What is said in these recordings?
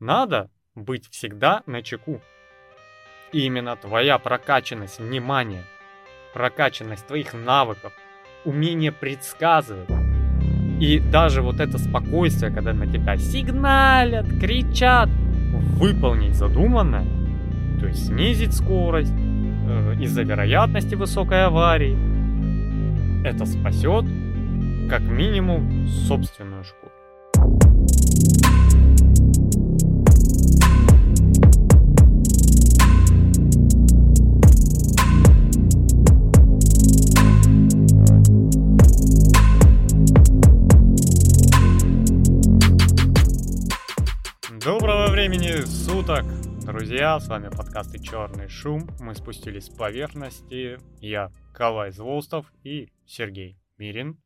Надо быть всегда на чеку. И именно твоя прокачанность внимания, прокачанность твоих навыков, умение предсказывать, и даже вот это спокойствие, когда на тебя сигналят, кричат, выполнить задуманное, то есть снизить скорость э, из-за вероятности высокой аварии, это спасет как минимум собственную шкуру. Времени суток, друзья! С вами подкасты «Черный шум». Мы спустились с поверхности. Я Калай Злостов и Сергей Мирин.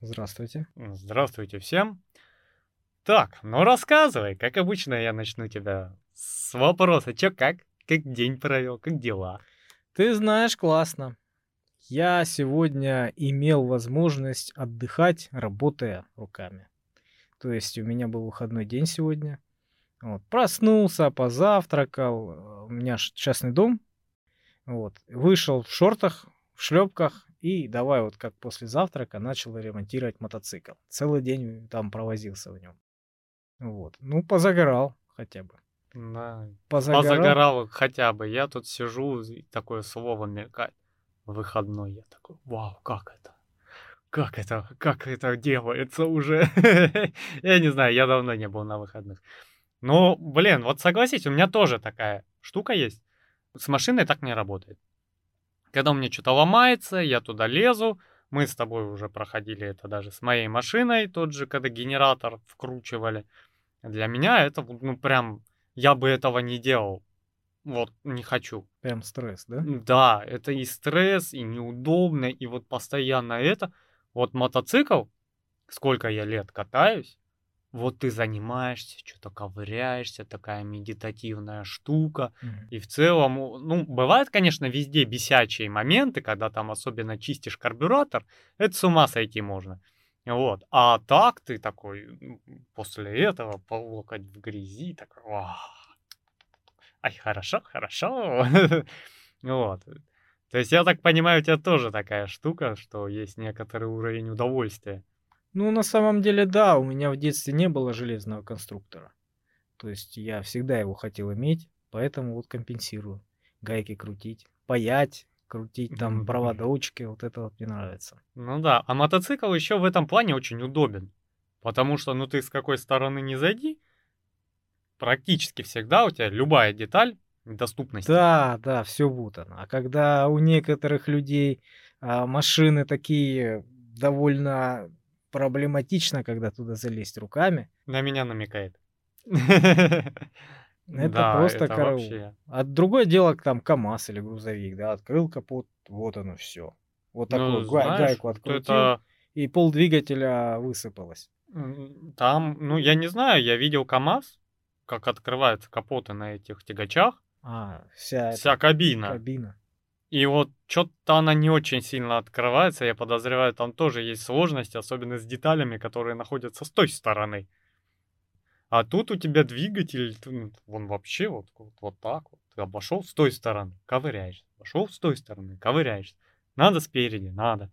Здравствуйте. Здравствуйте всем. Так, ну рассказывай. Как обычно, я начну тебя с вопроса. Чё, как? Как день провел? Как дела? Ты знаешь, классно. Я сегодня имел возможность отдыхать, работая руками. То есть у меня был выходной день сегодня. Вот. Проснулся, позавтракал. Э, у меня частный дом. Вот. Вышел в шортах, в шлепках и давай вот как после завтрака начал ремонтировать мотоцикл. Целый день там провозился в нем. Вот. Ну, позагорал хотя бы. Да. Позагорал. Позагорал хотя бы. Я тут сижу, такое слово мелькает. Выходной. Я такой, вау, как это? Как это? Как это делается уже? я не знаю, я давно не был на выходных. Ну, блин, вот согласись, у меня тоже такая штука есть. С машиной так не работает. Когда у меня что-то ломается, я туда лезу. Мы с тобой уже проходили это даже с моей машиной, тот же, когда генератор вкручивали. Для меня это, ну, прям, я бы этого не делал. Вот, не хочу. Прям стресс, да? Да, это и стресс, и неудобно, и вот постоянно это. Вот мотоцикл, сколько я лет катаюсь, вот ты занимаешься, что-то ковыряешься, такая медитативная штука. Mm-hmm. И в целом, ну, бывают, конечно, везде бесячие моменты, когда там особенно чистишь карбюратор, это с ума сойти можно. Вот. А так ты такой, после этого полокоть в грязи, такой, ай, хорошо, хорошо. вот. То есть, я так понимаю, у тебя тоже такая штука, что есть некоторый уровень удовольствия. Ну, на самом деле, да, у меня в детстве не было железного конструктора. То есть я всегда его хотел иметь, поэтому вот компенсирую. Гайки крутить, паять, крутить там проводочки, вот это вот мне нравится. Ну да, а мотоцикл еще в этом плане очень удобен. Потому что, ну ты с какой стороны не зайди, практически всегда у тебя любая деталь доступность. Да, да, все вот оно. А когда у некоторых людей а, машины такие довольно проблематично, когда туда залезть руками. На меня намекает. Это да, просто это караул. Вообще... А другое дело, там КАМАЗ или грузовик, да, открыл капот, вот оно все. Вот ну, такую знаешь, гайку открутил, это... и пол двигателя высыпалось. Там, ну, я не знаю, я видел КАМАЗ, как открываются капоты на этих тягачах. А, вся, вся кабина. кабина. И вот что-то она не очень сильно открывается. Я подозреваю, там тоже есть сложности, особенно с деталями, которые находятся с той стороны. А тут у тебя двигатель, ну, он вообще вот, вот, вот так вот. Ты обошел с той стороны, ковыряешься. Обошел с той стороны, ковыряешься. Надо спереди, надо.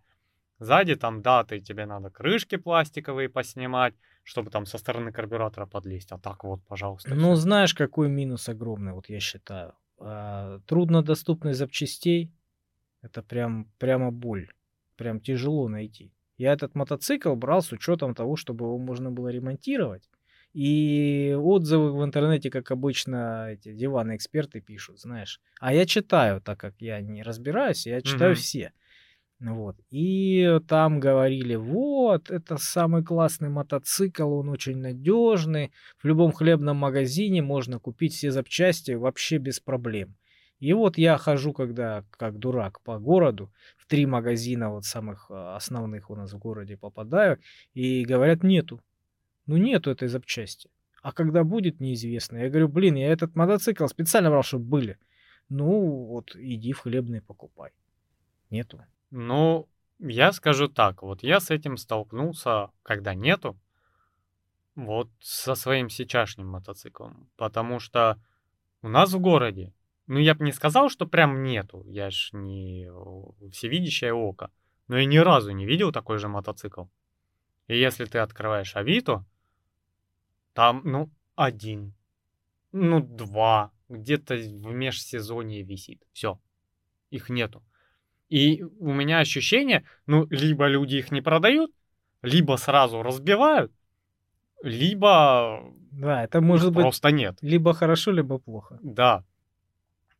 Сзади там, да, ты, тебе надо крышки пластиковые поснимать, чтобы там со стороны карбюратора подлезть. А так вот, пожалуйста. Ну, всё. знаешь, какой минус огромный, вот я считаю. А, труднодоступность запчастей – это прям, прямо боль. Прям тяжело найти. Я этот мотоцикл брал с учетом того, чтобы его можно было ремонтировать. И отзывы в интернете, как обычно, эти диванные эксперты пишут, знаешь. А я читаю, так как я не разбираюсь, я читаю угу. все. Вот. И там говорили, вот, это самый классный мотоцикл, он очень надежный. В любом хлебном магазине можно купить все запчасти вообще без проблем. И вот я хожу, когда как дурак по городу, в три магазина вот самых а, основных у нас в городе попадаю, и говорят, нету. Ну нету этой запчасти. А когда будет, неизвестно. Я говорю, блин, я этот мотоцикл специально брал, чтобы были. Ну вот иди в хлебный покупай. Нету. Ну, я скажу так, вот я с этим столкнулся, когда нету. Вот со своим сейчасшним мотоциклом. Потому что у нас в городе, ну, я бы не сказал, что прям нету. Я ж не всевидящее око. Но я ни разу не видел такой же мотоцикл. И если ты открываешь Авито, там, ну, один, ну, два, где-то в межсезонье висит. Все, их нету. И у меня ощущение, ну, либо люди их не продают, либо сразу разбивают, либо Да, это может быть просто нет. либо хорошо, либо плохо. Да.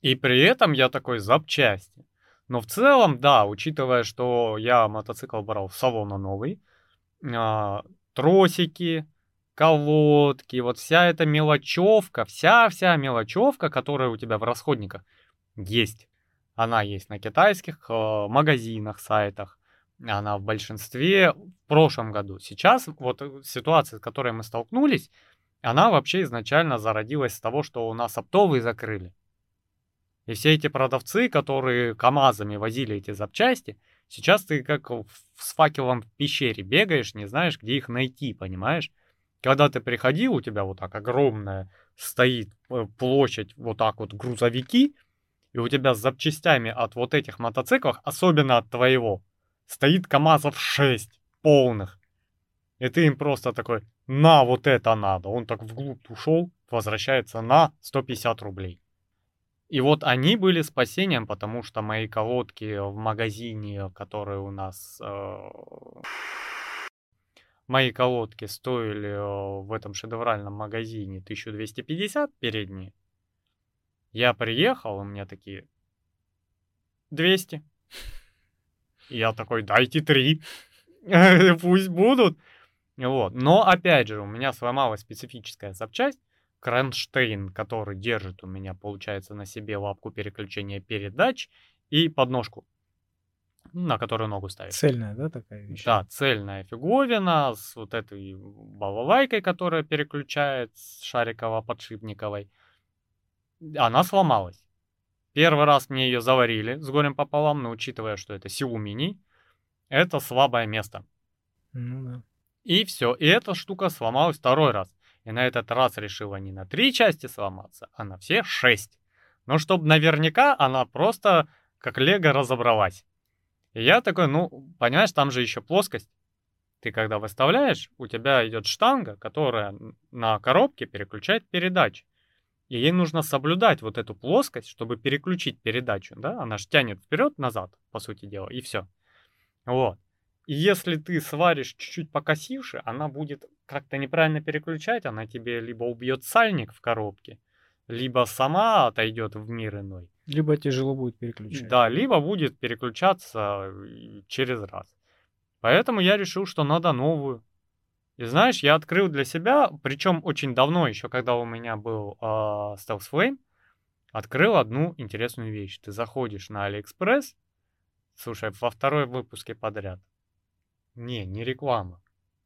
И при этом я такой запчасти. Но в целом, да, учитывая, что я мотоцикл брал в салона новый, а, тросики, колодки, вот вся эта мелочевка, вся-вся мелочевка, которая у тебя в расходниках есть. Она есть на китайских э, магазинах, сайтах. Она в большинстве в прошлом году. Сейчас вот э, ситуация, с которой мы столкнулись, она вообще изначально зародилась с того, что у нас оптовые закрыли. И все эти продавцы, которые КАМАЗами возили эти запчасти, сейчас ты как с факелом в пещере бегаешь, не знаешь, где их найти, понимаешь? Когда ты приходил, у тебя вот так огромная стоит э, площадь, вот так вот грузовики, и у тебя с запчастями от вот этих мотоциклов, особенно от твоего, стоит КАМАЗов 6 полных. И ты им просто такой, на, вот это надо. Он так вглубь ушел, возвращается на 150 рублей. И вот они были спасением, потому что мои колодки в магазине, которые у нас... Э, мои колодки стоили э, в этом шедевральном магазине 1250 передние. Я приехал, у меня такие 200. И я такой, дайте три, пусть будут. Вот. Но опять же, у меня сломалась специфическая запчасть, кронштейн, который держит у меня, получается, на себе лапку переключения передач и подножку, на которую ногу ставить. Цельная, да, такая вещь? Да, цельная фиговина с вот этой балалайкой, которая переключает с шариково-подшипниковой. Она сломалась. Первый раз мне ее заварили с горем пополам, но учитывая, что это Мини, это слабое место. Ну да. И все. И эта штука сломалась второй раз. И на этот раз решила не на три части сломаться, а на все шесть. Но чтобы наверняка она просто как лего разобралась. И я такой, ну, понимаешь, там же еще плоскость. Ты когда выставляешь, у тебя идет штанга, которая на коробке переключает передачи. И ей нужно соблюдать вот эту плоскость, чтобы переключить передачу, да? Она же тянет вперед-назад, по сути дела, и все. Вот. И если ты сваришь чуть-чуть покосивши, она будет как-то неправильно переключать, она тебе либо убьет сальник в коробке, либо сама отойдет в мир иной. Либо тяжело будет переключать. Да, либо будет переключаться э, через раз. Поэтому я решил, что надо новую. И знаешь, я открыл для себя, причем очень давно, еще когда у меня был э, Stealth Flame, открыл одну интересную вещь. Ты заходишь на AliExpress, слушай, во второй выпуске подряд, не, не реклама.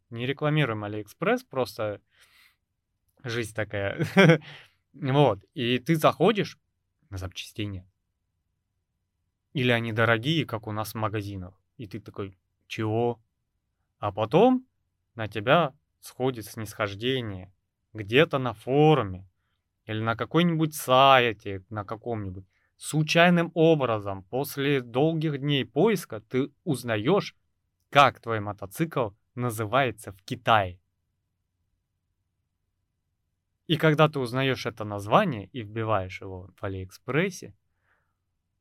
Не рекламируем Алиэкспресс, просто жизнь такая. вот. И ты заходишь, а запчастей нет. Или они дорогие, как у нас в магазинах. И ты такой, чего? А потом на тебя сходит снисхождение. Где-то на форуме. Или на какой-нибудь сайте, на каком-нибудь. Случайным образом, после долгих дней поиска, ты узнаешь, как твой мотоцикл называется в Китае. И когда ты узнаешь это название и вбиваешь его в Алиэкспрессе,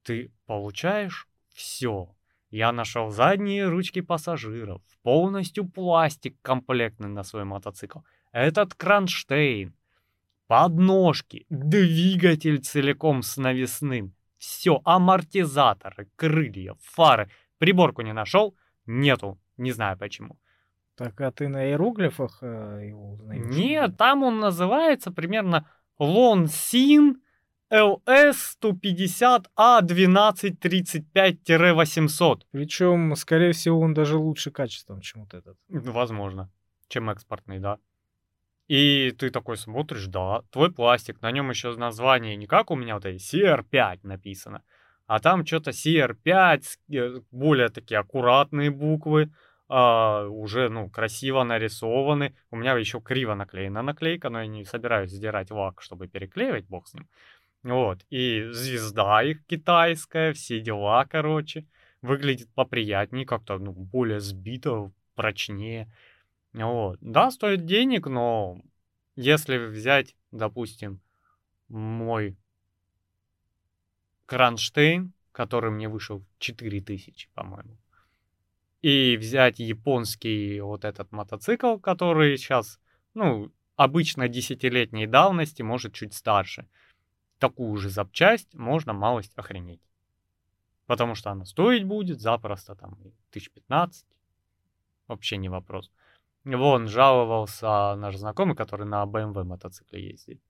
ты получаешь все. Я нашел задние ручки пассажиров, полностью пластик комплектный на свой мотоцикл. Этот кронштейн, подножки, двигатель целиком с навесным. Все, амортизаторы, крылья, фары. Приборку не нашел? Нету, не знаю почему. Так, а ты на иероглифах э, его узнаешь? Нет, там он называется примерно Лонсин LS150A1235-800. А Причем, скорее всего, он даже лучше качеством, чем вот этот. Возможно, чем экспортный, да. И ты такой смотришь, да, твой пластик, на нем еще название не как у меня вот это CR5 написано, а там что-то CR5, э, более такие аккуратные буквы, а, уже, ну, красиво нарисованы. У меня еще криво наклеена наклейка, но я не собираюсь сдирать лак, чтобы переклеивать, бог с ним. Вот, и звезда их китайская, все дела, короче. Выглядит поприятнее, как-то, ну, более сбито, прочнее. Вот. Да, стоит денег, но если взять, допустим, мой кронштейн, который мне вышел 4000, по-моему, и взять японский вот этот мотоцикл, который сейчас, ну, обычно десятилетней давности, может, чуть старше. Такую же запчасть можно малость охренеть. Потому что она стоить будет запросто там тысяч пятнадцать. Вообще не вопрос. Вон, жаловался наш знакомый, который на BMW мотоцикле ездит,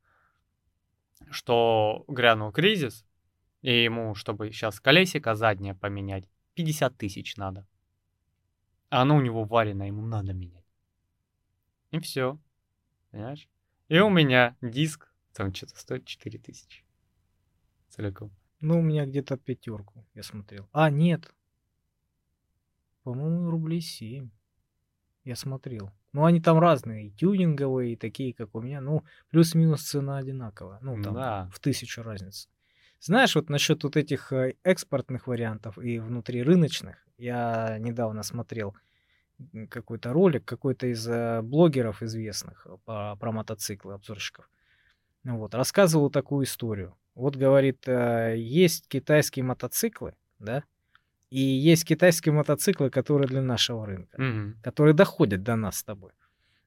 что грянул кризис, и ему, чтобы сейчас колесико заднее поменять, 50 тысяч надо. А оно у него варено, ему надо менять. И все. Понимаешь? И у меня диск, там что-то стоит 4 тысячи. Целиком. Ну, у меня где-то пятерку, я смотрел. А, нет. По-моему, рублей 7. Я смотрел. Ну, они там разные, и тюнинговые, и такие, как у меня. Ну, плюс-минус цена одинаковая. Ну, там Да. в тысячу разница. Знаешь, вот насчет вот этих э, экспортных вариантов и внутрирыночных, я недавно смотрел какой-то ролик, какой-то из э, блогеров известных э, по- про мотоциклы, обзорщиков. Ну Вот, рассказывал такую историю. Вот, говорит, э, есть китайские мотоциклы, да, и есть китайские мотоциклы, которые для нашего рынка Мгм. которые доходят до нас с тобой.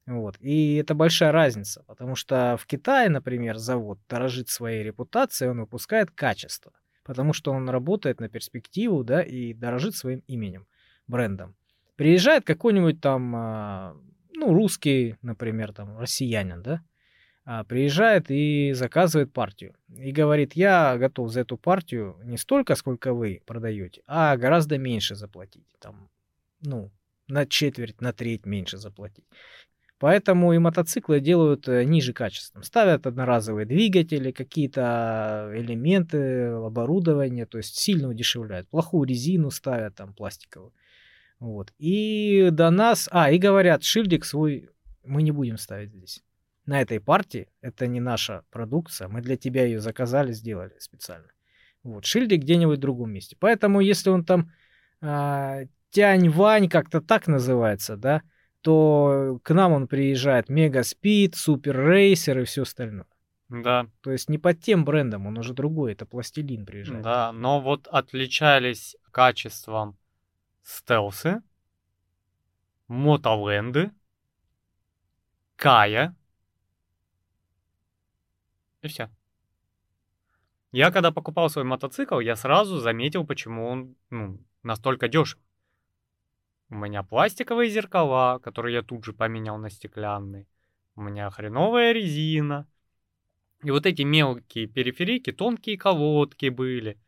Вот. И это большая разница, потому что в Китае, например, завод дорожит своей репутацией, он выпускает качество, потому что он работает на перспективу, да, и дорожит своим именем, брендом. Приезжает какой-нибудь там, а, ну, русский, например, там, россиянин, да, приезжает и заказывает партию. И говорит, я готов за эту партию не столько, сколько вы продаете, а гораздо меньше заплатить. Там, ну, на четверть, на треть меньше заплатить. Поэтому и мотоциклы делают э, ниже качеством. Ставят одноразовые двигатели, какие-то элементы, оборудование, то есть сильно удешевляют. Плохую резину ставят, там, пластиковую. Вот. И до нас... А, и говорят, шильдик свой мы не будем ставить здесь. На этой партии это не наша продукция, мы для тебя ее заказали, сделали специально. Вот, шильдик где-нибудь в другом месте. Поэтому, если он там а, Тянь-Вань, как-то так называется, да, то к нам он приезжает Мега Спид, Супер Рейсер и все остальное. Да, То есть не под тем брендом, он уже другой, это пластилин приезжает. да, но вот отличались качеством стелсы, мотоленды, Кая. И все. Я когда покупал свой мотоцикл, я сразу заметил, почему он ну, настолько дешев. У меня пластиковые зеркала, которые я тут же поменял на стеклянные. У меня хреновая резина. И вот эти мелкие периферийки, тонкие колодки были.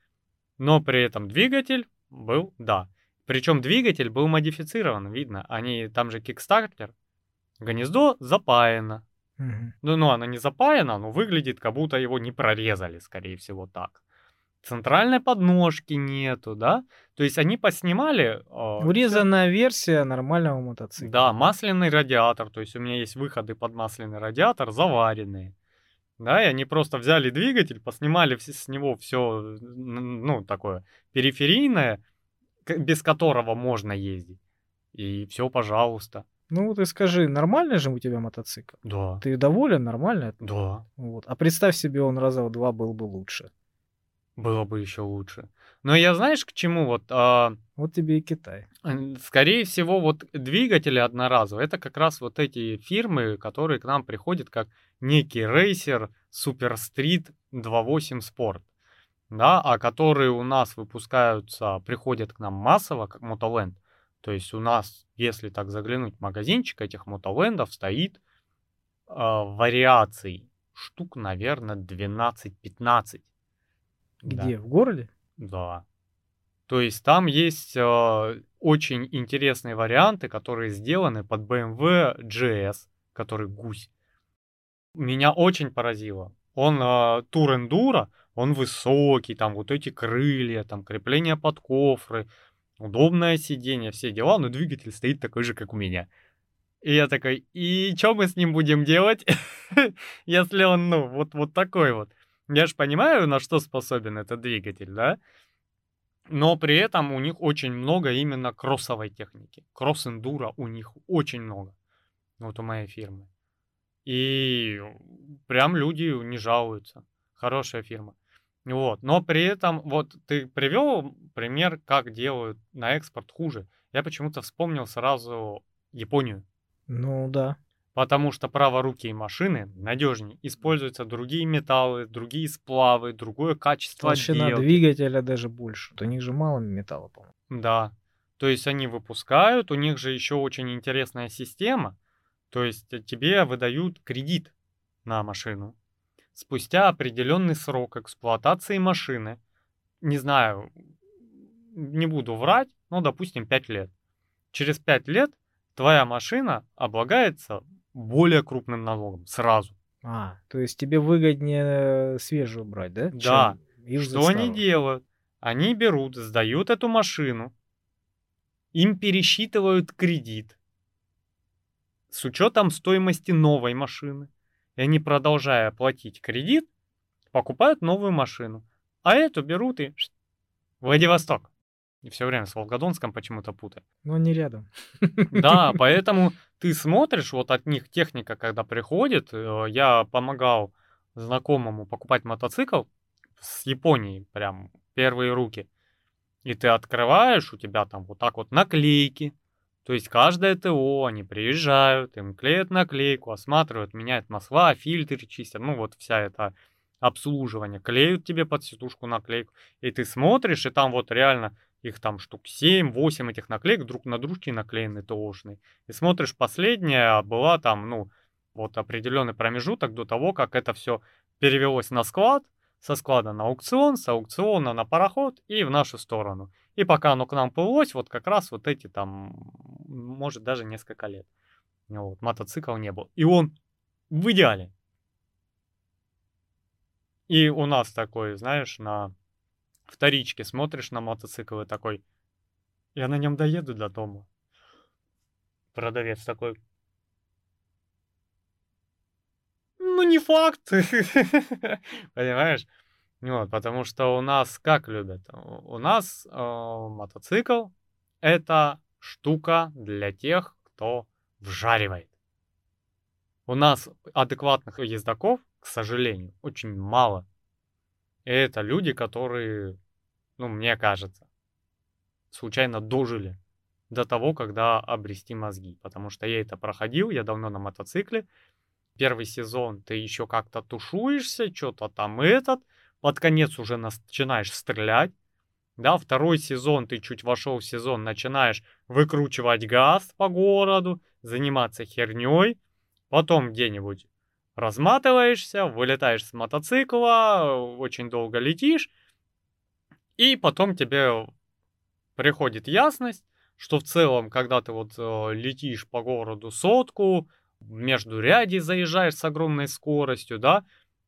Но при этом двигатель был, да. Причем двигатель был модифицирован, видно. Они, там же кикстартер. Гнездо запаяно. Мгм. Ну, ну, оно не запаяно, но выглядит, как будто его не прорезали, скорее всего, так. Центральной подножки нету, да? То есть они поснимали... э, всё- Урезанная версия нормального мотоцикла. Да, масляный радиатор. То есть у меня есть выходы под масляный радиатор заваренные. Да, и они просто взяли двигатель, поснимали с него все, ну, такое периферийное, без которого можно ездить. И все, пожалуйста. Ну вот и скажи, нормальный же у тебя мотоцикл? Да. Ты доволен? Нормально? Да. Вот. А представь себе, он раза в два был бы лучше. Было бы еще лучше. Но я знаешь, к чему вот... а, Вот тебе и Китай. Скорее всего, вот двигатели одноразовые, это как раз вот эти фирмы, которые к нам приходят как некий рейсер Super Street 2.8 Sport, да, а которые у нас выпускаются, приходят к нам массово, как Motoland. То есть у нас, если так заглянуть в магазинчик этих мотолендов, стоит а, вариаций штук, наверное, 12-15. Да. Где? В городе? Да. То есть там есть э, очень интересные варианты, которые сделаны под BMW GS, который гусь. Меня очень поразило. Он э, тур эндуро, он высокий, там вот эти крылья, там крепление под кофры, удобное сиденье, все дела, но двигатель стоит такой же, как у меня. И я такой, и что мы с ним будем делать, если он, ну, вот, вот такой вот. Я же понимаю, на что способен этот двигатель, да? Но при этом у них очень много именно кроссовой техники. Кросс-эндуро у них очень много. Вот у моей фирмы. И прям люди не жалуются. Хорошая фирма. Вот. Но при этом, вот ты привел пример, как делают на экспорт хуже. Я почему-то вспомнил сразу Японию. Ну да. Потому что праворукие машины надежнее. Используются другие металлы, другие сплавы, другое качество Толщина отделки. двигателя даже больше. Вот У них же мало металла, по-моему. Да. То есть они выпускают, у них же еще очень интересная система. То есть э, тебе выдают кредит на машину. Спустя определенный срок эксплуатации машины, не знаю, не буду врать, но, допустим, 5 лет. Через 5 лет твоя машина облагается более крупным налогом сразу. А, то есть тебе выгоднее свежую брать, да? Да. Чем Что они старую? делают? Они берут, сдают эту машину, им пересчитывают кредит с учетом стоимости новой машины. И они, продолжая платить кредит, покупают новую машину. А эту берут и Владивосток. И все время с Волгодонском почему-то путаю. Ну, они рядом. Да, поэтому ты смотришь, вот от них техника, когда приходит, э, я помогал знакомому покупать мотоцикл с Японии, прям первые руки. И ты открываешь, у тебя там вот так вот наклейки. То есть каждое ТО, они приезжают, им клеят наклейку, осматривают, меняют масла, фильтры чистят, ну вот вся эта обслуживание. Клеют тебе под сидушку наклейку. И ты смотришь, и там вот реально их там штук 7-8 этих наклеек друг на дружке наклеены ТОшные. И смотришь, последняя была там, ну, вот определенный промежуток до того, как это все перевелось на склад, со склада на аукцион, с аукциона на пароход и в нашу сторону. И пока оно к нам плылось, вот как раз вот эти там, может, даже несколько лет. Вот, мотоцикл не был. И он в идеале. И у нас такой, знаешь, на вторичке смотришь на мотоцикл и такой, я на нем доеду до дома. Продавец такой, ну не факт, понимаешь? Вот, потому что у нас как любят? У нас э, мотоцикл это штука для тех, кто вжаривает. У нас адекватных ездаков, к сожалению, очень мало. И это люди, которые, ну, мне кажется, случайно дожили до того, когда обрести мозги. Потому что я это проходил, я давно на мотоцикле. Первый сезон ты еще как-то тушуешься, что-то там этот. Под конец уже начинаешь стрелять. Да, второй сезон, ты чуть вошел в сезон, начинаешь выкручивать газ по городу, заниматься херней. Потом где-нибудь разматываешься, вылетаешь с мотоцикла, очень долго летишь, и потом тебе приходит ясность, что в целом, когда ты вот э, летишь по городу сотку, между ряди заезжаешь с огромной скоростью, да,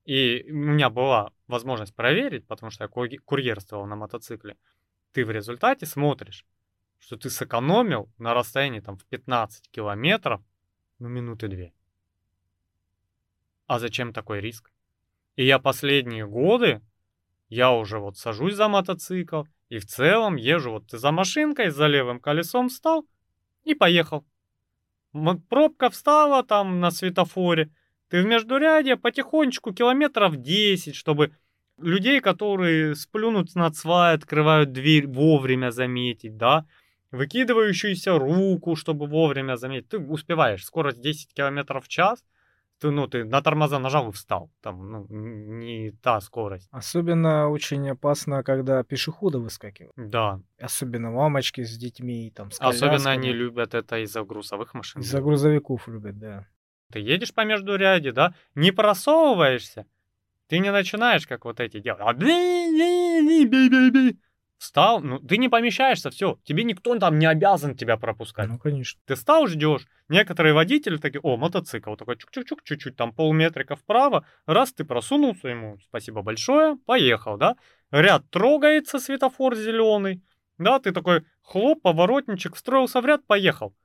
и у меня была возможность проверить, потому что я курьерствовал на мотоцикле, ты в результате смотришь, что ты сэкономил на расстоянии там в 15 километров, ну, минуты две. А зачем такой риск? И я последние годы, я уже вот сажусь за мотоцикл, и в целом езжу вот ты за машинкой, за левым колесом встал и поехал. Пробка встала там на светофоре, ты в междуряде потихонечку километров 10, чтобы людей, которые сплюнут на свай, открывают дверь, вовремя заметить, да, выкидывающуюся руку, чтобы вовремя заметить. Ты успеваешь, скорость 10 километров в час, ты, ну, ты на тормоза нажал и встал. Там, ну, не та скорость. Особенно очень опасно, когда пешеходы выскакивают. Да. Особенно мамочки с детьми, там, с Особенно они любят это из-за грузовых машин. Из-за грузовиков любят, да. Ты едешь по междуряде, да, не просовываешься, ты не начинаешь, как вот эти делать. а. Встал, ну, ты не помещаешься, все, тебе никто там не обязан тебя пропускать. Ну, конечно. Ты стал, ждешь. Некоторые водители такие, о, мотоцикл, такой чук-чук-чук, чуть-чуть там полметрика вправо, раз ты просунулся ему, спасибо большое, поехал, да? Ряд трогается, светофор зеленый, Да, ты такой хлоп, поворотничек, встроился в ряд, поехал.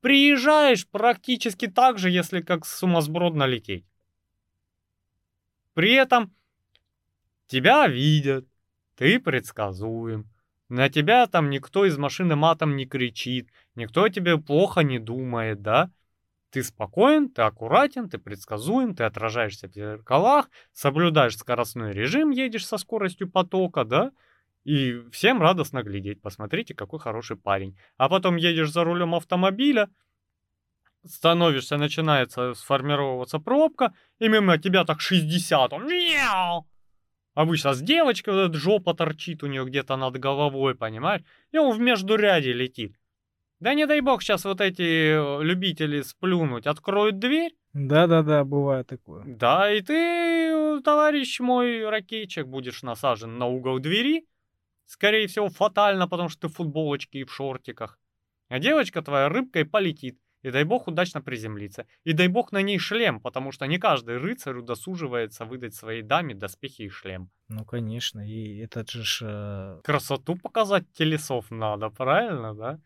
Приезжаешь практически так же, если как сумасбродно лететь. При этом тебя видят, ты предсказуем. На тебя там никто из машины матом не кричит, никто тебе плохо не думает, да? Ты спокоен, ты аккуратен, ты предсказуем, ты отражаешься в зеркалах, соблюдаешь скоростной режим, едешь со скоростью потока, да? И всем радостно глядеть, посмотрите, какой хороший парень. А потом едешь за рулем автомобиля, становишься, начинается сформироваться пробка, и мимо тебя так 60, он мяу, Обычно с девочкой вот эта жопа торчит у нее где-то над головой, понимаешь? И он в междуряде летит. Да не дай бог сейчас вот эти э, любители сплюнуть откроют дверь. Да-да-да, бывает такое. Да, и ты, товарищ мой ракетчик, будешь насажен на угол двери. Скорее всего, фатально, потому что ты в футболочке и в шортиках. А девочка твоя рыбкой полетит. И дай бог удачно приземлиться. И дай бог на ней шлем, потому что не каждый рыцарь удосуживается выдать своей даме доспехи и шлем. Ну, конечно, и этот же... Ж... Э, Красоту показать телесов надо, правильно, да?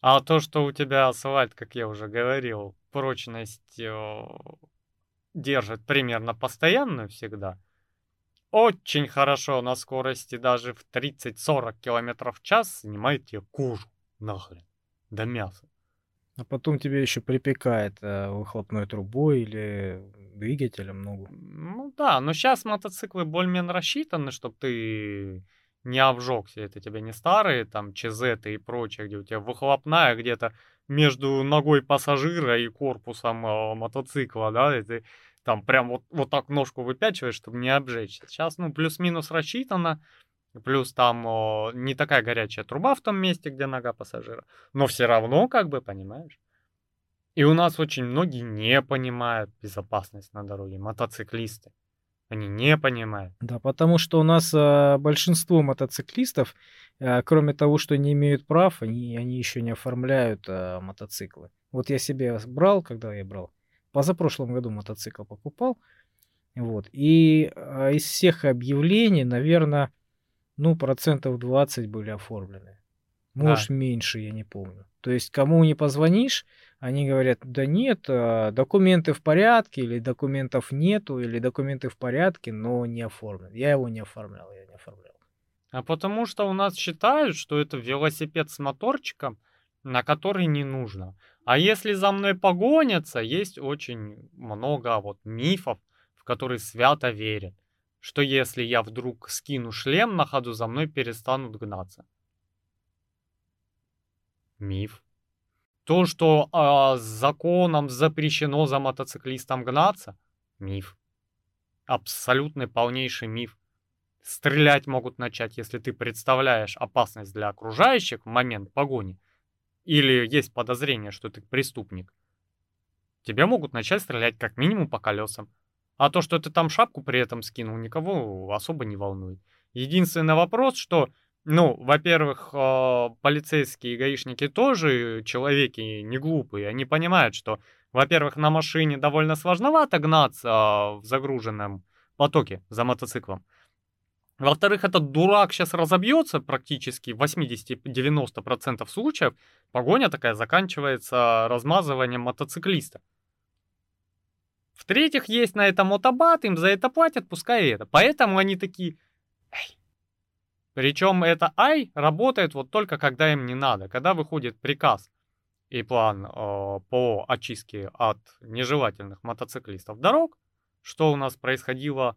А то, что у тебя асфальт, как я уже говорил, прочность э, держит примерно постоянную всегда, очень хорошо на скорости даже в 30-40 км в час снимает тебе кожу нахрен до мяса. А потом тебе еще припекает э, выхлопной трубой или двигателем ногу. Ну да, но сейчас мотоциклы более-менее рассчитаны, чтобы ты не обжегся. Это тебе не старые там ЧЗ и прочее, где у тебя выхлопная где-то между ногой пассажира и корпусом э, мотоцикла, да, и ты там прям вот, вот так ножку выпячиваешь, чтобы не обжечься. Сейчас, ну, плюс-минус рассчитано, Плюс там о, не такая горячая труба в том месте, где нога пассажира. Но все равно, как бы, понимаешь? И у нас очень многие не понимают безопасность на дороге. Мотоциклисты. Они не понимают. Да, потому что у нас э, большинство мотоциклистов, э, кроме того, что не имеют прав, они, они еще не оформляют э, мотоциклы. Вот я себе брал, когда я брал, позапрошлом году мотоцикл покупал, вот, и э, из всех объявлений, наверное, ну, процентов 20 были оформлены. Может, да. меньше, я не помню. То есть, кому не позвонишь, они говорят, да нет, а, документы в порядке, или документов нету, или документы в порядке, но не оформлен. Я его не оформлял, я не оформлял. А потому что у нас считают, что это велосипед с моторчиком, на который не нужно. А если за мной погонятся, есть очень много вот мифов, в которые свято верят что если я вдруг скину шлем на ходу, за мной перестанут гнаться. Миф. То, что э, законом запрещено за мотоциклистом гнаться, миф. Абсолютный полнейший миф. Стрелять могут начать, если ты представляешь опасность для окружающих в момент погони. Или есть подозрение, что ты преступник. Тебе могут начать стрелять как минимум по колесам. А то, что ты там шапку при этом скинул, никого особо не волнует. Единственный вопрос, что, ну, во-первых, э, полицейские и гаишники тоже человеки не глупые. Они понимают, что, во-первых, на машине довольно сложновато гнаться в загруженном потоке за мотоциклом. Во-вторых, этот дурак сейчас разобьется практически в 80-90% случаев. Погоня такая заканчивается размазыванием мотоциклиста. В-третьих, есть на это мотобат, им за это платят, пускай это. Поэтому они такие, эй. Причем это ай работает вот только когда им не надо. Когда выходит приказ и план э, по очистке от нежелательных мотоциклистов дорог, что у нас происходило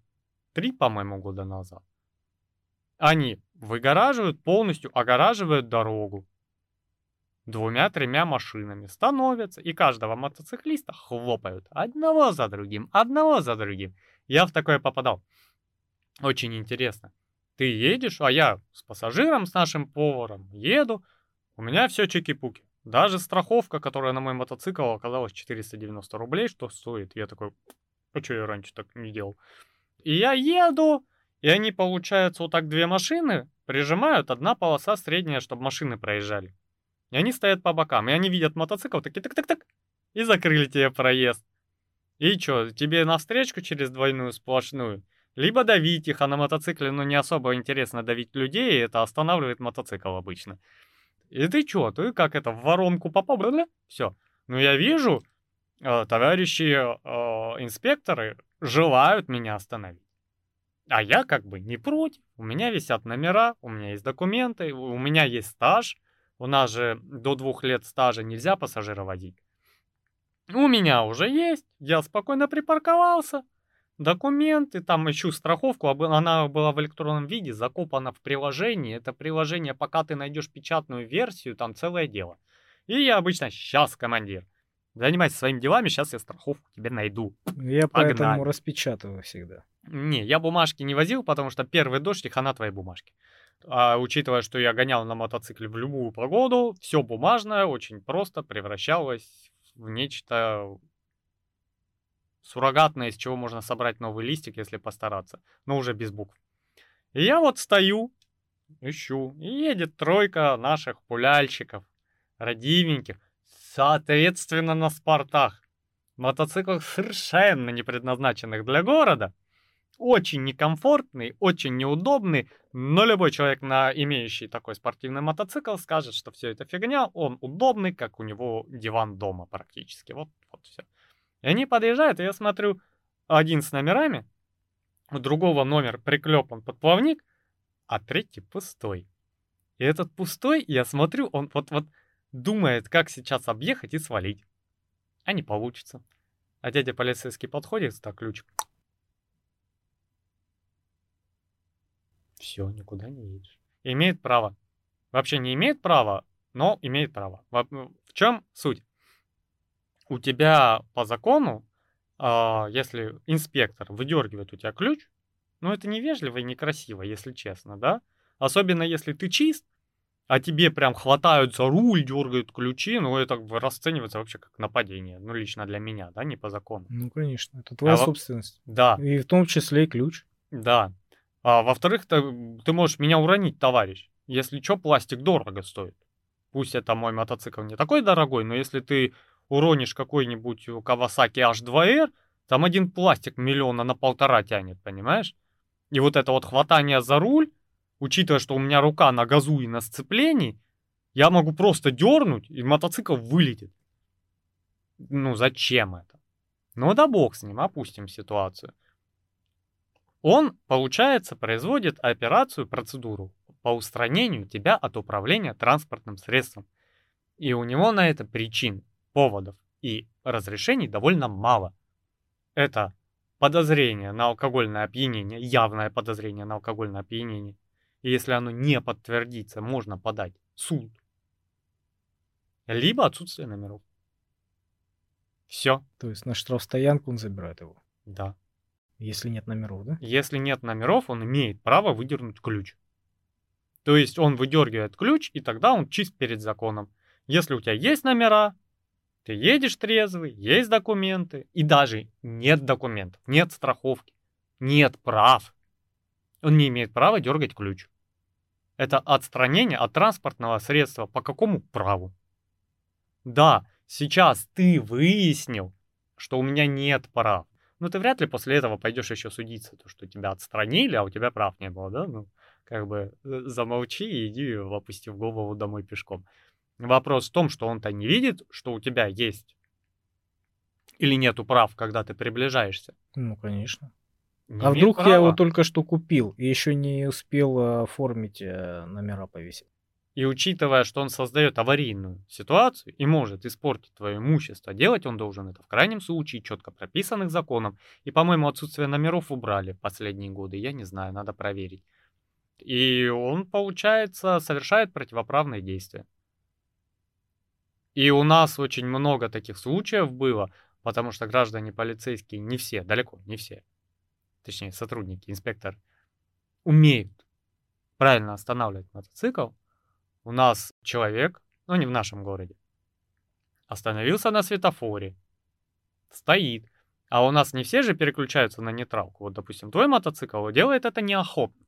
три, по-моему, года назад. Они выгораживают, полностью огораживают дорогу двумя-тремя машинами становятся, и каждого мотоциклиста хлопают одного за другим, одного за другим. Я в такое попадал. Очень интересно. Ты едешь, а я с пассажиром, с нашим поваром еду, у меня все чики-пуки. Даже страховка, которая на мой мотоцикл оказалась 490 рублей, что стоит. Я такой, а что я раньше так не делал? И я еду, и они, получается, вот так две машины прижимают, одна полоса средняя, чтобы машины проезжали. И они стоят по бокам, и они видят мотоцикл, такие так-так-так, и закрыли тебе проезд. И чё, тебе навстречку через двойную сплошную? либо давить их, а на мотоцикле, ну, не особо интересно давить людей, и это останавливает мотоцикл обычно. И ты чё, ты как это, в воронку попал, все. Ну, я вижу, э, товарищи э, инспекторы желают меня остановить. А я как бы не против. У меня висят номера, у меня есть документы, у меня есть стаж. У нас же до двух лет стажа нельзя пассажира водить. У меня уже есть, я спокойно припарковался. Документы, там ищу страховку, она была в электронном виде, закопана в приложении. Это приложение, пока ты найдешь печатную версию, там целое дело. И я обычно, сейчас, командир, занимайся своими делами, сейчас я страховку тебе найду. Я Погнали. поэтому распечатываю всегда. Не, я бумажки не возил, потому что первый дождь и хана твоей бумажки. А учитывая, что я гонял на мотоцикле в любую погоду, все бумажное очень просто превращалось в нечто суррогатное, из чего можно собрать новый листик, если постараться, но уже без букв. И я вот стою, ищу, и едет тройка наших пуляльщиков, родивеньких, соответственно на спортах, мотоциклах совершенно не предназначенных для города, очень некомфортный, очень неудобный, но любой человек, на имеющий такой спортивный мотоцикл, скажет, что все это фигня, он удобный, как у него диван дома практически. Вот, вот все. И они подъезжают, и я смотрю, один с номерами, у другого номер приклепан под плавник, а третий пустой. И этот пустой, я смотрю, он вот-вот думает, как сейчас объехать и свалить. А не получится. А дядя полицейский подходит, так ключ Все, никуда не едешь. Имеет право. Вообще не имеет права, но имеет право. В, в чем суть? У тебя по закону, э, если инспектор выдергивает у тебя ключ, ну это невежливо и некрасиво, если честно, да? Особенно если ты чист, а тебе прям хватают за руль, дергают ключи, ну это расценивается вообще как нападение. Ну лично для меня, да, не по закону. Ну конечно, это твоя а собственность. Да. И в том числе и ключ. Да. А во-вторых, ты, можешь меня уронить, товарищ. Если что, пластик дорого стоит. Пусть это мой мотоцикл не такой дорогой, но если ты уронишь какой-нибудь Kawasaki H2R, там один пластик миллиона на полтора тянет, понимаешь? И вот это вот хватание за руль, учитывая, что у меня рука на газу и на сцеплении, я могу просто дернуть, и мотоцикл вылетит. Ну зачем это? Ну да бог с ним, опустим ситуацию. Он, получается, производит операцию, процедуру по устранению тебя от управления транспортным средством. И у него на это причин, поводов и разрешений довольно мало. Это подозрение на алкогольное опьянение, явное подозрение на алкогольное опьянение. И если оно не подтвердится, можно подать суд. Либо отсутствие номеров. Все. То есть на штрафстоянку он забирает его? Да. Если нет номеров, да? Если нет номеров, он имеет право выдернуть ключ. То есть он выдергивает ключ, и тогда он чист перед законом. Если у тебя есть номера, ты едешь трезвый, есть документы, и даже нет документов, нет страховки, нет прав. Он не имеет права дергать ключ. Это отстранение от транспортного средства по какому праву? Да, сейчас ты выяснил, что у меня нет прав. Ну, ты вряд ли после этого пойдешь еще судиться, то, что тебя отстранили, а у тебя прав не было, да? Ну, как бы э, замолчи и иди, опустив голову домой пешком. Вопрос в том, что он-то не видит, что у тебя есть или нету прав, когда ты приближаешься. Ну, конечно. Не а вдруг права. я его только что купил и еще не успел э, оформить э, номера повесить? И учитывая, что он создает аварийную ситуацию и может испортить твое имущество, делать он должен это в крайнем случае четко прописанных законом. И, по-моему, отсутствие номеров убрали последние годы, я не знаю, надо проверить. И он, получается, совершает противоправные действия. И у нас очень много таких случаев было, потому что граждане полицейские, не все, далеко не все, точнее сотрудники, инспектор, умеют правильно останавливать мотоцикл, у нас человек, ну не в нашем городе, остановился на светофоре, стоит, а у нас не все же переключаются на нейтралку. Вот, допустим, твой мотоцикл делает это неохотно.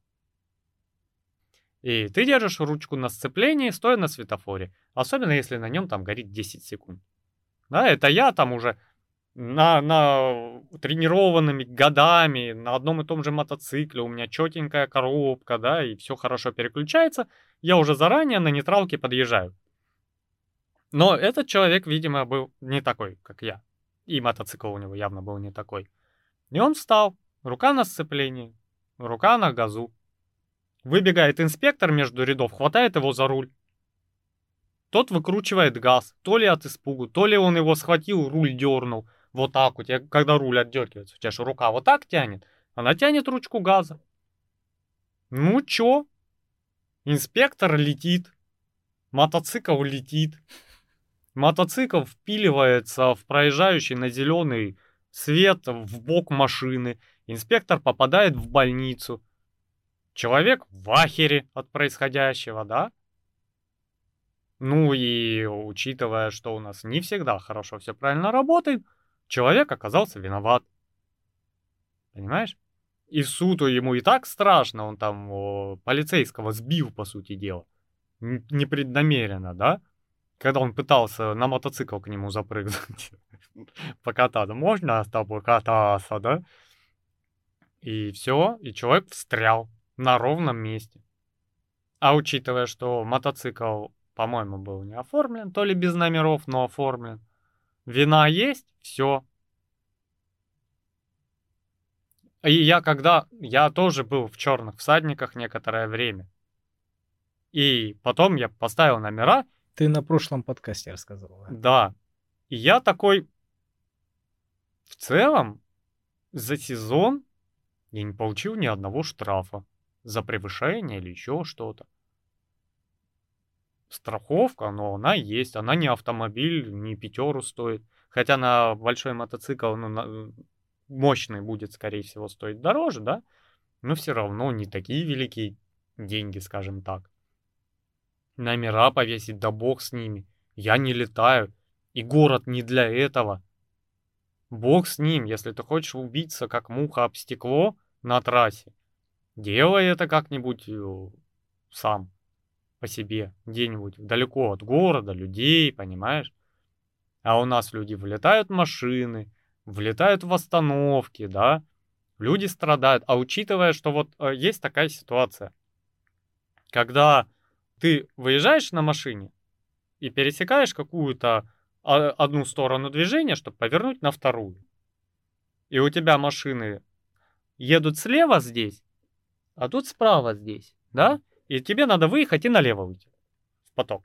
И ты держишь ручку на сцеплении, стоя на светофоре. Особенно, если на нем там горит 10 секунд. Да, это я там уже на, на тренированными годами на одном и том же мотоцикле, у меня четенькая коробка, да, и все хорошо переключается, я уже заранее на нейтралке подъезжаю. Но этот человек, видимо, был не такой, как я. И мотоцикл у него явно был не такой. И он встал, рука на сцеплении, рука на газу. Выбегает инспектор между рядов, хватает его за руль. Тот выкручивает газ, то ли от испугу, то ли он его схватил, руль дернул. Вот так вот, когда руль отдергивается, у тебя же рука вот так тянет, она тянет ручку газа. Ну чё? Инспектор летит, мотоцикл летит, мотоцикл впиливается в проезжающий на зеленый свет в бок машины, инспектор попадает в больницу. Человек в ахере от происходящего, да? Ну и учитывая, что у нас не всегда хорошо все правильно работает, человек оказался виноват. Понимаешь? И суду ему и так страшно, он там о, полицейского сбил, по сути дела. Непреднамеренно, да? Когда он пытался на мотоцикл к нему запрыгнуть, покататься. Можно с тобой кататься, да? И все, и человек встрял на ровном месте. А учитывая, что мотоцикл, по-моему, был не оформлен, то ли без номеров, но оформлен, Вина есть, все. И я когда, я тоже был в черных всадниках некоторое время. И потом я поставил номера. Ты на прошлом подкасте рассказывал. Да. да. И я такой, в целом, за сезон я не получил ни одного штрафа за превышение или еще что-то страховка, но она есть, она не автомобиль, не пятеру стоит. Хотя на большой мотоцикл, ну, на, мощный будет, скорее всего, стоить дороже, да? Но все равно не такие великие деньги, скажем так. Номера повесить, да бог с ними. Я не летаю. И город не для этого. Бог с ним, если ты хочешь убиться, как муха об стекло на трассе, делай это как-нибудь э, сам по себе, где-нибудь далеко от города, людей, понимаешь? А у нас люди влетают в машины, влетают в остановки, да, люди страдают. А учитывая, что вот э, есть такая ситуация, когда ты выезжаешь на машине и пересекаешь какую-то а, одну сторону движения, чтобы повернуть на вторую. И у тебя машины едут слева здесь, а тут справа здесь, да? И тебе надо выехать и налево уйти в поток.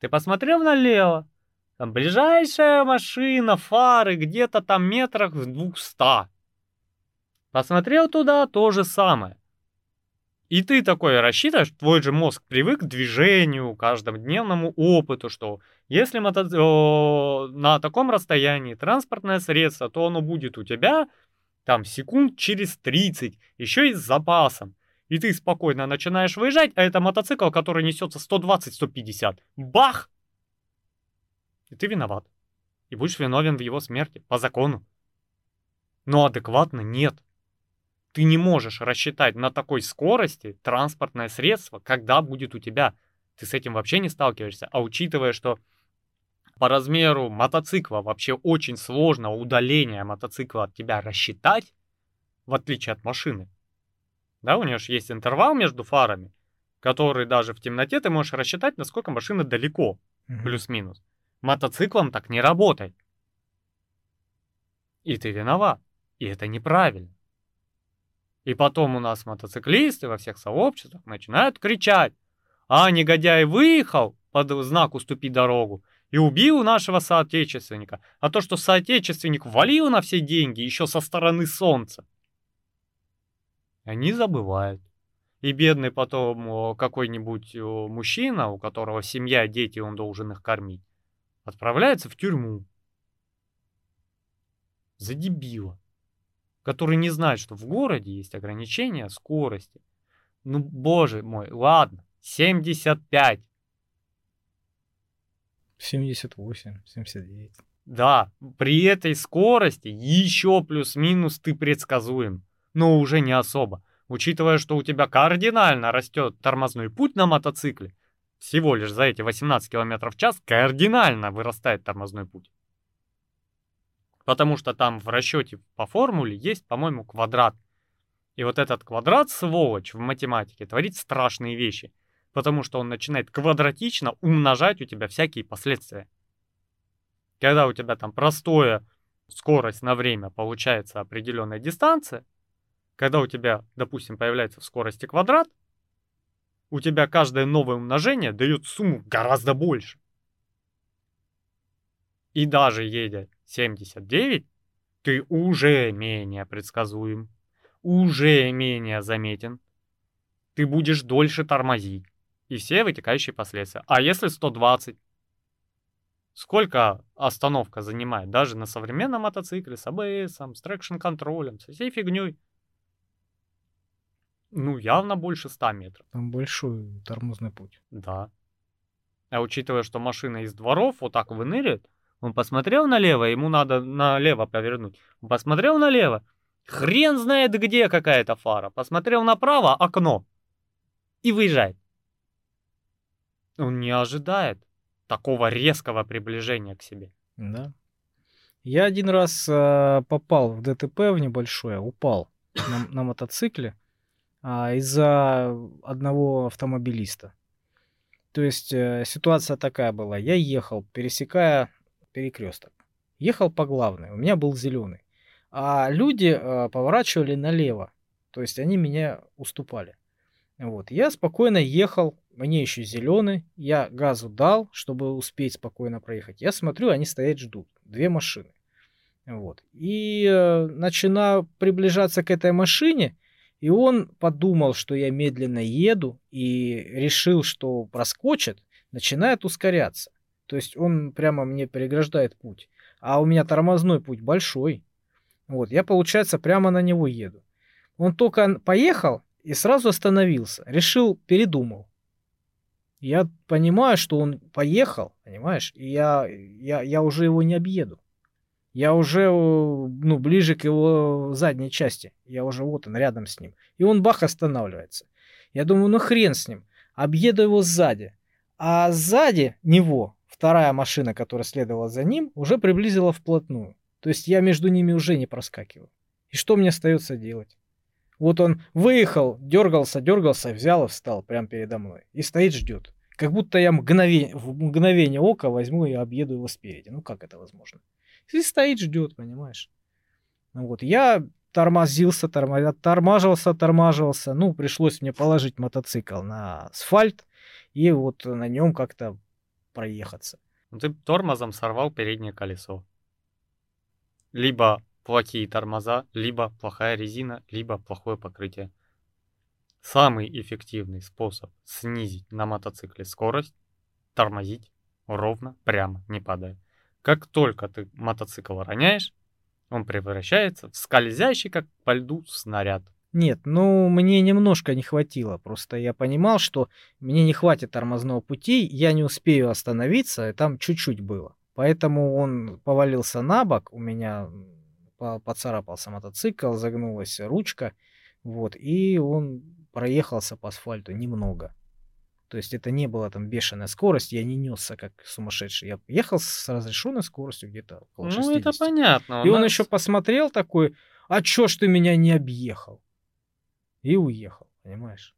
Ты посмотрел налево, там ближайшая машина, фары где-то там метрах в двухста. Посмотрел туда, то же самое. И ты такой рассчитываешь, твой же мозг привык к движению, каждодневному опыту, что если мото... на таком расстоянии транспортное средство, то оно будет у тебя там секунд через 30, еще и с запасом и ты спокойно начинаешь выезжать, а это мотоцикл, который несется 120-150. Бах! И ты виноват. И будешь виновен в его смерти, по закону. Но адекватно нет. Ты не можешь рассчитать на такой скорости транспортное средство, когда будет у тебя. Ты с этим вообще не сталкиваешься. А учитывая, что по размеру мотоцикла вообще очень сложно удаление мотоцикла от тебя рассчитать, в отличие от машины. Да, у нее же есть интервал между фарами, который даже в темноте ты можешь рассчитать, насколько машина далеко, mm-hmm. плюс-минус. Мотоциклом так не работает. И ты виноват. И это неправильно. И потом у нас мотоциклисты во всех сообществах начинают кричать. А, негодяй выехал под знак «Уступи дорогу» и убил нашего соотечественника. А то, что соотечественник валил на все деньги еще со стороны солнца, они забывают. И бедный потом какой-нибудь мужчина, у которого семья, дети, он должен их кормить, отправляется в тюрьму. За дебила. Который не знает, что в городе есть ограничения скорости. Ну, боже мой, ладно, 75. 78, 79. Да, при этой скорости еще плюс-минус ты предсказуем но уже не особо, учитывая, что у тебя кардинально растет тормозной путь на мотоцикле. Всего лишь за эти 18 км в час кардинально вырастает тормозной путь. Потому что там в расчете по формуле есть, по-моему, квадрат. И вот этот квадрат, сволочь, в математике творит страшные вещи. Потому что он начинает квадратично умножать у тебя всякие последствия. Когда у тебя там простое скорость на время получается определенная дистанция, когда у тебя, допустим, появляется в скорости квадрат, у тебя каждое новое умножение дает сумму гораздо больше. И даже едя 79, ты уже менее предсказуем, уже менее заметен. Ты будешь дольше тормозить. И все вытекающие последствия. А если 120? Сколько остановка занимает даже на современном мотоцикле с АБС, с трекшн-контролем, со всей фигней? Ну, явно больше 100 метров. Там большой тормозный путь. Да. А учитывая, что машина из дворов вот так выныривает, он посмотрел налево, ему надо налево повернуть. Он посмотрел налево, хрен знает где какая-то фара. Посмотрел направо, окно. И выезжает. Он не ожидает такого резкого приближения к себе. Да. Я один раз э, попал в ДТП в небольшое, упал на, на мотоцикле а, из-за одного автомобилиста. То есть э, ситуация такая была. Я ехал, пересекая перекресток. Ехал по главной, у меня был зеленый. А люди э, поворачивали налево. То есть они меня уступали. Вот. Я спокойно ехал, мне еще зеленый, я газу дал, чтобы успеть спокойно проехать. Я смотрю, они стоят, ждут. Две машины. Вот. И э, начинаю приближаться к этой машине, и он подумал, что я медленно еду, и решил, что проскочит, начинает ускоряться. То есть он прямо мне переграждает путь. А у меня тормозной путь большой. Вот, я, получается, прямо на него еду. Он только поехал и сразу остановился. Решил, передумал. Я понимаю, что он поехал, понимаешь, и я, я, я уже его не объеду. Я уже, э, ну, ближе к его задней части. Я уже вот он, рядом с ним. И он бах останавливается. Я думаю, ну хрен с ним. Объеду его сзади. А сзади него вторая машина, которая следовала за ним, уже приблизила вплотную. То есть я между ними уже не проскакиваю. И что мне остается делать? Вот он выехал, дергался, дергался, взял и встал прямо передо мной. И стоит, ждет. Как будто я мгновение, в мгновение ока возьму и объеду его спереди. Ну как это возможно? И стоит, ждет, понимаешь? Ну вот, я тормозился, тормозил, тормаживался, тормаживался. Ну, пришлось мне положить мотоцикл на асфальт и вот на нем как-то проехаться. Ну, ты тормозом сорвал переднее колесо. Либо плохие тормоза, либо плохая резина, либо плохое покрытие. Самый эффективный способ снизить на мотоцикле скорость – тормозить ровно, прямо, не падая. Как только ты мотоцикл роняешь, он превращается в скользящий, как по льду, снаряд. Нет, ну мне немножко не хватило. Просто я понимал, что мне не хватит тормозного пути, я не успею остановиться, и там чуть-чуть было. Поэтому он повалился на бок, у меня поцарапался мотоцикл, загнулась ручка, вот, и он проехался по асфальту немного. То есть это не была там бешеная скорость, я не несся как сумасшедший. Я ехал с разрешенной скоростью где-то около 60. Ну, это понятно. И нас... он еще посмотрел такой, а чё ж ты меня не объехал? И уехал, понимаешь?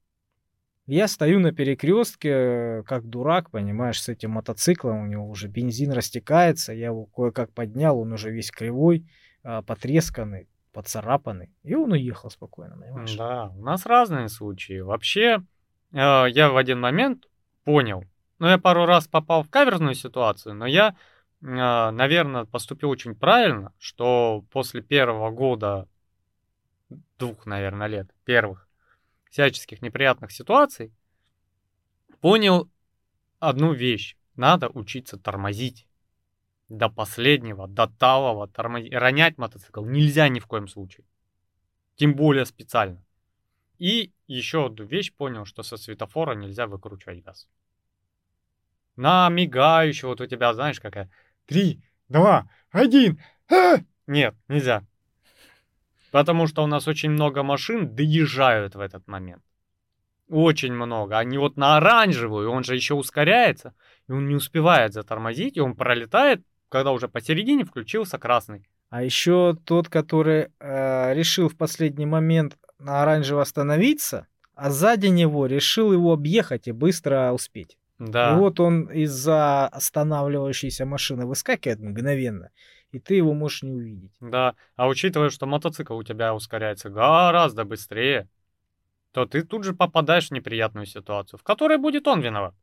Я стою на перекрестке, как дурак, понимаешь, с этим мотоциклом, у него уже бензин растекается, я его кое-как поднял, он уже весь кривой, а, потресканный, поцарапанный, и он уехал спокойно, понимаешь? Да, у нас разные случаи. Вообще, э, я в один момент понял, ну, я пару раз попал в каверзную ситуацию, но я, э, наверное, поступил очень правильно, что после первого года, двух, наверное, лет, первых, всяческих неприятных ситуаций, понял одну вещь. Надо учиться тормозить до последнего, до талого тормозить. Ронять мотоцикл нельзя ни в коем случае. Тем более специально. И еще одну вещь понял, что со светофора нельзя выкручивать газ. На мигающий, вот у тебя, знаешь, какая? Три, два, один. А! Нет, нельзя. Потому что у нас очень много машин доезжают в этот момент. Очень много. Они вот на оранжевую, он же еще ускоряется, и он не успевает затормозить, и он пролетает когда уже посередине включился красный. А еще тот, который э, решил в последний момент на оранжево остановиться, а сзади него решил его объехать и быстро успеть. Да. И вот он из-за останавливающейся машины выскакивает мгновенно, и ты его можешь не увидеть. Да, а учитывая, что мотоцикл у тебя ускоряется гораздо быстрее, то ты тут же попадаешь в неприятную ситуацию, в которой будет он виноват.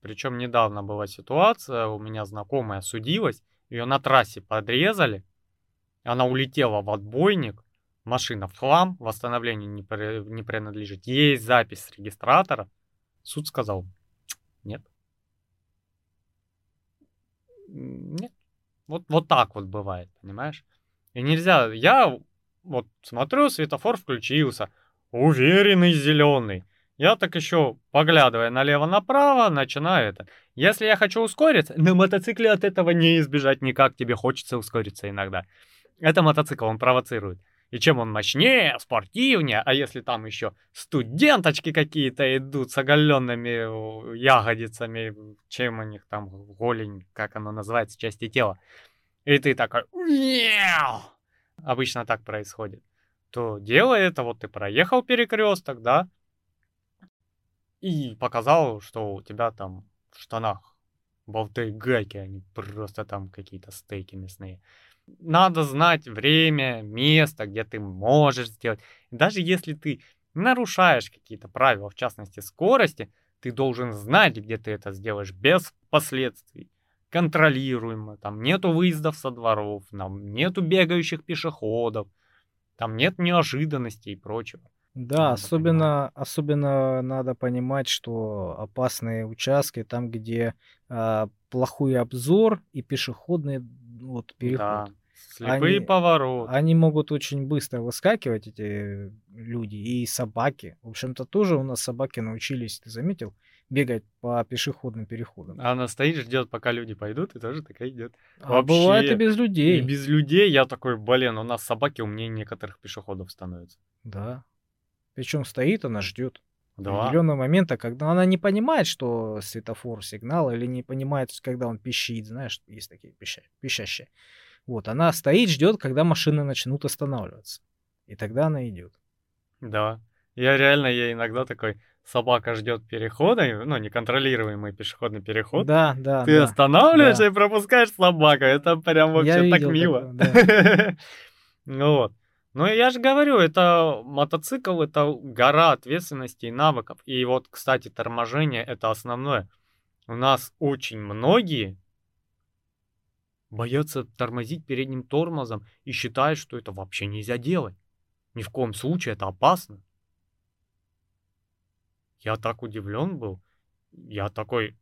Причем недавно была ситуация, у меня знакомая судилась, ее на трассе подрезали, она улетела в отбойник, машина в хлам, восстановлению не, при, не принадлежит. Есть запись с регистратора. Суд сказал, нет. Нет. Вот, вот так вот бывает, понимаешь? И нельзя, я вот смотрю, светофор включился, уверенный зеленый. Я так еще, поглядывая налево-направо, начинаю это. Если я хочу ускориться, на мотоцикле от этого не избежать никак, тебе хочется ускориться иногда. Это мотоцикл, он провоцирует. И чем он мощнее, спортивнее, а если там еще студенточки какие-то идут с оголенными ягодицами, чем у них там голень, как оно называется, части тела, и ты такой, обычно так происходит, то делай это, вот ты проехал перекресток, да, и показал, что у тебя там в штанах болты гайки, а не просто там какие-то стейки мясные надо знать время, место, где ты можешь сделать. Даже если ты нарушаешь какие-то правила, в частности скорости, ты должен знать, где ты это сделаешь без последствий. Контролируемо, там нету выездов со дворов, там нету бегающих пешеходов, там нет неожиданностей и прочего. Да, надо особенно, особенно надо понимать, что опасные участки там, где э, плохой обзор и пешеходные вот переход. Да. Слепые они, повороты. Они могут очень быстро выскакивать, эти люди, и собаки. В общем-то, тоже у нас собаки научились, ты заметил, бегать по пешеходным переходам. А она стоит, ждет, пока люди пойдут, и тоже такая идет. А Вообще, бывает и без людей. И без людей я такой, блин, у нас собаки умнее некоторых пешеходов становятся. Да. Причем стоит, она ждет. Да. определенного момента, когда она не понимает, что светофор сигнал, или не понимает, когда он пищит, знаешь, есть такие пища, пищащие. Вот, она стоит, ждет, когда машины начнут останавливаться. И тогда она идет. Да. Я реально, я иногда такой, собака ждет перехода, ну, неконтролируемый пешеходный переход. Да, да. Ты да, останавливаешься да. и пропускаешь собаку. Это прям вообще я так мило. ну вот. Ну, я же говорю, это мотоцикл, это гора ответственности и навыков. И вот, кстати, торможение это основное. У нас очень многие боятся тормозить передним тормозом и считают, что это вообще нельзя делать. Ни в коем случае это опасно. Я так удивлен был. Я такой,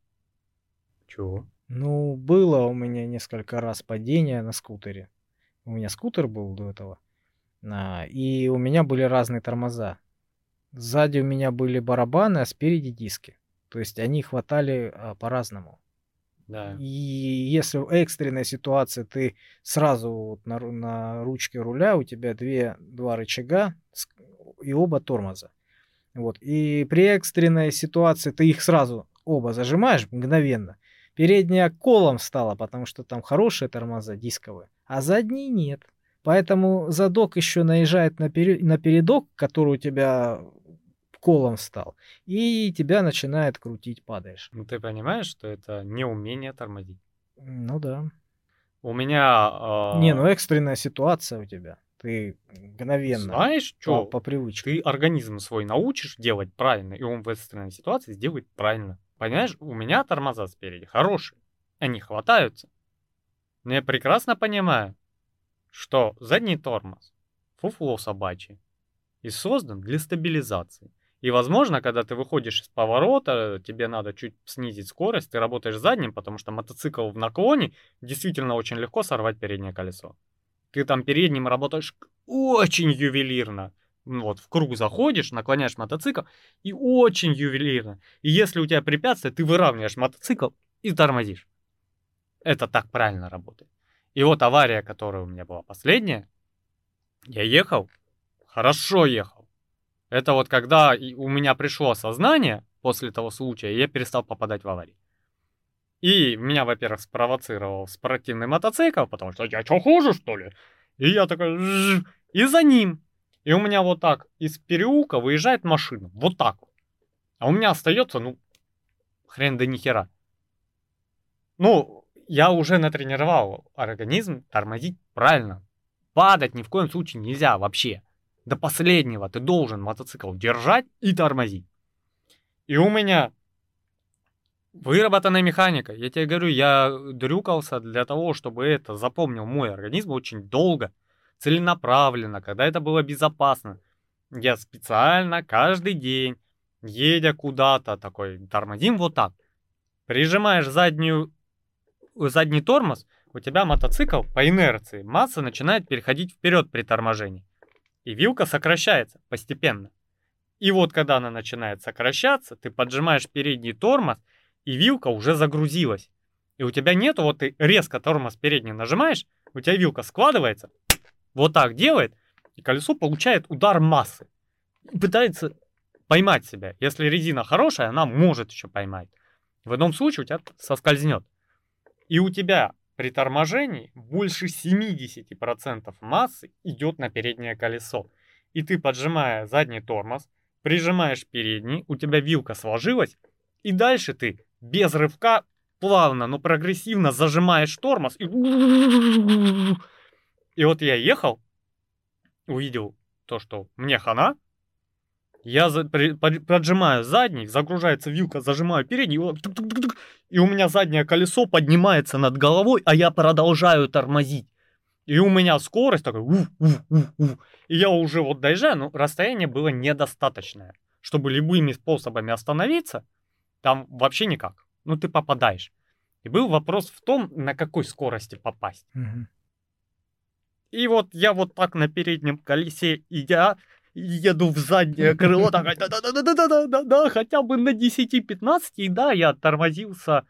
чего? Ну, было у меня несколько раз падение на скутере. У меня скутер был до этого. А, и у меня были разные тормоза. Сзади у меня были барабаны, а спереди диски. То есть они хватали а, по-разному. Да. И если в экстренной ситуации ты сразу вот на, на ручке руля, у тебя две, два рычага и оба тормоза. Вот. И при экстренной ситуации ты их сразу оба зажимаешь мгновенно. Передняя колом стала, потому что там хорошие тормоза дисковые, а задние нет. Поэтому задок еще наезжает на, пере... на передок, который у тебя колом стал, и тебя начинает крутить, падаешь. Ну ты понимаешь, что это неумение тормозить? Ну да. У меня... Э... Не, ну экстренная ситуация у тебя. Ты мгновенно. Знаешь, что? По, по привычке. Ты организм свой научишь делать правильно, и он в экстренной ситуации сделает правильно. Понимаешь, у меня тормоза спереди хорошие. Они хватаются. Но я прекрасно понимаю, что задний тормоз, фуфло собачье, и создан для стабилизации. И, возможно, когда ты выходишь из поворота, тебе надо чуть снизить скорость, ты работаешь задним, потому что мотоцикл в наклоне действительно очень легко сорвать переднее колесо. Ты там передним работаешь очень ювелирно. Вот, в круг заходишь, наклоняешь мотоцикл, и очень ювелирно. И если у тебя препятствие, ты выравниваешь мотоцикл и тормозишь. Это так правильно работает. И вот авария, которая у меня была последняя, я ехал, хорошо ехал. Это вот когда у меня пришло осознание после того случая, я перестал попадать в аварии. И меня, во-первых, спровоцировал спортивный мотоцикл, потому что я что, хуже, что ли? И я такой... И за ним. И у меня вот так из переулка выезжает машина. Вот так. А у меня остается, ну, хрен да нихера. Ну, я уже натренировал организм тормозить правильно. Падать ни в коем случае нельзя вообще. До последнего ты должен мотоцикл держать и тормозить. И у меня выработанная механика. Я тебе говорю, я дрюкался для того, чтобы это запомнил мой организм очень долго, целенаправленно, когда это было безопасно. Я специально каждый день, едя куда-то, такой, тормозим вот так. Прижимаешь заднюю, задний тормоз, у тебя мотоцикл по инерции, масса начинает переходить вперед при торможении. И вилка сокращается постепенно. И вот когда она начинает сокращаться, ты поджимаешь передний тормоз, и вилка уже загрузилась. И у тебя нету, вот ты резко тормоз передний нажимаешь, у тебя вилка складывается, вот так делает, и колесо получает удар массы. И пытается поймать себя. Если резина хорошая, она может еще поймать. В одном случае у тебя соскользнет. И у тебя при торможении больше 70% массы идет на переднее колесо. И ты, поджимая задний тормоз, прижимаешь передний, у тебя вилка сложилась, и дальше ты без рывка плавно, но прогрессивно зажимаешь тормоз и... И вот я ехал, увидел то, что мне хана, я за, при, поджимаю задний, загружается вилка, зажимаю передний, и у меня заднее колесо поднимается над головой, а я продолжаю тормозить. И у меня скорость такая, уф, уф, уф, уф. и я уже вот доезжаю, но расстояние было недостаточное, чтобы любыми способами остановиться, там вообще никак. Ну ты попадаешь. И был вопрос в том, на какой скорости попасть. Мгм. И вот я вот так на переднем колесе идя, еду в заднее крыло, такая, да-да-да-да-да-да-да, хотя бы на 10-15, и да, я тормозился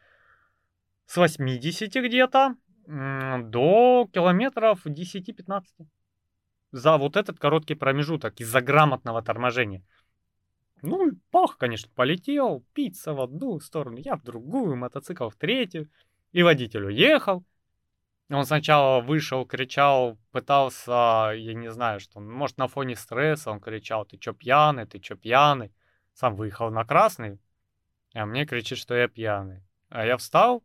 с 80 где-то до километров 10-15 за вот этот короткий промежуток из-за грамотного торможения. Ну, пах, конечно, полетел, пицца в одну сторону, я в другую, мотоцикл в третью, и водитель уехал. Он сначала вышел, кричал, пытался, я не знаю, что, может, на фоне стресса он кричал, ты чё пьяный, ты чё пьяный. Сам выехал на красный, а мне кричит, что я пьяный. А я встал,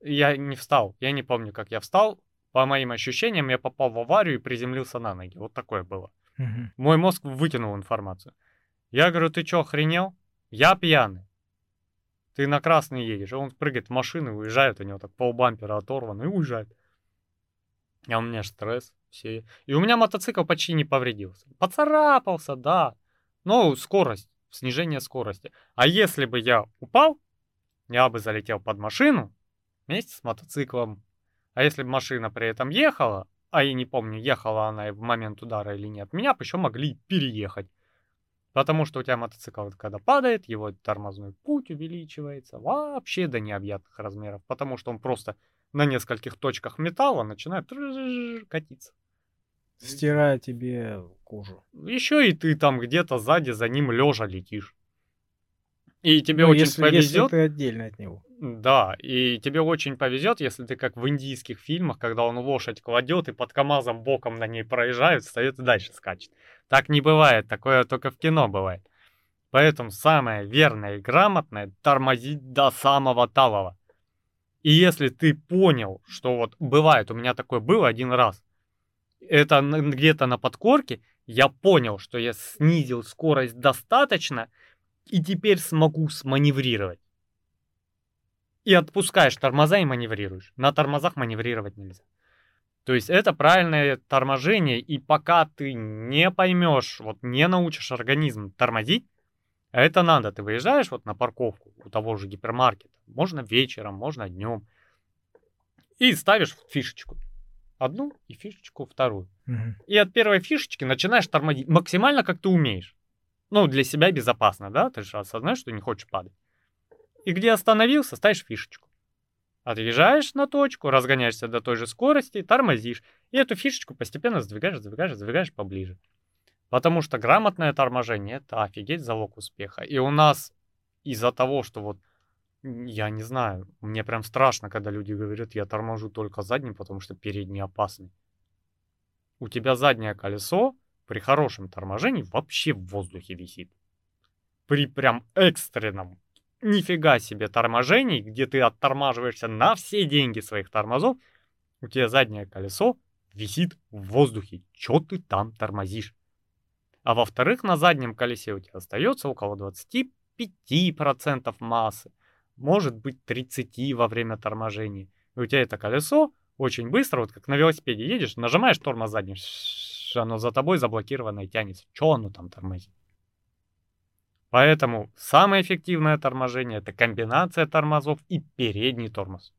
я не встал, я не помню, как я встал. По моим ощущениям, я попал в аварию и приземлился на ноги. Вот такое было. Мгм. Мой мозг вытянул информацию. Я говорю, ты чё, охренел? Я пьяный. Ты на красный едешь. Он прыгает в машину, уезжает, у него так полбампера оторван и уезжает. А у меня стресс. Все. И у меня мотоцикл почти не повредился. Поцарапался, да. Но скорость, снижение скорости. А если бы я упал, я бы залетел под машину вместе с мотоциклом. А если бы машина при этом ехала, а я не помню, ехала она в момент удара или нет, меня бы еще могли переехать. Потому что у тебя мотоцикл, когда падает, его тормозной путь увеличивается вообще до необъятных размеров. Потому что он просто на нескольких точках металла начинает катиться. Стирая тебе кожу. Еще и ты там где-то сзади за ним лежа летишь. И тебе Ну, очень если, если повезет. ты отдельно от него. Да, и тебе очень повезет, если ты как в индийских фильмах, когда он лошадь кладет и под КАМАЗом боком на ней проезжают, встает и дальше скачет. Так не бывает, такое только в кино бывает. Поэтому самое верное и грамотное — тормозить до самого талого. И если ты понял, что вот бывает, у меня такое было один раз, это где-то на подкорке, я понял, что я снизил скорость достаточно, и теперь смогу сманеврировать. И отпускаешь тормоза и маневрируешь. На тормозах маневрировать нельзя. То есть это правильное торможение, и пока ты не поймешь, вот не научишь организм тормозить, а это надо, ты выезжаешь вот на парковку у того же гипермаркета, можно вечером, можно днем, и ставишь фишечку. Одну и фишечку вторую. Мгм. И от первой фишечки начинаешь тормозить максимально, как ты умеешь. Ну, для себя безопасно, да? Ты же осознаешь, что не хочешь падать. И где остановился, ставишь фишечку. Отъезжаешь на точку, разгоняешься до той же скорости, тормозишь. И эту фишечку постепенно сдвигаешь, сдвигаешь, сдвигаешь поближе. Потому что грамотное торможение — это офигеть залог успеха. И у нас из-за того, что вот Я не знаю, мне прям страшно, когда люди говорят, я торможу только задним, потому что передний опасный. У тебя заднее колесо при хорошем торможении вообще в воздухе висит. При прям экстренном, нифига себе торможении, где ты оттормаживаешься на все деньги своих тормозов, у тебя заднее колесо висит в воздухе. Чё ты там тормозишь? А во-вторых, на заднем колесе у тебя остается около 25% массы может быть 30 во время торможения. И у тебя это колесо очень быстро, вот как на велосипеде едешь, нажимаешь тормоз задний, оно за тобой заблокировано и тянется. Что оно там тормозит? Поэтому самое эффективное торможение это комбинация тормозов и передний тормоз.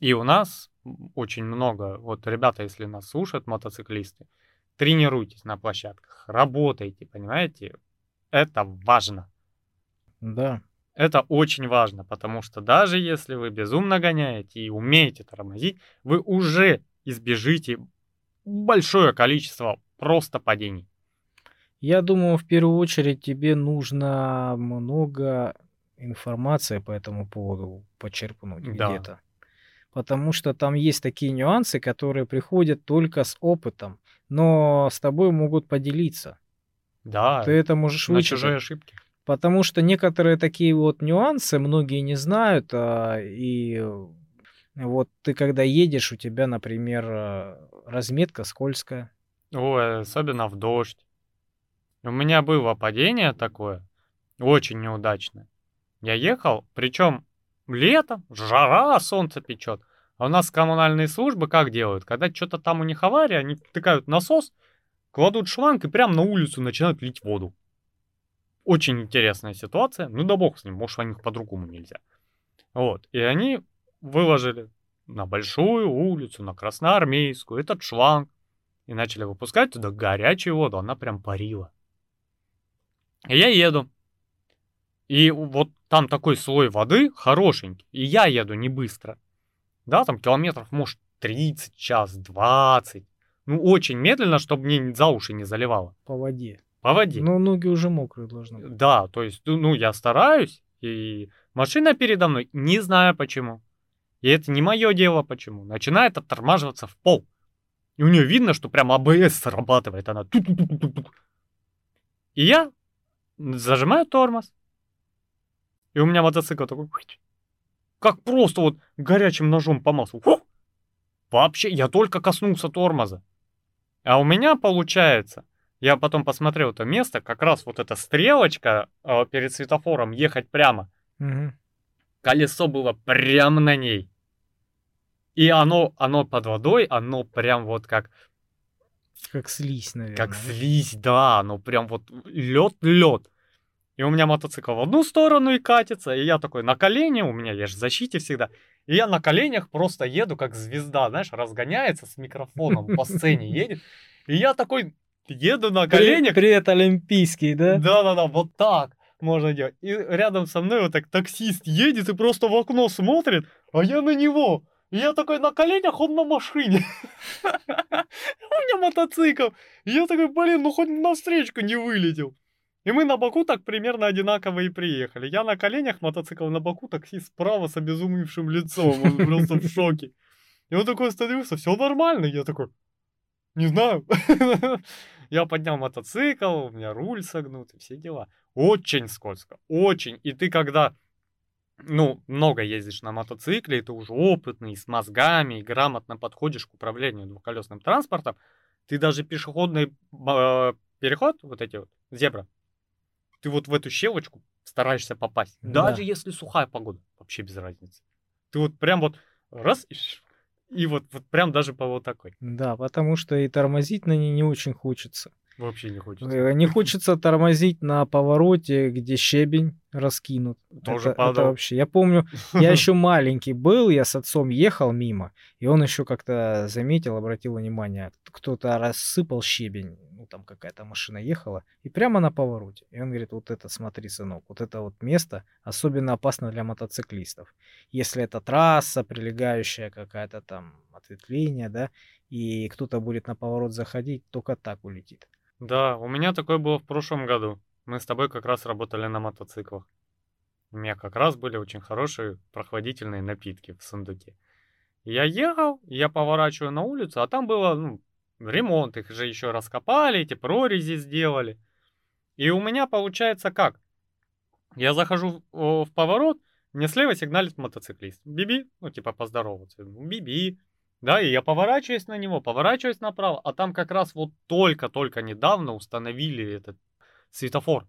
И у нас очень много, вот ребята, если нас слушают, мотоциклисты, тренируйтесь на площадках, работайте, понимаете? Это важно. Да. Это очень важно, потому что даже если вы безумно гоняете и умеете тормозить, вы уже избежите большое количество просто падений. Я думаю, в первую очередь тебе нужно много информации по этому поводу почерпнуть да. где-то. Потому что там есть такие нюансы, которые приходят только с опытом, но с тобой могут поделиться. Да. Ты это можешь на чужие ошибки. Потому что некоторые такие вот нюансы многие не знают, а, и вот ты когда едешь, у тебя, например, а, разметка скользкая. Ой, особенно в дождь. У меня было падение такое, очень неудачное. Я ехал, причем лето, жара, солнце печет. А у нас коммунальные службы как делают? Когда что-то там у них авария, они втыкают насос, кладут шланг и прямо на улицу начинают лить воду. Очень интересная ситуация. Ну да бог с ним, может, у них по-другому нельзя. Вот. И они выложили на большую улицу, на Красноармейскую, этот шланг. И начали выпускать туда горячую воду. Она прям парила. И я еду. И вот там такой слой воды хорошенький. И я еду не быстро. Да, там километров, может, 30 час, 20. Ну, очень медленно, чтобы мне за уши не заливало. По воде. По воде. Ну, ноги уже мокрые должны быть. Да, то есть, ну, я стараюсь, и машина передо мной, не знаю почему. И это не мое дело почему. Начинает оттормаживаться в пол. И у нее видно, что прям АБС срабатывает. Она ту -ту -ту -ту -ту. И я зажимаю тормоз. И у меня мотоцикл такой... Как просто вот горячим ножом по маслу. Фу! Вообще, я только коснулся тормоза. А у меня получается я потом посмотрел это место, как раз вот эта стрелочка э, перед светофором ехать прямо. Угу. Колесо было прямо на ней. И оно, оно под водой, оно прям вот как... Как слизь, наверное. Как слизь, да, оно прям вот лед-лед. И у меня мотоцикл в одну сторону и катится, и я такой на колени, у меня я же в защите всегда, и я на коленях просто еду как звезда, знаешь, разгоняется с микрофоном по сцене едет, и я такой еду на коленях. Привет, Олимпийский, да? Да-да-да, вот так можно делать. И рядом со мной вот так таксист едет и просто в окно смотрит, а я на него. И я такой на коленях, он на машине. У меня мотоцикл. И я такой, блин, ну хоть на встречку не вылетел. И мы на боку так примерно одинаково и приехали. Я на коленях, мотоцикл на боку, таксист справа с обезумевшим лицом. Он просто в шоке. И он такой остановился, все нормально. Я такой, не знаю. Я поднял мотоцикл, у меня руль согнут и все дела. Очень скользко, очень. И ты когда, ну, много ездишь на мотоцикле, и ты уже опытный, с мозгами, и грамотно подходишь к управлению двухколесным транспортом, ты даже пешеходный э, переход, вот эти вот, зебра, ты вот в эту щелочку стараешься попасть. Да. Даже если сухая погода, вообще без разницы. Ты вот прям вот раз и и вот, вот прям даже по вот такой. Да, потому что и тормозить на ней не очень хочется. Вообще не хочется. Э, не хочется тормозить на повороте, где щебень раскинут. Тоже это, падал. это вообще. Я помню, я еще маленький был, я с отцом ехал мимо, и он еще как-то заметил, обратил внимание, кто-то рассыпал щебень, ну там какая-то машина ехала, и прямо на повороте. И он говорит, вот это смотри, сынок, вот это вот место особенно опасно для мотоциклистов. Если это трасса, прилегающая какая-то там ответвление, да, и кто-то будет на поворот заходить, только так улетит. Да, у меня такое было в прошлом году. Мы с тобой как раз работали на мотоциклах. У меня как раз были очень хорошие прохладительные напитки в сундуке. Я ехал, я поворачиваю на улицу, а там было, ну, ремонт, их же еще раскопали, эти прорези сделали. И у меня получается как? Я захожу в, в поворот, мне слева сигналит мотоциклист. Биби, ну типа поздороваться. Биби. Да, и я поворачиваюсь на него, поворачиваюсь направо, а там как раз вот только-только недавно установили этот светофор.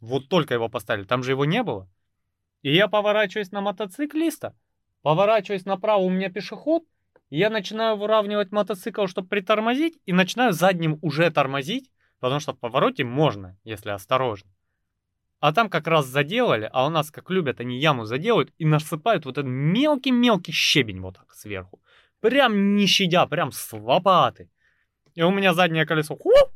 Вот только его поставили, там же его не было. И я поворачиваюсь на мотоциклиста, поворачиваюсь направо, у меня пешеход, и я начинаю выравнивать мотоцикл, чтобы притормозить, и начинаю задним уже тормозить, потому что в повороте можно, если осторожно. А там как раз заделали, а у нас, как любят, они яму заделают и насыпают вот этот мелкий-мелкий щебень вот так сверху. Прям не щадя, прям с лопаты. И у меня заднее колесо хуп,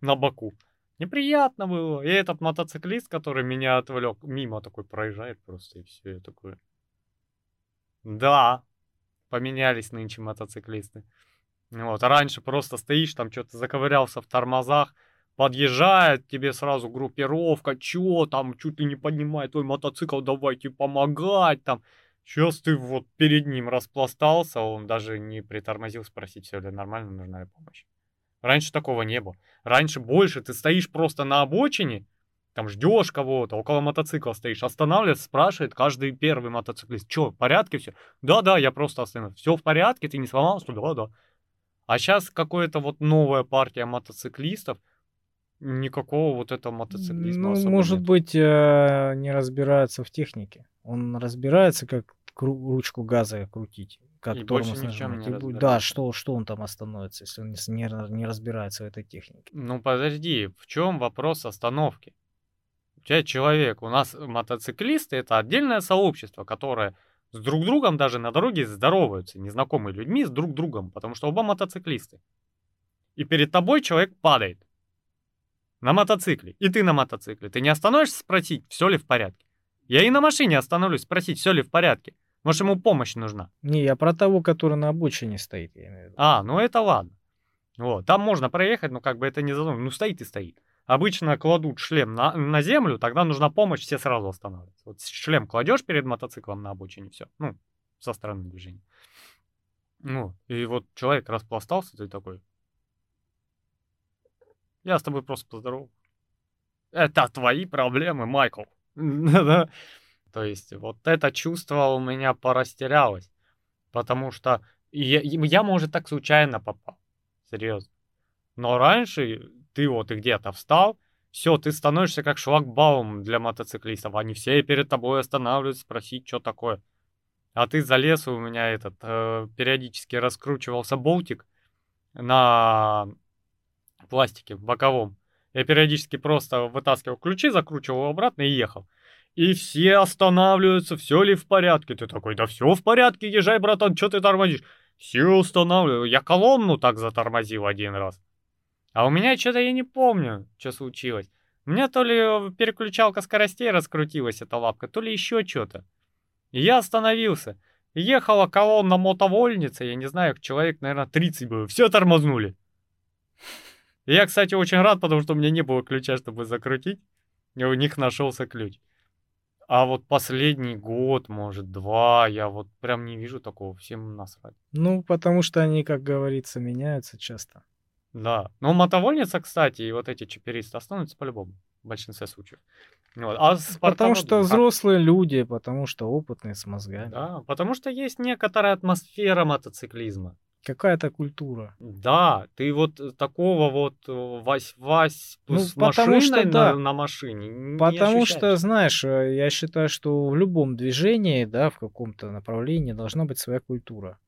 на боку. Неприятно было. И этот мотоциклист, который меня отвлек, мимо такой проезжает просто, и все, я такой... Да, поменялись нынче мотоциклисты. Вот, а раньше просто стоишь, там что-то заковырялся в тормозах, подъезжает тебе сразу группировка, чё там, чуть ли не поднимает твой мотоцикл, давайте помогать там. Сейчас ты вот перед ним распластался, он даже не притормозил спросить, все ли нормально, нужна ли помощь. Раньше такого не было. Раньше больше ты стоишь просто на обочине, там ждешь кого-то, около мотоцикла стоишь, останавливается, спрашивает каждый первый мотоциклист, что, в порядке все? Да-да, я просто остановился. Все в порядке, ты не сломался? Да-да. А сейчас какая-то вот новая партия мотоциклистов, никакого вот этого мотоциклизма Ну, может нет. быть, э, не разбирается в технике. Он разбирается, как ручку газа крутить, как И больше тормоз ни в чем не бу- Да, разбирается. что, что он там остановится, если он не, не разбирается в этой технике. Ну подожди, в чем вопрос остановки? У тебя человек, у нас мотоциклисты это отдельное сообщество, которое с друг другом даже на дороге здороваются, незнакомые людьми с друг другом, потому что оба мотоциклисты. И перед тобой человек падает на мотоцикле, и ты на мотоцикле. Ты не остановишься спросить, все ли в порядке? Я и на машине остановлюсь спросить, все ли в порядке. Может, ему помощь нужна. Не, я про того, который на обочине стоит, я имею в виду. А, ну это ладно. Вот, там можно проехать, но как бы это не задумано. Ну стоит и стоит. Обычно кладут шлем на, на землю, тогда нужна помощь, все сразу останавливаются. Вот шлем кладешь перед мотоциклом на обочине, все. Ну, со стороны движения. Ну, и вот человек распластался, ты такой. Я с тобой просто поздоровался. Это твои проблемы, Майкл. То есть вот это чувство у меня порастерялось. Потому что я, я, может, так случайно попал. Серьезно. Но раньше ты вот и где-то встал, все, ты становишься как шлагбаум для мотоциклистов. Они все перед тобой останавливаются, спросить, что такое. А ты залез, у меня этот э, периодически раскручивался болтик на пластике боковом. Я периодически просто вытаскивал ключи, закручивал обратно и ехал. И все останавливаются, все ли в порядке. Ты такой, да все в порядке, езжай, братан, что ты тормозишь? Все устанавливаю. Я колонну так затормозил один раз. А у меня что-то я не помню, что случилось. У меня то ли переключалка скоростей раскрутилась, эта лапка, то ли еще что-то. Я остановился. Ехала колонна мотовольница, я не знаю, человек, наверное, 30 было. Все тормознули. И я, кстати, очень рад, потому что у меня не было ключа, чтобы закрутить. И у них нашелся ключ. А вот последний год, может, два, я вот прям не вижу такого, всем насрать. Ну, потому что они, как говорится, меняются часто. Да. Но мотовольница, кстати, и вот эти чиперисты останутся по-любому, в большинстве случаев. Вот. А Потому что как? взрослые люди, потому что опытные с мозгами. Да, потому что есть некоторая атмосфера мотоциклизма. Какая-то культура. Да, ты вот э, такого вот э, вась-вась Ну, с потому что машиной да. на, на машине не Потому что, ощущаешь. знаешь, э, я считаю, что в любом движении, да, в каком-то направлении должна быть своя культура.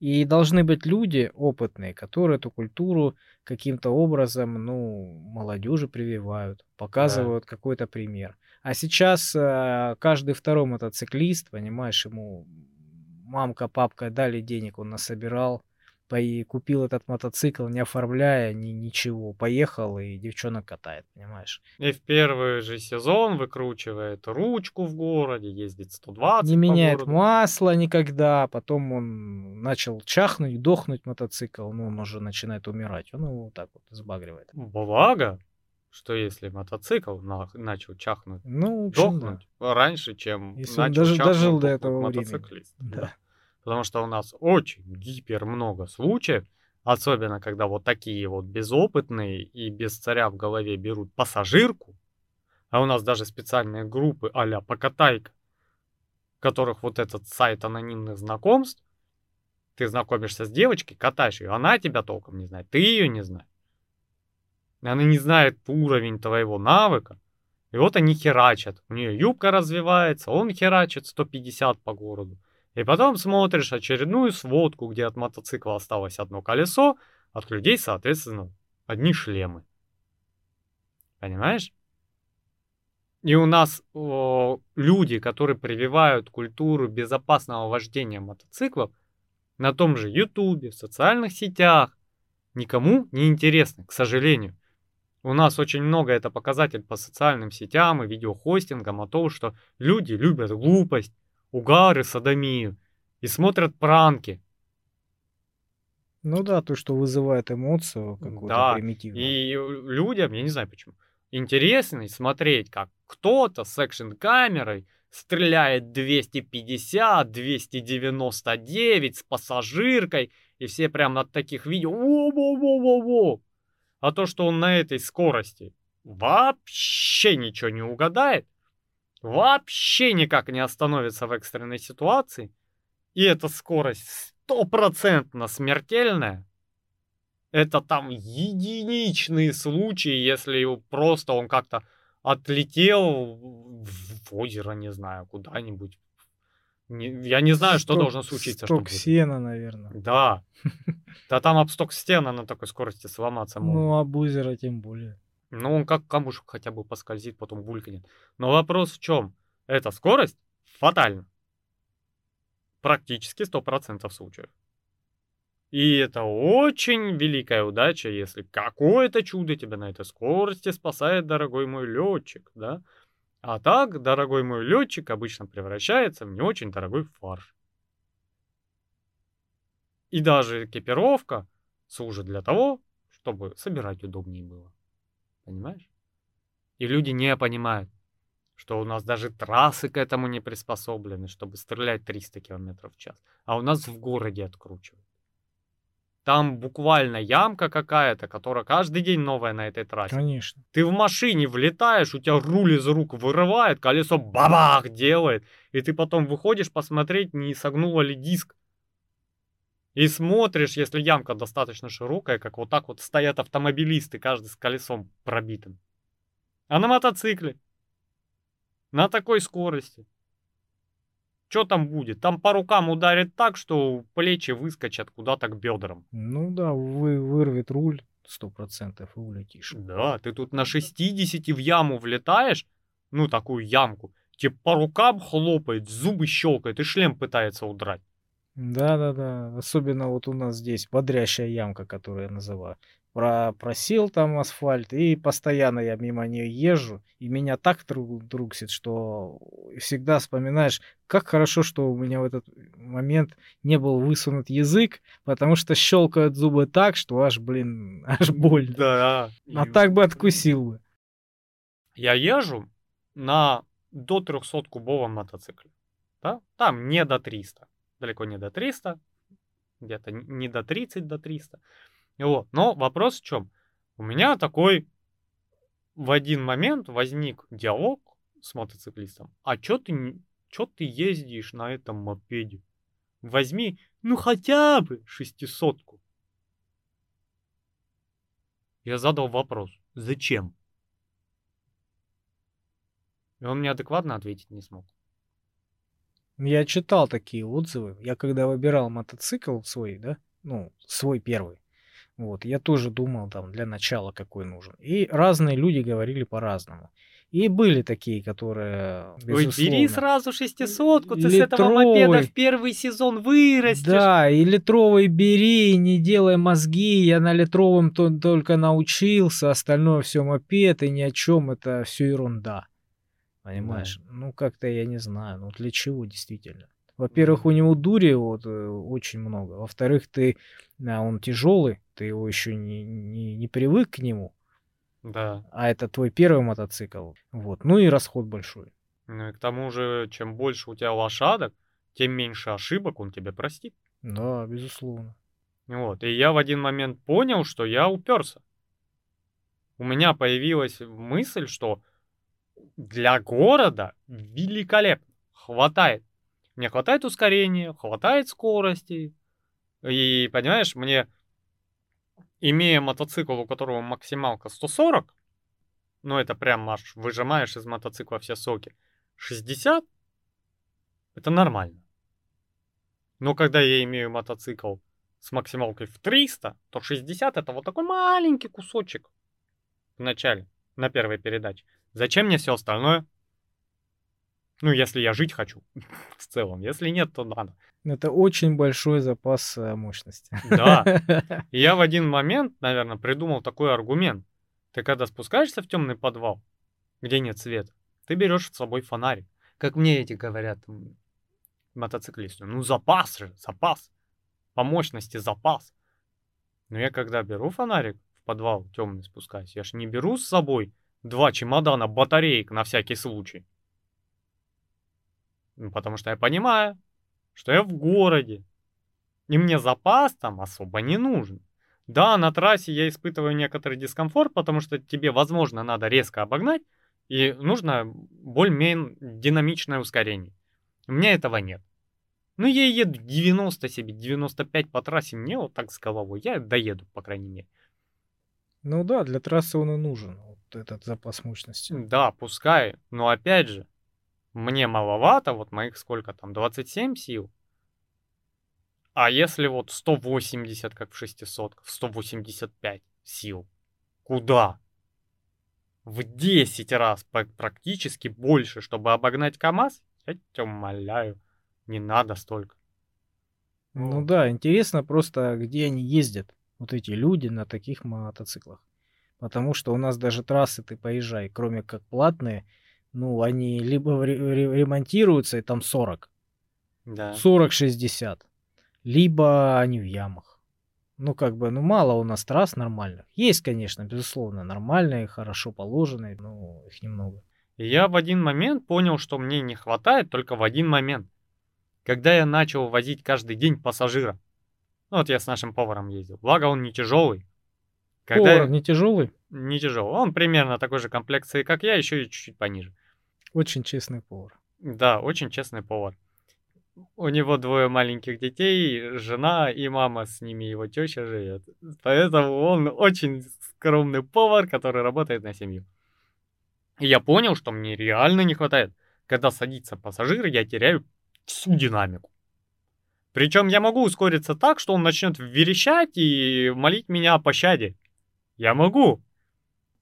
И должны быть люди опытные, которые эту культуру каким-то образом, ну, молодежи прививают, показывают какой-то пример. А сейчас э, каждый второй мотоциклист, понимаешь, ему мамка, папка дали денег, он насобирал, и купил этот мотоцикл, не оформляя ни, ничего, поехал и девчонок катает, понимаешь. И в первый же сезон выкручивает ручку в городе, ездит 120 не меняет городу. масло никогда, потом он начал чахнуть, дохнуть мотоцикл, ну, он уже начинает умирать, он его вот так вот сбагривает. Благо, что если мотоцикл на- начал чахнуть, Ну, общем, да. дохнуть раньше, чем Если он начал даже чахнуть дожил до этого времени. мотоциклист. Да. Потому что у нас очень гипер много случаев, особенно когда вот такие вот безопытные и без царя в голове берут пассажирку, а у нас даже специальные группы а-ля покатайка, в которых вот этот сайт анонимных знакомств, ты знакомишься с девочкой, катаешь ее, она тебя толком не знает, ты ее не знаешь. Она не знает уровень твоего навыка. И вот они херачат. У нее юбка развивается, он херачит 150 по городу. И потом смотришь очередную сводку, где от мотоцикла осталось одно колесо, от людей, соответственно, одни шлемы. Понимаешь? И у нас о, люди, которые прививают культуру безопасного вождения мотоциклов, на том же Ютубе, в социальных сетях, никому не интересны, к сожалению. У нас очень много это показатель по социальным сетям и видеохостингам о том, что люди любят глупость, угары, садомию и смотрят пранки. Ну да, то, что вызывает эмоцию какую-то Да, примитивную. И людям, я не знаю почему, интересно смотреть, как кто-то с экшн-камерой стреляет 250, 299 с пассажиркой, и все прям от таких видео во-во-во-во-во. А то, что он на этой скорости вообще ничего не угадает, вообще никак не остановится в экстренной ситуации, и эта скорость стопроцентно смертельная, это там единичные случаи, если просто он как-то отлетел в озеро, не знаю, куда-нибудь. Не- я не знаю, что Сток- должно случиться, чтобы... Сток сена, наверное. Да. Да там об сток стена на такой скорости сломаться может. Ну, об озеро тем более. Ну, он как камушек хотя бы поскользит, потом булькнет. Но вопрос в чем? Эта скорость фатальна. Практически 100% случаев. И это очень великая удача, если какое-то чудо тебя на этой скорости спасает, дорогой мой летчик, да? А так, дорогой мой летчик обычно превращается в не очень дорогой фарш. И даже экипировка служит для того, чтобы собирать удобнее было. Понимаешь? И люди не понимают, что у нас даже трассы к этому не приспособлены, чтобы стрелять 300 км в час. А у нас в городе откручивают. Там буквально ямка какая-то, которая каждый день новая на этой трассе. Конечно. Ты в машине влетаешь, у тебя руль из рук вырывает, колесо бабах делает, и ты потом выходишь посмотреть, не согнуло ли диск. И смотришь, если ямка достаточно широкая, как вот так вот стоят автомобилисты, каждый с колесом пробитым. А на мотоцикле? На такой скорости. Что там будет? Там по рукам ударит так, что плечи выскочат куда-то к бедрам. Ну да, вы, вырвет руль сто процентов и улетишь. Да, ты тут на 60 в яму влетаешь, ну такую ямку, тебе по рукам хлопает, зубы щелкает, и шлем пытается удрать. Да-да-да. Особенно вот у нас здесь бодрящая ямка, которую я называю. Про, просел там асфальт, и постоянно я мимо нее езжу, и меня так тру- труксит, что всегда вспоминаешь, как хорошо, что у меня в этот момент не был высунут язык, потому что щелкают зубы так, что аж, блин, аж больно. Да. А так бы откусил бы. Я езжу на до 300 кубовом мотоцикле. Да? Там не до 300. Далеко не до 300. Где-то не до 30, до 300. Вот. Но вопрос в чем? У меня такой в один момент возник диалог с мотоциклистом. А чё ты, чё ты ездишь на этом мопеде? Возьми, ну хотя бы шестисотку. Я задал вопрос. Зачем? И он мне адекватно ответить не смог. Я читал такие отзывы. Я когда выбирал мотоцикл свой, да, ну, свой первый, вот, я тоже думал там для начала какой нужен. И разные люди говорили по-разному. И были такие, которые, Ой, бери безусловно, сразу шестисотку, ты с этого мопеда Литровый. в первый сезон вырастешь. Да, и литровый бери, не делай мозги. Я на литровом то- только научился, остальное все мопед, и ни о чем, это все ерунда. Понимаешь? Ну, как-то я не знаю, ну для чего действительно. Во-первых, у него дури вот э, очень много. Во-вторых, ты, а, он тяжелый, ты его еще не, не, не привык к нему. Да. А это твой первый мотоцикл. Вот. Ну и расход большой. Ну и к тому же, чем больше у тебя лошадок, тем меньше ошибок он тебе простит. Да, безусловно. Вот. И я в один момент понял, что я уперся. У меня появилась мысль, что для города великолепно. Хватает. Мне хватает ускорения, хватает скорости. И, понимаешь, мне, имея мотоцикл, у которого максималка 140, ну это прям аж выжимаешь из мотоцикла все соки, 60, это нормально. Но когда я имею мотоцикл с максималкой в 300, то 60 это вот такой маленький кусочек в начале, на первой передаче. Зачем мне все остальное? Ну, если я жить хочу в целом. Если нет, то надо. Это очень большой запас э, мощности. Да. И я в один момент, наверное, придумал такой аргумент. Ты когда спускаешься в темный подвал, где нет света, ты берешь с собой фонарик. Как мне эти говорят мотоциклисты. Ну, запас же, запас. По мощности запас. Но я когда беру фонарик в подвал темный спускаюсь, я же не беру с собой два чемодана батареек на всякий случай. Ну, потому что я понимаю, что я в городе. И мне запас там особо не нужен. Да, на трассе я испытываю некоторый дискомфорт, потому что тебе, возможно, надо резко обогнать, и нужно более-менее динамичное ускорение. У меня этого нет. Ну, я еду 90 себе, 95 по трассе, мне вот так с головой. Я доеду, по крайней мере. Ну да, для трассы он и нужен, вот этот запас мощности. Да, пускай, но опять же, мне маловато, вот моих сколько там, 27 сил. А если вот 180, как в 600, 185 сил, куда? В 10 раз практически больше, чтобы обогнать КАМАЗ? Я тебя умоляю, не надо столько. Ну да, интересно просто, где они ездят, вот эти люди на таких мотоциклах. Потому что у нас даже трассы ты поезжай, кроме как платные, ну, они либо ремонтируются, и там 40. Да. 40-60. Либо они в ямах. Ну, как бы, ну, мало у нас трасс нормальных. Есть, конечно, безусловно, нормальные, хорошо положенные, но их немного. Я в один момент понял, что мне не хватает только в один момент. Когда я начал возить каждый день пассажира. Ну, вот я с нашим поваром ездил. Благо, он не тяжелый. Когда Повар не тяжелый? Не тяжелый. Он примерно такой же комплекции, как я, еще и чуть-чуть пониже. Очень честный повар. Да, очень честный повар. У него двое маленьких детей, жена и мама, с ними его теща живет. Поэтому он очень скромный повар, который работает на семью. И я понял, что мне реально не хватает. Когда садится пассажир, я теряю всю динамику. Причем я могу ускориться так, что он начнет верещать и молить меня о пощаде. Я могу.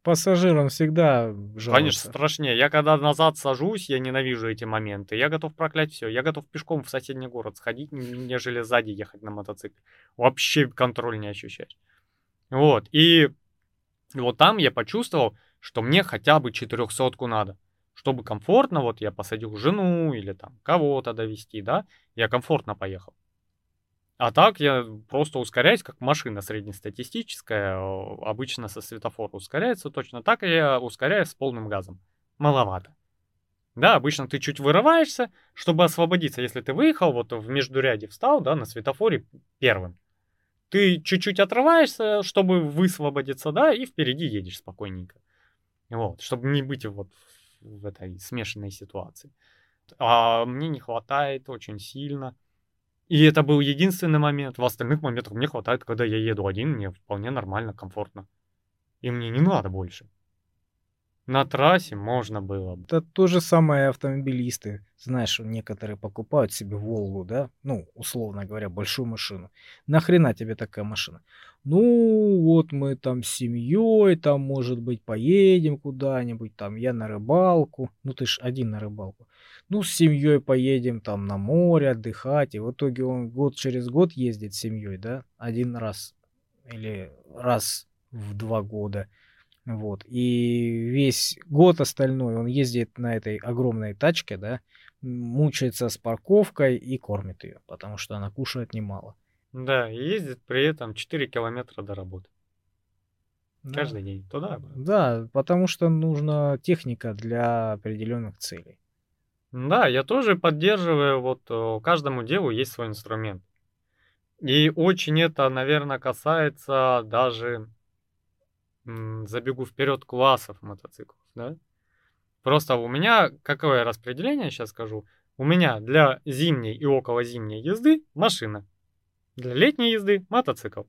Пассажирам всегда жалуются. Конечно, страшнее. Я когда назад сажусь, я ненавижу эти моменты. Я готов проклять все. Я готов пешком в соседний город сходить, нежели сзади ехать на мотоцикле. Вообще контроль не ощущать. Вот. И вот там я почувствовал, что мне хотя бы четырехсотку надо. Чтобы комфортно, вот я посадил жену или там кого-то довести, да, я комфортно поехал. А так я просто ускоряюсь, как машина среднестатистическая, обычно со светофора ускоряется точно так, я ускоряюсь с полным газом. Маловато. Да, обычно ты чуть вырываешься, чтобы освободиться. Если ты выехал, вот в междуряде встал, да, на светофоре первым. Ты чуть-чуть отрываешься, чтобы высвободиться, да, и впереди едешь спокойненько. Вот, чтобы не быть вот в этой смешанной ситуации. А мне не хватает очень сильно. И это был единственный момент. В остальных моментах мне хватает, когда я еду один, мне вполне нормально, комфортно. И мне не надо больше. На трассе можно было. Это то же самое автомобилисты. Знаешь, некоторые покупают себе Волгу, да? Ну, условно говоря, большую машину. Нахрена тебе такая машина? Ну, вот мы там с семьей, там, может быть, поедем куда-нибудь, там, я на рыбалку. Ну, ты ж один на рыбалку ну, с семьей поедем там на море отдыхать. И в итоге он год через год ездит с семьей, да, один раз или раз в два года. Вот. И весь год остальной он ездит на этой огромной тачке, да, мучается с парковкой и кормит ее, потому что она кушает немало. Да, и ездит при этом 4 километра до работы. Да. Каждый день. Туда. Да, потому что нужна техника для определенных целей. Да, я тоже поддерживаю, вот э, каждому делу есть свой инструмент. И очень это, наверное, касается даже, забегу вперед, классов мотоциклов, да? Просто у меня, какое распределение, сейчас скажу, у меня для зимней и около зимней езды машина, для летней езды мотоцикл.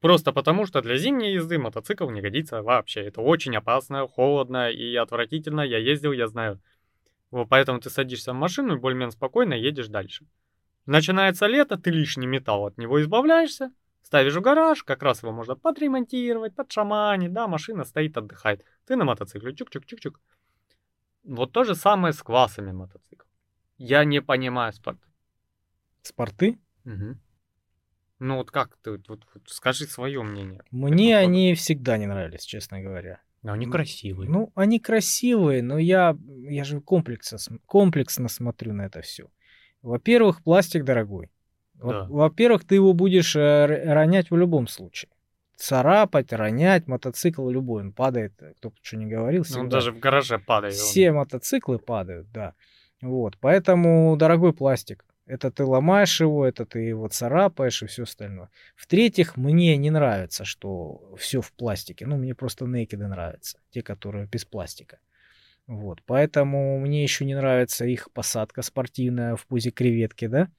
Просто потому, что для зимней езды мотоцикл не годится вообще. Это очень опасно, холодно и отвратительно. Я ездил, я знаю. Вот поэтому ты садишься в машину и более-менее спокойно едешь дальше. Начинается лето, ты лишний металл от него избавляешься, ставишь в гараж, как раз его можно подремонтировать, подшаманить, да, машина стоит, отдыхает. Ты на мотоцикле, чук-чук-чук-чук. Вот то же самое с классами мотоциклов. Я не понимаю спорт. Спорты? Угу. Ну вот как ты, вот, вот скажи свое мнение. Мне они всегда не нравились, честно говоря. Но они красивые. Ну, они красивые, но я, я же комплексно, комплексно смотрю на это все. Во-первых, пластик дорогой. Да. Во-первых, ты его будешь э, ронять в любом случае. Царапать, ронять, мотоцикл любой, он падает, э, кто бы что ни говорил. Ну, он даже в гараже падает. Все мотоциклы падают, да. Вот, поэтому дорогой пластик. Это ты ломаешь его, это ты его царапаешь и все остальное. В-третьих, мне не нравится, что все в пластике. Ну, мне просто некиды нравятся, те, которые без пластика. Вот, поэтому мне еще не нравится их посадка спортивная в пузе креветки, да?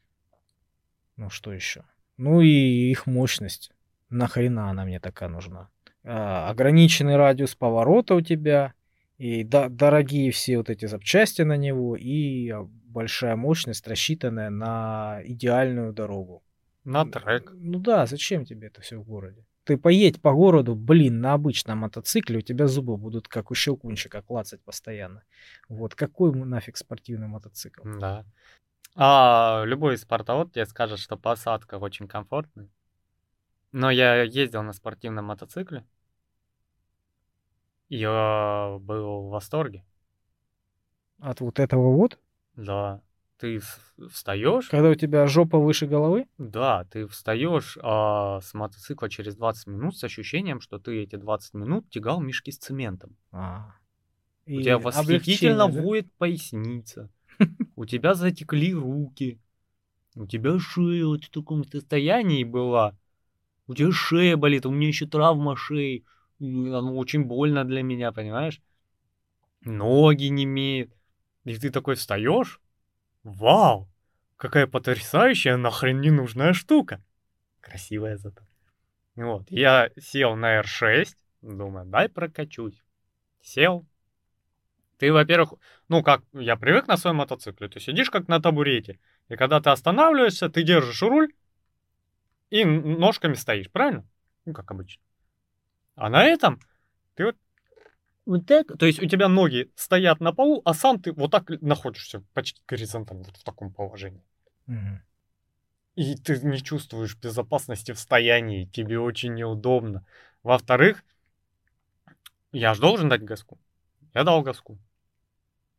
Ну, что еще? Ну и их мощность. Нахрена она мне такая нужна? А, ограниченный радиус поворота у тебя, и да, дорогие все вот эти запчасти на него, и большая мощность, рассчитанная на идеальную дорогу. На трек. Ну да, зачем тебе это все в городе? Ты поедь по городу, блин, на обычном мотоцикле, у тебя зубы будут как у щелкунчика клацать постоянно. Вот какой нафиг спортивный мотоцикл? Да. А любой спортовод тебе скажет, что посадка очень комфортная. Но я ездил на спортивном мотоцикле. Я был в восторге. От вот этого вот? Да. Ты встаешь. Когда у тебя жопа выше головы? Да, ты встаешь а, с мотоцикла через 20 минут с ощущением, что ты эти 20 минут тягал мешки с цементом. А. У тебя восхитительно да? воет поясница. У тебя затекли руки. У тебя шея вот в таком состоянии была. У тебя шея болит, у меня еще травма шеи. Оно очень больно для меня, понимаешь? Ноги не имеют. И ты такой встаешь, вау, какая потрясающая нахрен ненужная штука. Красивая зато. Вот, я сел на R6, думаю, дай прокачусь. Сел. Ты, во-первых, ну как, я привык на своем мотоцикле, ты сидишь как на табурете, и когда ты останавливаешься, ты держишь руль и ножками стоишь, правильно? Ну, как обычно. А на этом ты вот вот так. То есть у тебя ноги стоят на полу, а сам ты вот так находишься почти горизонтально, вот в таком положении. Угу. И ты не чувствуешь безопасности в стоянии, тебе очень неудобно. Во-вторых, я же должен дать газку. Я дал газку.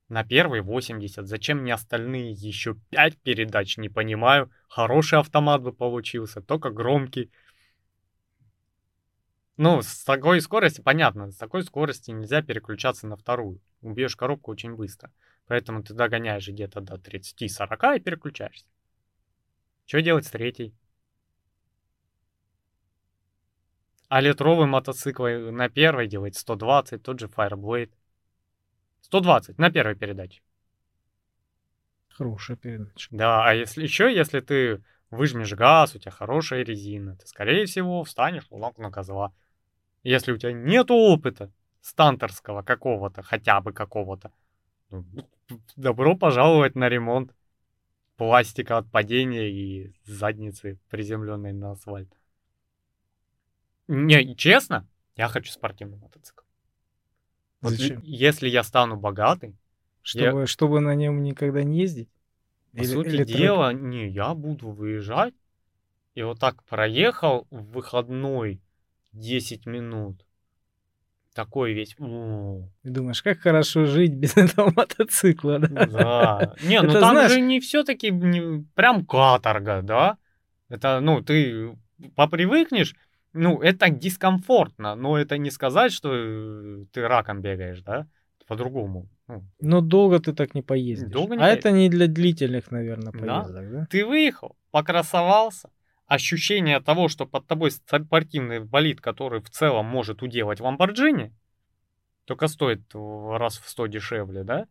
На первый 80. Зачем мне остальные еще 5 передач, не понимаю. Хороший автомат бы получился, только громкий. Ну, с такой скоростью, понятно, с такой скорости нельзя переключаться на вторую. Убьешь коробку очень быстро. Поэтому ты догоняешь где-то до 30-40 и переключаешься. Что делать с третьей? А литровый мотоцикл на первой делает 120, тот же Fireblade. 120 на первой передаче. Хорошая передача. Да, а если еще, если ты выжмешь газ, у тебя хорошая резина, ты, скорее всего, встанешь на козла. Если у тебя нет опыта станторского какого-то, хотя бы какого-то, ну, добро пожаловать на ремонт пластика от падения и задницы, приземленной на асфальт. Не, честно, я хочу спортивный мотоцикл. Вот Зачем? если я стану богатый, чтобы, я... чтобы на нем никогда не ездить? По или, сути или дела, трек? не, я буду выезжать и вот так проехал в выходной 10 минут. Такой весь. Ты думаешь, как хорошо жить без этого мотоцикла, да? Да. Не, ну там же не все-таки не, прям каторга, да? Это, ну, ты попривыкнешь, Ну, это дискомфортно, но это не сказать, что э, ты раком бегаешь, да? По-другому. Но долго ты так не поездишь. Долго не а по- это не для длительных, наверное, Да. поездок, да? Ты выехал, покрасовался, ощущение того, что под тобой спортивный болид, который в целом может уделать Ламборджини, только стоит раз в 100 дешевле, да?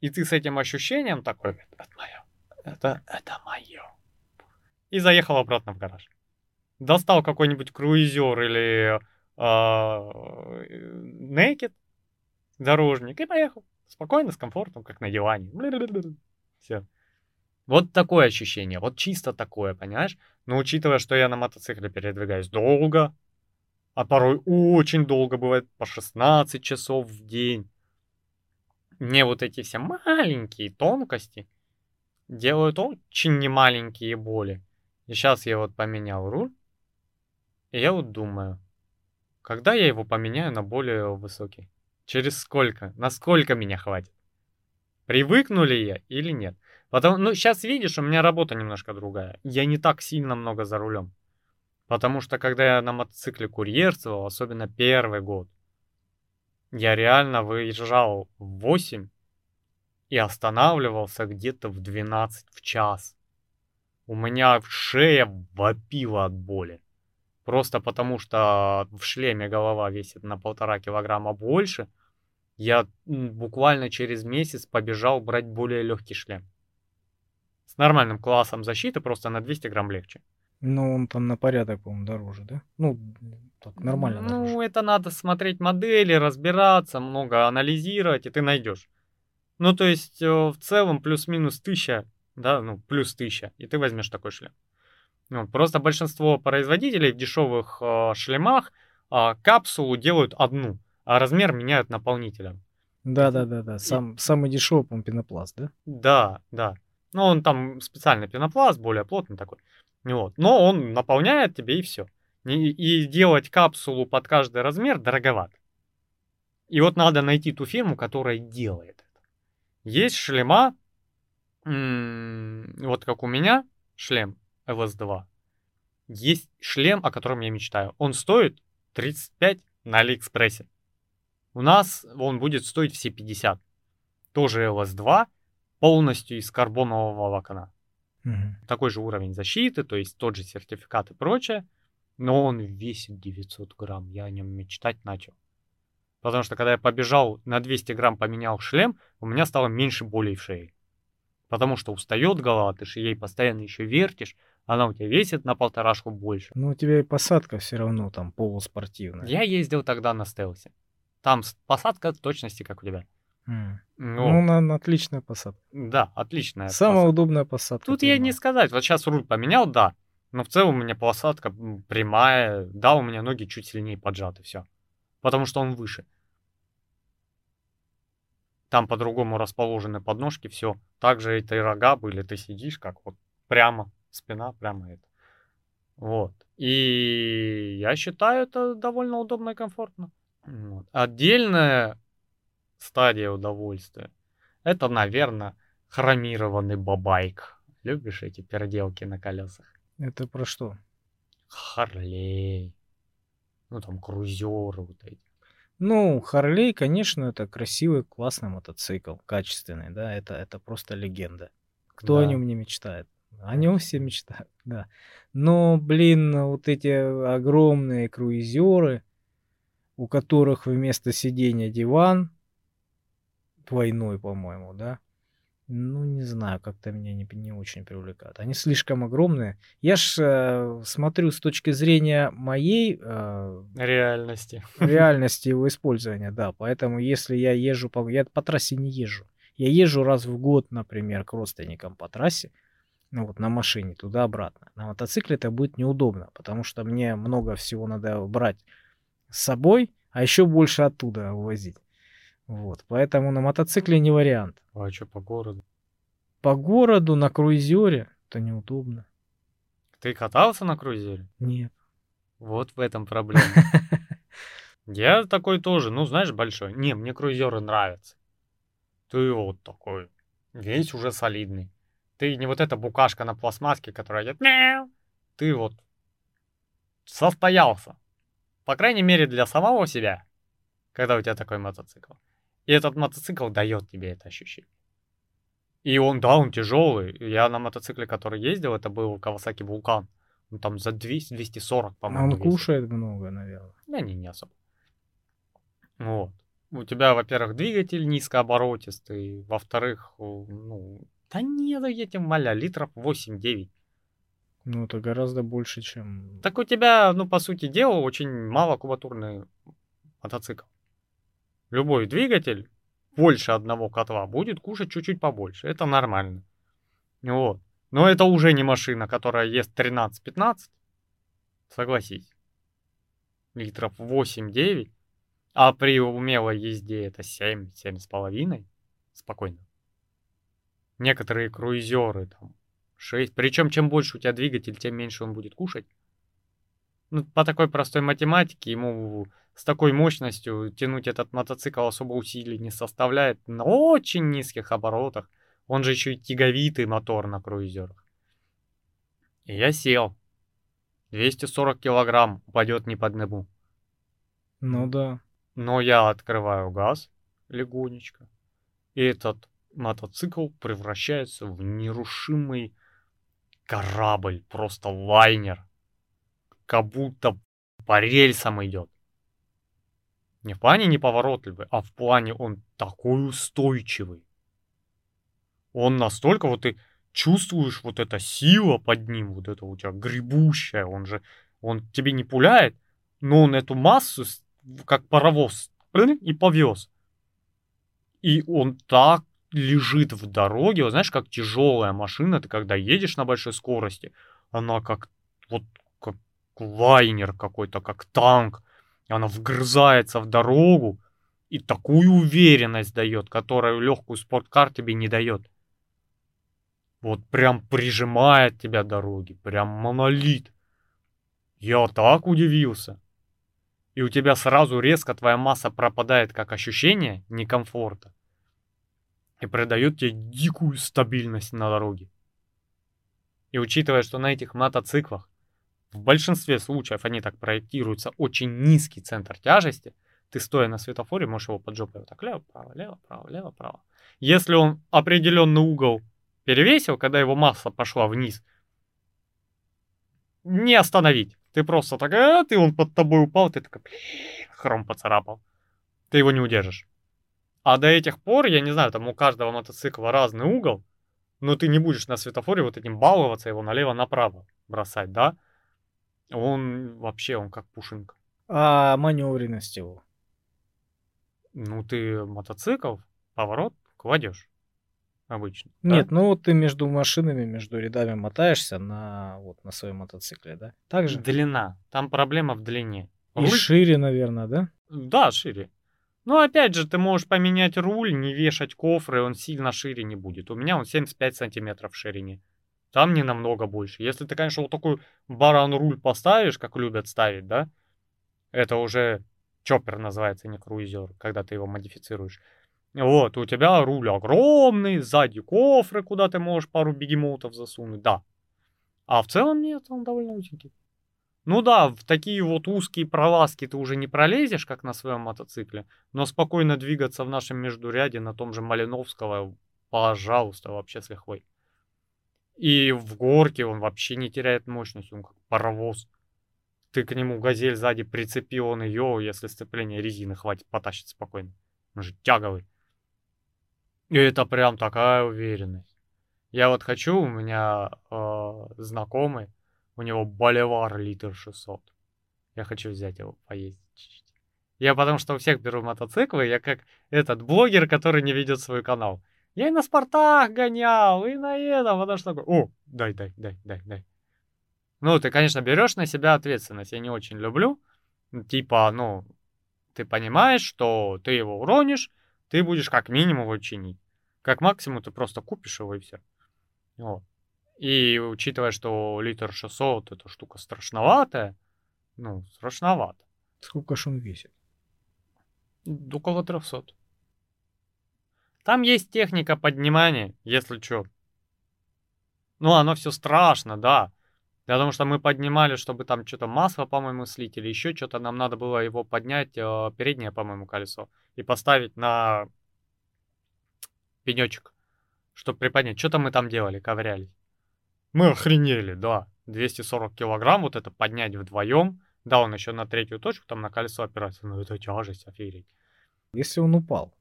И ты с этим ощущением такой, это мое, это, это мое. И заехал обратно в гараж. Достал какой-нибудь круизер или Naked, дорожник, и поехал. Спокойно, с комфортом, как на диване. Все. Вот такое ощущение, вот чисто такое, понимаешь? Но учитывая, что я на мотоцикле передвигаюсь долго, а порой очень долго бывает, по 16 часов в день, мне вот эти все маленькие тонкости делают очень немаленькие боли. И сейчас я вот поменял руль, и я вот думаю, когда я его поменяю на более высокий? Через сколько? Насколько меня хватит? Привыкну ли я или нет? Потому, ну, сейчас видишь, у меня работа немножко другая. Я не так сильно много за рулем. Потому что, когда я на мотоцикле курьерствовал, особенно первый год, я реально выезжал в 8 и останавливался где-то в 12 в час. У меня шея вопила от боли. Просто потому что в шлеме голова весит на полтора килограмма больше. Я буквально через месяц побежал брать более легкий шлем. С нормальным классом защиты, просто на 200 грамм легче. Ну, он там на порядок, по-моему, дороже, да? Ну, так, нормально Ну, дороже. это надо смотреть модели, разбираться, много анализировать, и ты найдешь. Ну, то есть, э, в целом, плюс-минус тысяча, да, ну, плюс тысяча, и ты возьмешь такой шлем. Ну, просто большинство производителей в дешевых э, шлемах э, капсулу делают одну, а размер меняют наполнителем. Да-да-да-да. Сам, самый дешевый, по-моему, пенопласт, да? Да, да. Ну, он там специальный пенопласт, более плотный такой. Вот. Но он наполняет тебе и все. И, и делать капсулу под каждый размер дороговато. И вот надо найти ту фирму, которая делает это. Есть шлема, м, вот как у меня шлем LS2. Есть шлем, о котором я мечтаю. Он стоит 35 на Алиэкспрессе. У нас он будет стоить все 50. Тоже LS2, полностью из карбонового волокна. Мгм. Такой же уровень защиты, то есть тот же сертификат и прочее. Но он весит 900 грамм. Я о нем мечтать начал. Потому что когда я побежал на 200 грамм поменял шлем, у меня стало меньше болей в шее. Потому что устает голова, ты же ей постоянно еще вертишь, она у тебя весит на полторашку больше. Ну, у тебя и посадка все равно там полуспортивная. Я ездил тогда на стелсе. Там посадка в точности, как у тебя. М. Ну, Ну, на, на отличная посадка. да, отличная. Самая посадка. удобная посадка. Тут я не сказать. Вот сейчас руль поменял, да. Но в целом у меня посадка прямая. Да, у меня ноги чуть сильнее поджаты, все. Потому что он выше. Там по-другому расположены подножки, все. Также это и рога были, ты сидишь как вот прямо, спина прямо это. Вот. И я считаю это довольно удобно и комфортно. Вот. Отдельная стадия удовольствия. Это, наверное, хромированный бабайк. Любишь эти переделки на колесах? Это про что? Харлей. Ну, там, крузеры вот эти. Ну, Харлей, конечно, это красивый, классный мотоцикл, качественный, да, это, это просто легенда. Кто о Да. нем не мечтает? О нем все мечтают, да. Но, блин, вот эти огромные круизеры, у которых вместо сидения диван, двойной, по-моему, да, ну, не знаю, как-то меня не, не очень привлекают. Они слишком огромные. Я ж э, смотрю с точки зрения моей э, Реальности. реальности его использования, да. Поэтому если я езжу по... Я по трассе не езжу. Я езжу раз в год, например, к родственникам по трассе, ну вот на машине туда-обратно. На мотоцикле это будет неудобно, потому что мне много всего надо брать с собой, а еще больше оттуда увозить. Вот, поэтому на мотоцикле не вариант. А что по городу? По городу на круизере это неудобно. Ты катался на крузере? Нет. Вот в этом проблема. Я такой тоже, ну, знаешь, большой. Не, мне крузеры нравятся. Ты вот такой, весь уже солидный. Ты не вот эта букашка на пластмасске, которая идет мяу. Ты вот состоялся. По крайней мере, для самого себя, когда у тебя такой мотоцикл. И этот мотоцикл дает тебе это ощущение. И он, да, он тяжелый. Я на мотоцикле, который ездил, это был Kawasaki Vulcan. Он там за 200, 240, по-моему. Он весит. кушает много, наверное. Да не, не особо. Вот. У тебя, во-первых, двигатель низкооборотистый, во-вторых, ну, да нет, я тебе моля, литров 8-9. Ну, это гораздо больше, чем... Так у тебя, ну, по сути дела, очень малокубатурный мотоцикл. Любой двигатель больше одного котла будет кушать чуть-чуть побольше. Это нормально. Вот. Но это уже не машина, которая ест 13-15. Согласись. Литров 8-9. А при умелой езде это 7, 7,5. Спокойно. Некоторые круизеры там 6. Причем чем больше у тебя двигатель, тем меньше он будет кушать. Ну, по такой простой математике ему с такой мощностью тянуть этот мотоцикл особо усилий не составляет на очень низких оборотах. Он же еще и тяговитый мотор на круизерах. И я сел. 240 килограмм упадет не под небу. Ну да. Но я открываю газ легонечко. И этот мотоцикл превращается в нерушимый корабль, просто лайнер. Как будто по рельсам идет. Не в плане неповоротливый, а в плане он такой устойчивый. Он настолько, вот ты чувствуешь вот эта сила под ним, вот это у тебя гребущая, он же, он тебе не пуляет, но он эту массу, как паровоз, и повез. И он так лежит в дороге, вот знаешь, как тяжелая машина, ты когда едешь на большой скорости, она как вот как лайнер какой-то, как танк, она вгрызается в дорогу и такую уверенность дает, которую легкую спорткар тебе не дает. Вот прям прижимает тебя дороги, прям монолит. Я так удивился. И у тебя сразу резко твоя масса пропадает как ощущение некомфорта и придает тебе дикую стабильность на дороге. И учитывая, что на этих мотоциклах в большинстве случаев они так проектируются, очень низкий центр тяжести, ты стоя на светофоре можешь его под жопой вот так лево, право, лево, право, лево, право. Если он определенный угол перевесил, когда его масса пошла вниз, не остановить. Ты просто так, а, ты он под тобой упал, ты такой, блин, хром поцарапал. Ты его не удержишь. А до этих пор, я не знаю, там у каждого мотоцикла разный угол, но ты не будешь на светофоре вот этим баловаться, его налево-направо бросать, да? Он вообще, он как пушинка. А маневренность его? Ну, ты мотоцикл, поворот кладешь обычно. да? Нет, ну вот ты между машинами, между рядами мотаешься на, вот, на своем мотоцикле, да? Так же? Длина. Там проблема в длине. И Руль- шире, наверное, да? Да, шире. Но опять же, ты можешь поменять руль, не вешать кофры, он сильно шире не будет. У меня он 75 сантиметров в ширине. Там не намного больше. Если ты, конечно, вот такой баран-руль поставишь, как любят ставить, да, это уже чоппер называется, не круизер, когда ты его модифицируешь. Вот, у тебя руль огромный, сзади кофры, куда ты можешь пару бегемотов засунуть, да. А в целом нет, он довольно узенький. Ну да, в такие вот узкие пролазки ты уже не пролезешь, как на своем мотоцикле, но спокойно двигаться в нашем междуряде на том же Малиновского, пожалуйста, вообще с лихвой. И в горке он вообще не теряет мощность, он как паровоз. Ты к нему газель сзади прицепил, он ее, если сцепление резины хватит, потащит спокойно. Он же тяговый. И это прям такая уверенность. Я вот хочу, у меня э, знакомый, у него боливар литр 600. Я хочу взять его поездить чуть-чуть. Я потому что у всех беру мотоциклы, я как этот блогер, который не ведет свой канал. Я и на спортах гонял, и на этом, потому что о, дай, дай, дай, дай, дай. Ну, ты, конечно, берешь на себя ответственность, я не очень люблю. Типа, ну, ты понимаешь, что ты его уронишь, ты будешь как минимум его чинить. Как максимум ты просто купишь его и все. Вот. И учитывая, что литр 600 эта штука страшноватая, ну, страшновато. Сколько ж он весит? Около 300. Там есть техника поднимания, если что. Ну, оно все страшно, да. Потому что мы поднимали, чтобы там что-то масло, по-моему, слить или еще что-то. Нам надо было его поднять, э, переднее, по-моему, колесо, и поставить на пенечек, чтобы приподнять. Что-то мы там делали, ковырялись. Мы охренели, да. 240 килограмм вот это поднять вдвоем. Да, он еще на третью точку, там на колесо опирается. Ну, это тяжесть, офигеть. Если он упал,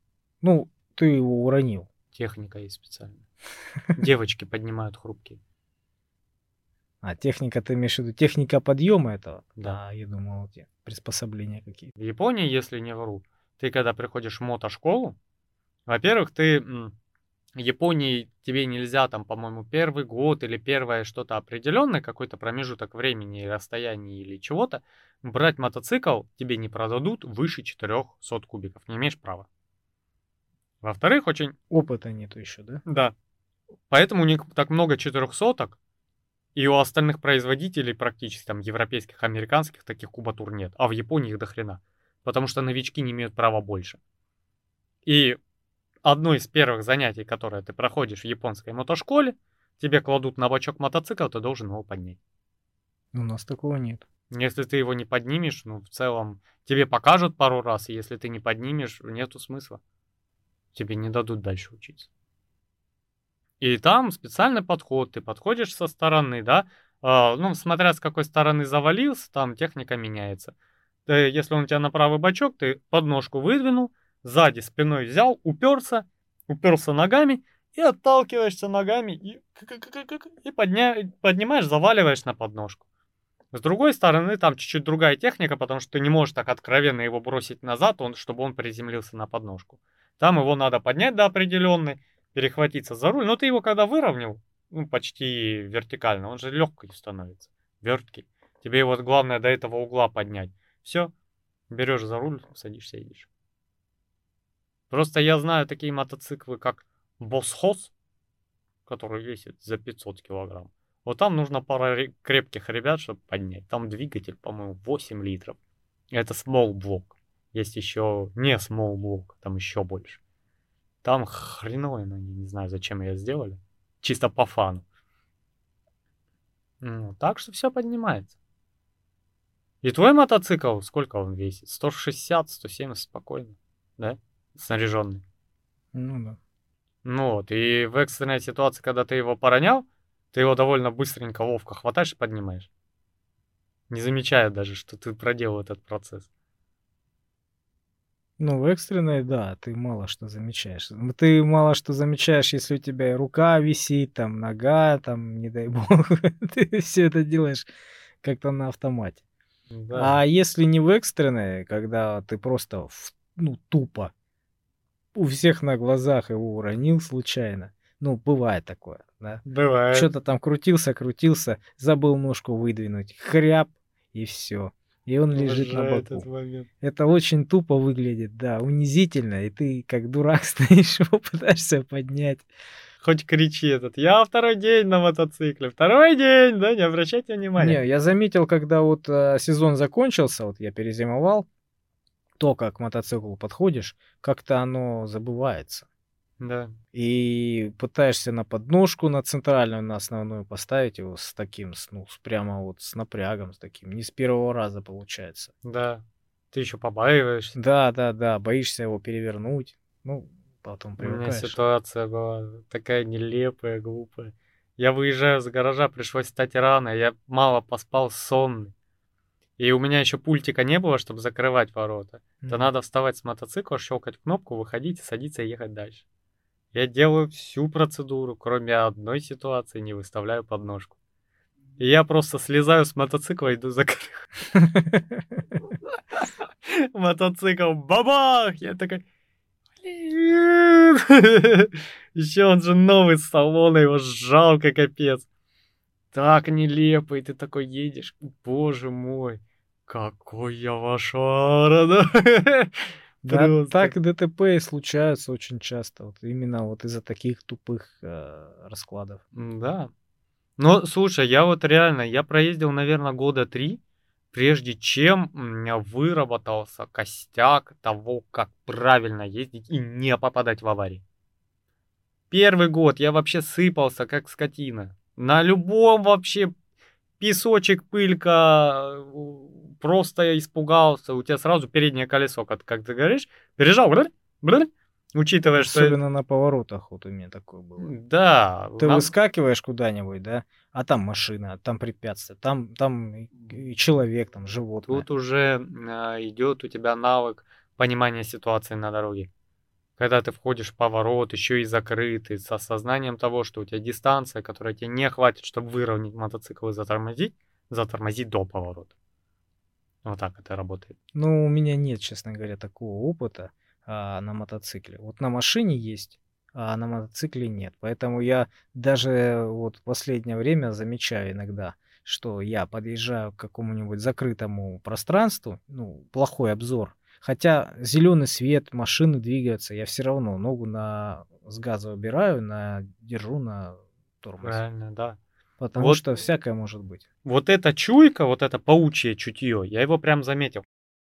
ну, ты его уронил. Техника есть специальная. Девочки поднимают хрупкие. А техника, ты имеешь в виду техника подъема этого? Да. А, я думал, те приспособления какие-то. В Японии, если не вру, ты когда приходишь в мотошколу, во-первых, ты м, Японии тебе нельзя там, по-моему, первый год или первое что-то определенное, какой-то промежуток времени, расстояния или чего-то, брать мотоцикл тебе не продадут выше 400 кубиков. Не имеешь права. Во-вторых, очень... Опыта нету еще, да? Да. Поэтому у них так много 400 и у остальных производителей практически, там, европейских, американских, таких кубатур нет. А в Японии их до хрена. Потому что новички не имеют права больше. И одно из первых занятий, которое ты проходишь в японской мотошколе, тебе кладут на бачок мотоцикл, ты должен его поднять. У нас такого нет. Если ты его не поднимешь, ну, в целом, тебе покажут пару раз, и если ты не поднимешь, нету смысла. Тебе не дадут дальше учиться. И там специальный подход, ты подходишь со стороны, да, э, ну, смотря с какой стороны завалился, там техника меняется. Ты, если он у тебя на правый бочок, ты подножку выдвинул, сзади спиной взял, уперся, уперся ногами и отталкиваешься ногами и, и подня, поднимаешь, заваливаешь на подножку. С другой стороны, там чуть-чуть другая техника, потому что ты не можешь так откровенно его бросить назад, он, чтобы он приземлился на подножку. Там его надо поднять до определенной, перехватиться за руль. Но ты его когда выровнял, ну, почти вертикально, он же легкий становится, верткий. Тебе его главное до этого угла поднять. Все, берешь за руль, садишься, едешь. Просто я знаю такие мотоциклы, как Босхос, который весит за 500 килограмм. Вот там нужно пара крепких ребят, чтобы поднять. Там двигатель, по-моему, 8 литров. Это small блок. Есть еще не small блок, там еще больше. Там хреновые ноги, не знаю, зачем ее сделали. Чисто по фану. Ну, так что все поднимается. И твой мотоцикл, сколько он весит? 160, 170 спокойно, да? Снаряженный. Ну да. Ну вот, и в экстренной ситуации, когда ты его поронял, ты его довольно быстренько, ловко хватаешь и поднимаешь. Не замечая даже, что ты проделал этот процесс. Ну, в экстренной, да, ты мало что замечаешь. Ты мало что замечаешь, если у тебя и рука висит, там, нога, там, не дай бог. ты все это делаешь как-то на автомате. Да. А если не в экстренной, когда ты просто, в- ну, тупо у всех на глазах его уронил случайно. Ну, бывает такое, да. Бывает. Что-то там крутился, крутился, забыл ножку выдвинуть, хряб, и все. И он лежит на боку. этот момент. Это очень тупо выглядит, да, унизительно, и ты как дурак стоишь, его пытаешься поднять. Хоть кричи этот, я второй день на мотоцикле, второй день, да, не обращайте внимания. Не, я заметил, когда вот э, сезон закончился, вот я перезимовал, то, как к мотоциклу подходишь, как-то оно забывается. Да. И пытаешься на подножку, на центральную, на основную поставить его с таким, с, ну, с прямо вот с напрягом, с таким. Не с первого раза получается. Да. Ты еще побаиваешься. Да, да, да, боишься его перевернуть. Ну, потом У меня привыкаешь. ситуация была такая нелепая, глупая. Я выезжаю с гаража, пришлось встать рано, я мало поспал, сонный. И у меня еще пультика не было, чтобы закрывать ворота. То Мгм. надо вставать с мотоцикла, щелкать кнопку, выходить, садиться и ехать дальше. Я делаю всю процедуру, кроме одной ситуации, не выставляю подножку. И я просто слезаю с мотоцикла, иду закрывать. Мотоцикл, бабах! Я такой... Еще он же новый с салона, его жалко капец. Так нелепо, и ты такой едешь. Боже мой, какой я лошара, да? Да, так ДТП и случаются очень часто. Вот именно вот из-за таких тупых э, раскладов. Да. Но, слушай, я вот реально, я проездил, наверное, года три, прежде чем у меня выработался костяк того, как правильно ездить и не попадать в аварии. Первый год я вообще сыпался, как скотина. На любом вообще песочек, пылька, э, просто испугался, у тебя сразу переднее колесо, как, как ты говоришь, пережал, блин, блин, учитывая, что... Особенно на поворотах вот у меня такое было. Да. Ты нам- выскакиваешь куда-нибудь, да, а там машина, там препятствие, там, там человек, там животное. Тут уже а, идет у тебя навык понимания ситуации на дороге. Когда ты входишь в поворот, еще и закрытый, с осознанием того, что у тебя дистанция, которая тебе не хватит, чтобы выровнять мотоцикл и затормозить, затормозить до поворота. Вот так это работает. Ну, у меня нет, честно говоря, такого опыта а, на мотоцикле. Вот на машине есть, а на мотоцикле нет. Поэтому я даже вот в последнее время замечаю иногда, что я подъезжаю к какому-нибудь закрытому пространству, ну, плохой обзор. Хотя зеленый свет, машины двигаются, я все равно ногу на с газа убираю, на держу на тормозе. Правильно, да. Потому Вот- что всякое может быть. Вот эта чуйка, вот это паучье чутье, я его прям заметил.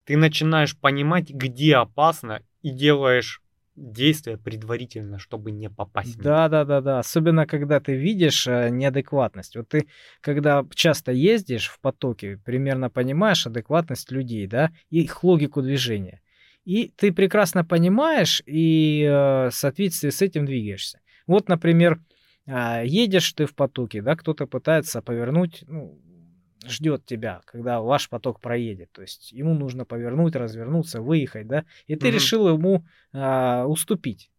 Ты начинаешь понимать, где опасно, и делаешь действия предварительно, чтобы не попасть. Да, да, да, да. Особенно, когда ты видишь э, неадекватность. Вот ты, когда часто ездишь в потоке, примерно понимаешь адекватность людей, да, и их логику движения. И ты прекрасно понимаешь и э, в соответствии с этим двигаешься. Вот, например, а, едешь ты в потоке, да, кто-то пытается повернуть, ну, ждет тебя, когда ваш поток проедет. То есть ему нужно повернуть, развернуться, выехать, да, и ты Мгм. решил ему а, уступить.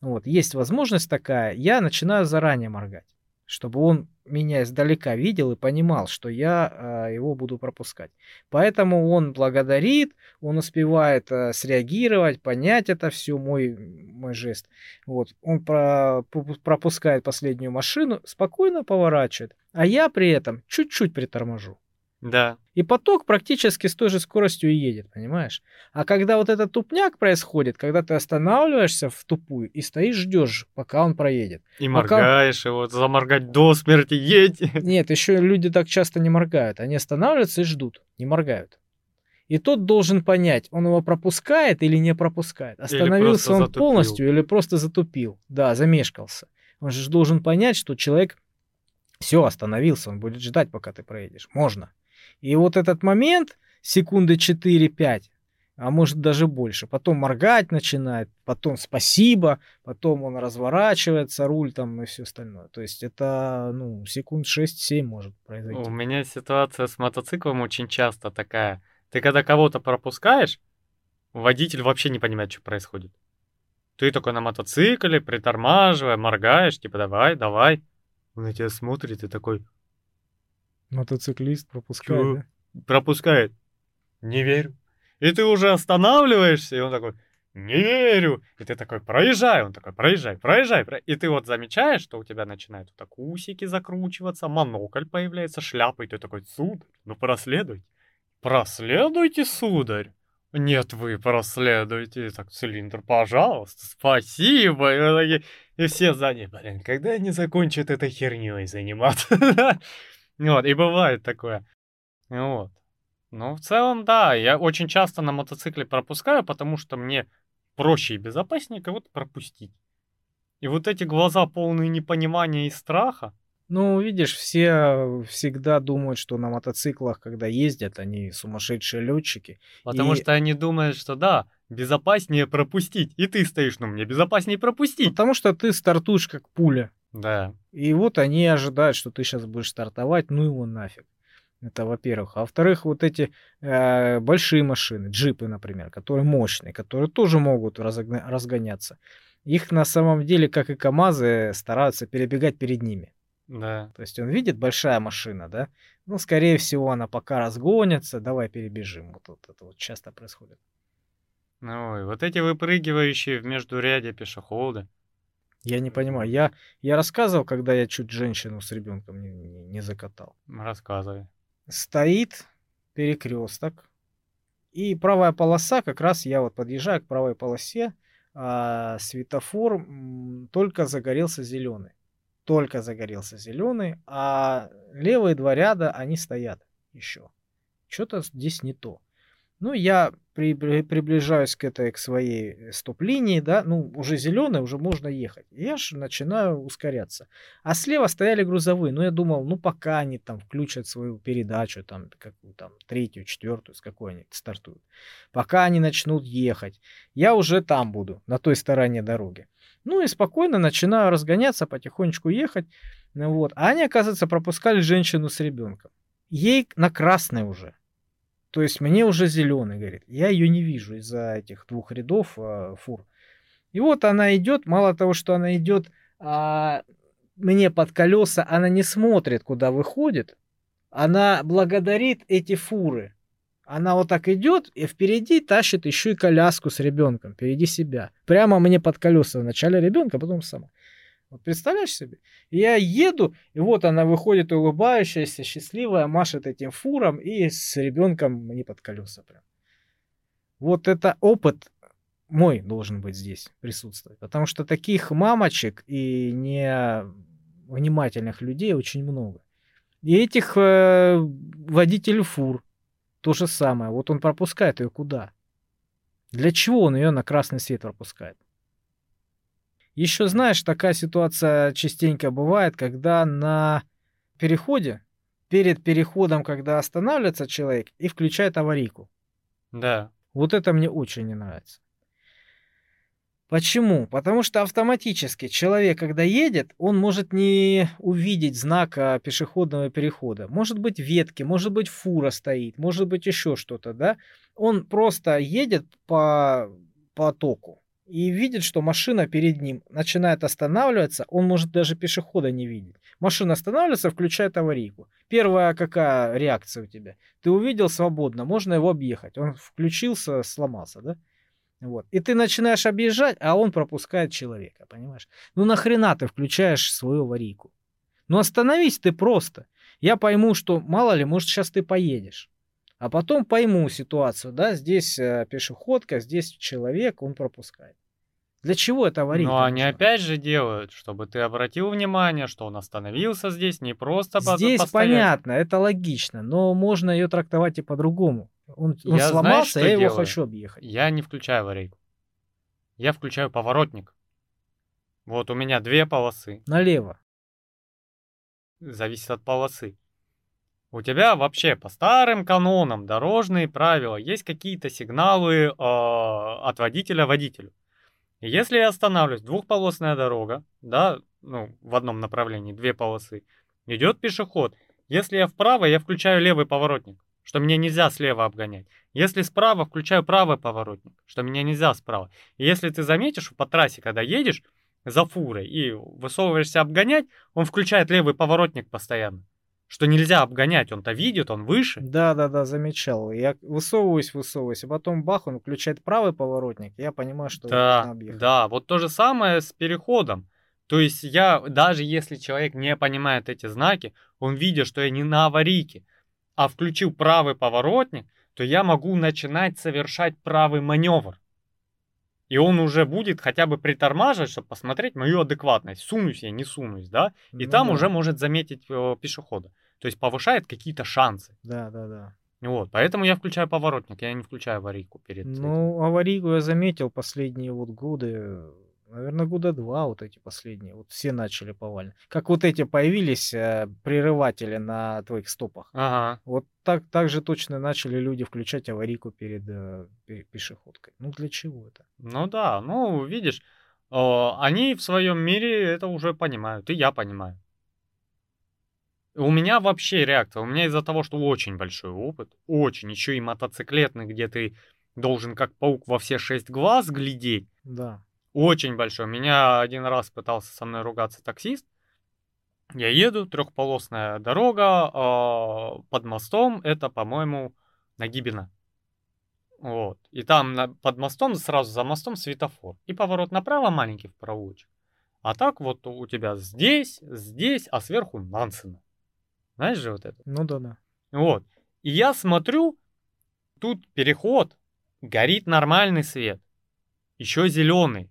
Вот, есть возможность такая, я начинаю заранее моргать, чтобы он меня издалека видел и понимал, что я а, его буду пропускать. Поэтому он благодарит, он успевает а, среагировать, понять это все, мой, мой жест. Вот, он про- пу- пропускает последнюю машину, спокойно поворачивает, а я при этом чуть-чуть приторможу. Да. И поток практически с той же скоростью и едет, понимаешь? А когда вот этот тупняк происходит, когда ты останавливаешься в тупую и стоишь, ждешь, пока он проедет. И Пока- моргаешь, и вот заморгать до смерти, едь. Нет, еще люди так часто не моргают. Они останавливаются и ждут, не моргают. И тот должен понять, он его пропускает или не пропускает. Остановился он затупил. полностью или просто затупил. Да, замешкался. Он же должен понять, что человек все, остановился, он будет ждать, пока ты проедешь. Можно. И вот этот момент, секунды 4-5, а может даже больше, потом моргать начинает, потом спасибо, потом он разворачивается, руль там и все остальное. То есть это, ну, секунд 6-7 может произойти. У меня ситуация с мотоциклом очень часто такая. Ты когда кого-то пропускаешь, водитель вообще не понимает, что происходит. Ты такой на мотоцикле, притормаживая, моргаешь, типа давай, давай. Он на тебя смотрит и такой Мотоциклист пропускает, Чё? да? пропускает. Не верю. И ты уже останавливаешься, и он такой, не верю. И ты такой, проезжай. Он такой, проезжай, проезжай. про-». И ты вот замечаешь, что у тебя начинают вот так усики закручиваться, монокль появляется, шляпа, и ты такой, сударь, ну проследуйте. Проследуйте, сударь. Нет, вы проследуйте. Так, цилиндр, пожалуйста, спасибо. И, и все сзади, блин, когда они закончат этой херней заниматься? Вот, и бывает такое. Вот. Ну, в целом, да, я очень часто на мотоцикле пропускаю, потому что мне проще и безопаснее кого-то пропустить. И вот эти глаза полные непонимания и страха, Ну, видишь, все всегда думают, что на мотоциклах, когда ездят, они сумасшедшие летчики. потому И- что они думают, что да, безопаснее пропустить. И ты стоишь, ну мне безопаснее пропустить. Потому что ты стартуешь как пуля. Да. И вот они ожидают, что ты сейчас будешь стартовать, ну его нафиг. Это во-первых. А во-вторых, вот эти э, большие машины, джипы, например, которые мощные, которые тоже могут разогна- разгоняться. Их на самом деле, как и КАМАЗы, стараются перебегать перед ними. Да. То есть он видит большая машина, да? Ну, скорее всего, она пока разгонится, давай перебежим. Вот, вот это вот часто происходит. Ну, и вот эти выпрыгивающие в междуряде пешеходы. Я не понимаю. Я, я рассказывал, когда я чуть женщину с ребенком не, не- не закатал. Рассказывай. Стоит перекресток, и правая полоса, как раз я вот подъезжаю к правой полосе, а светофор только загорелся зеленый. Только загорелся зеленый, а левые два ряда, они стоят еще. Что-то здесь не то. Ну, я приближаюсь к этой, к своей стоп-линии, да, ну, уже зеленый, уже можно ехать. Я же начинаю ускоряться. А слева стояли грузовые, ну, я думал, ну, пока они там включат свою передачу, там, какую там, третью, четвертую, с какой они стартуют. Пока они начнут ехать, я уже там буду, на той стороне дороги. Ну, и спокойно начинаю разгоняться, потихонечку ехать, вот. А они, оказывается, пропускали женщину с ребенком. Ей на красной уже. То есть мне уже зеленый, говорит. Я ее не вижу из-за этих двух рядов э, фур. И вот она идет, мало того, что она идет а, мне под колеса, она не смотрит, куда выходит. Она благодарит эти фуры. Она вот так идет и впереди тащит еще и коляску с ребенком, впереди себя. Прямо мне под колеса. Вначале ребенка, потом сама. Вот представляешь себе? Я еду, и вот она выходит улыбающаяся, счастливая, машет этим фуром и с ребенком мне под колеса прям. Вот это опыт мой должен быть здесь присутствовать. Потому что таких мамочек и не внимательных людей очень много. И этих э, водителей фур то же самое. Вот он пропускает ее куда? Для чего он ее на красный свет пропускает? Еще знаешь, такая ситуация частенько бывает, когда на переходе, перед переходом, когда останавливается человек и включает аварийку. Да. Вот это мне очень не нравится. Почему? Потому что автоматически человек, когда едет, он может не увидеть знака пешеходного перехода. Может быть ветки, может быть фура стоит, может быть еще что-то, да? Он просто едет по потоку и видит, что машина перед ним начинает останавливаться, он может даже пешехода не видеть. Машина останавливается, включает аварийку. Первая какая реакция у тебя? Ты увидел свободно, можно его объехать. Он включился, сломался, да? Вот. И ты начинаешь объезжать, а он пропускает человека, понимаешь? Ну нахрена ты включаешь свою аварийку? Ну остановись ты просто. Я пойму, что мало ли, может сейчас ты поедешь. А потом пойму ситуацию, да, здесь э, пешеходка, здесь человек, он пропускает. Для чего это аварийка? Но они опять же делают, чтобы ты обратил внимание, что он остановился здесь не просто Здесь постоять. понятно, это логично, но можно ее трактовать и по-другому. Он, он Я сломался, что я его делаю? хочу объехать. Я не включаю аварийку. Я включаю поворотник. Вот у меня две полосы. Налево. Зависит от полосы. У тебя вообще по старым канонам дорожные правила есть какие-то сигналы э, от водителя водителю. И если я останавливаюсь, двухполосная дорога, да, ну, в одном направлении, две полосы, идет пешеход. Если я вправо, я включаю левый поворотник, что мне нельзя слева обгонять. Если справа, включаю правый поворотник, что меня нельзя справа. И если ты заметишь, по трассе, когда едешь за фурой и высовываешься обгонять, он включает левый поворотник постоянно. Что нельзя обгонять, он-то видит, он выше. Да, да, да, замечал. Я высовываюсь, высовываюсь, а потом бах, он включает правый поворотник. Я понимаю, что Да, объехать. да, вот то же самое с переходом. То есть я, даже если человек не понимает эти знаки, он видит, что я не на аварийке, а включил правый поворотник, то я могу начинать совершать правый маневр. И он уже будет хотя бы притормаживать, чтобы посмотреть мою адекватность. Сунусь я, не сунусь, да? И Ну там да. уже может заметить э, пешехода. То есть повышает какие-то шансы. Да, да, да. Вот, поэтому я включаю поворотник, я не включаю аварийку перед этим. Ну, аварийку я заметил последние вот годы, наверное, года два вот эти последние. Вот все начали повально. Как вот эти появились э, прерыватели на твоих стопах. Ага. Вот так, так же точно начали люди включать аварийку перед э, пе- пешеходкой. Ну, для чего это? Ну да, ну видишь, э, они в своем мире это уже понимают, и я понимаю. У меня вообще реакция, у меня из-за того, что очень большой опыт, очень, еще и мотоциклетный, где ты должен как паук во все шесть глаз глядеть, Да. очень большой. Меня один раз пытался со мной ругаться таксист. Я еду, трехполосная дорога, э, под мостом, это, по-моему, Нагибина. Вот. И там на- под мостом, сразу за мостом светофор. И поворот направо маленький в проволочек. А так вот у тебя здесь, здесь, а сверху Нансена. Знаешь же вот это? Ну да, да. Вот. И я смотрю, тут переход, горит нормальный свет. Еще зеленый,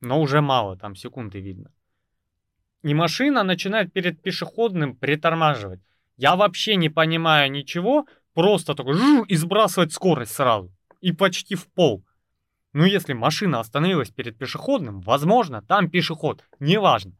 но уже мало, там секунды видно. И машина начинает перед пешеходным притормаживать. Я вообще не понимаю ничего, просто такой жу, и сбрасывать скорость сразу. и почти в пол. Ну, если машина остановилась перед пешеходным, возможно, там пешеход, неважно.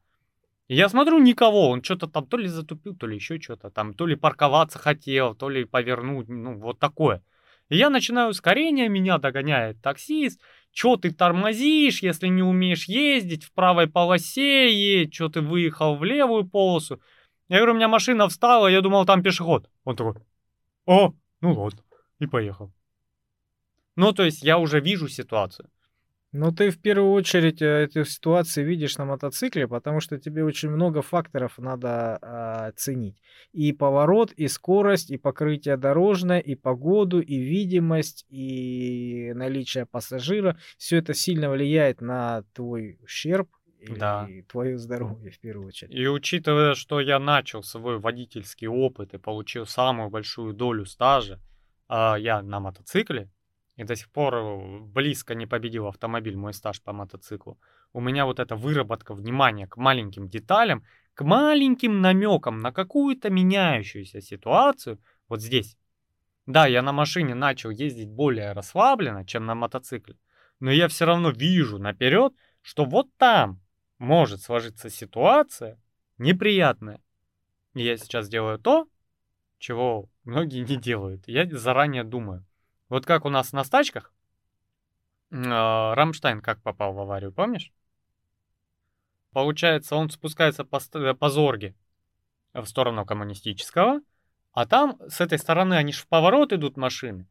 Я смотрю, никого, он что-то там то ли затупил, то ли еще что-то там, то ли парковаться хотел, то ли повернуть, ну, вот такое. И я начинаю ускорение, меня догоняет таксист, что ты тормозишь, если не умеешь ездить, в правой полосе едь, что ты выехал в левую полосу. Я говорю, у меня машина встала, я думал, там пешеход. Он такой, о, ну ладно, и поехал. Ну, то есть я уже вижу ситуацию. Ну, ты в первую очередь э, эту ситуацию видишь на мотоцикле, потому что тебе очень много факторов надо а, ценить. И поворот, и скорость, и покрытие дорожное, и погоду, и видимость, и наличие пассажира. Все это сильно влияет на твой ущерб Да. и твое здоровье в первую очередь. И учитывая, что я начал свой водительский опыт и получил самую большую долю стажа, а, я на мотоцикле, и до сих пор э, близко не победил автомобиль мой стаж по мотоциклу. У меня вот эта выработка внимания к маленьким деталям, к маленьким намекам на какую-то меняющуюся ситуацию вот здесь. Да, я на машине начал ездить более расслабленно, чем на мотоцикле, но я все равно вижу наперед, что вот там может сложиться ситуация неприятная. И я сейчас делаю то, чего многие не делают. Я заранее думаю. Вот как у нас на стачках, а, Рамштайн как попал в аварию, помнишь? Получается, он спускается по, ст- по Зорге в сторону коммунистического, а там с этой стороны они же в поворот идут машины.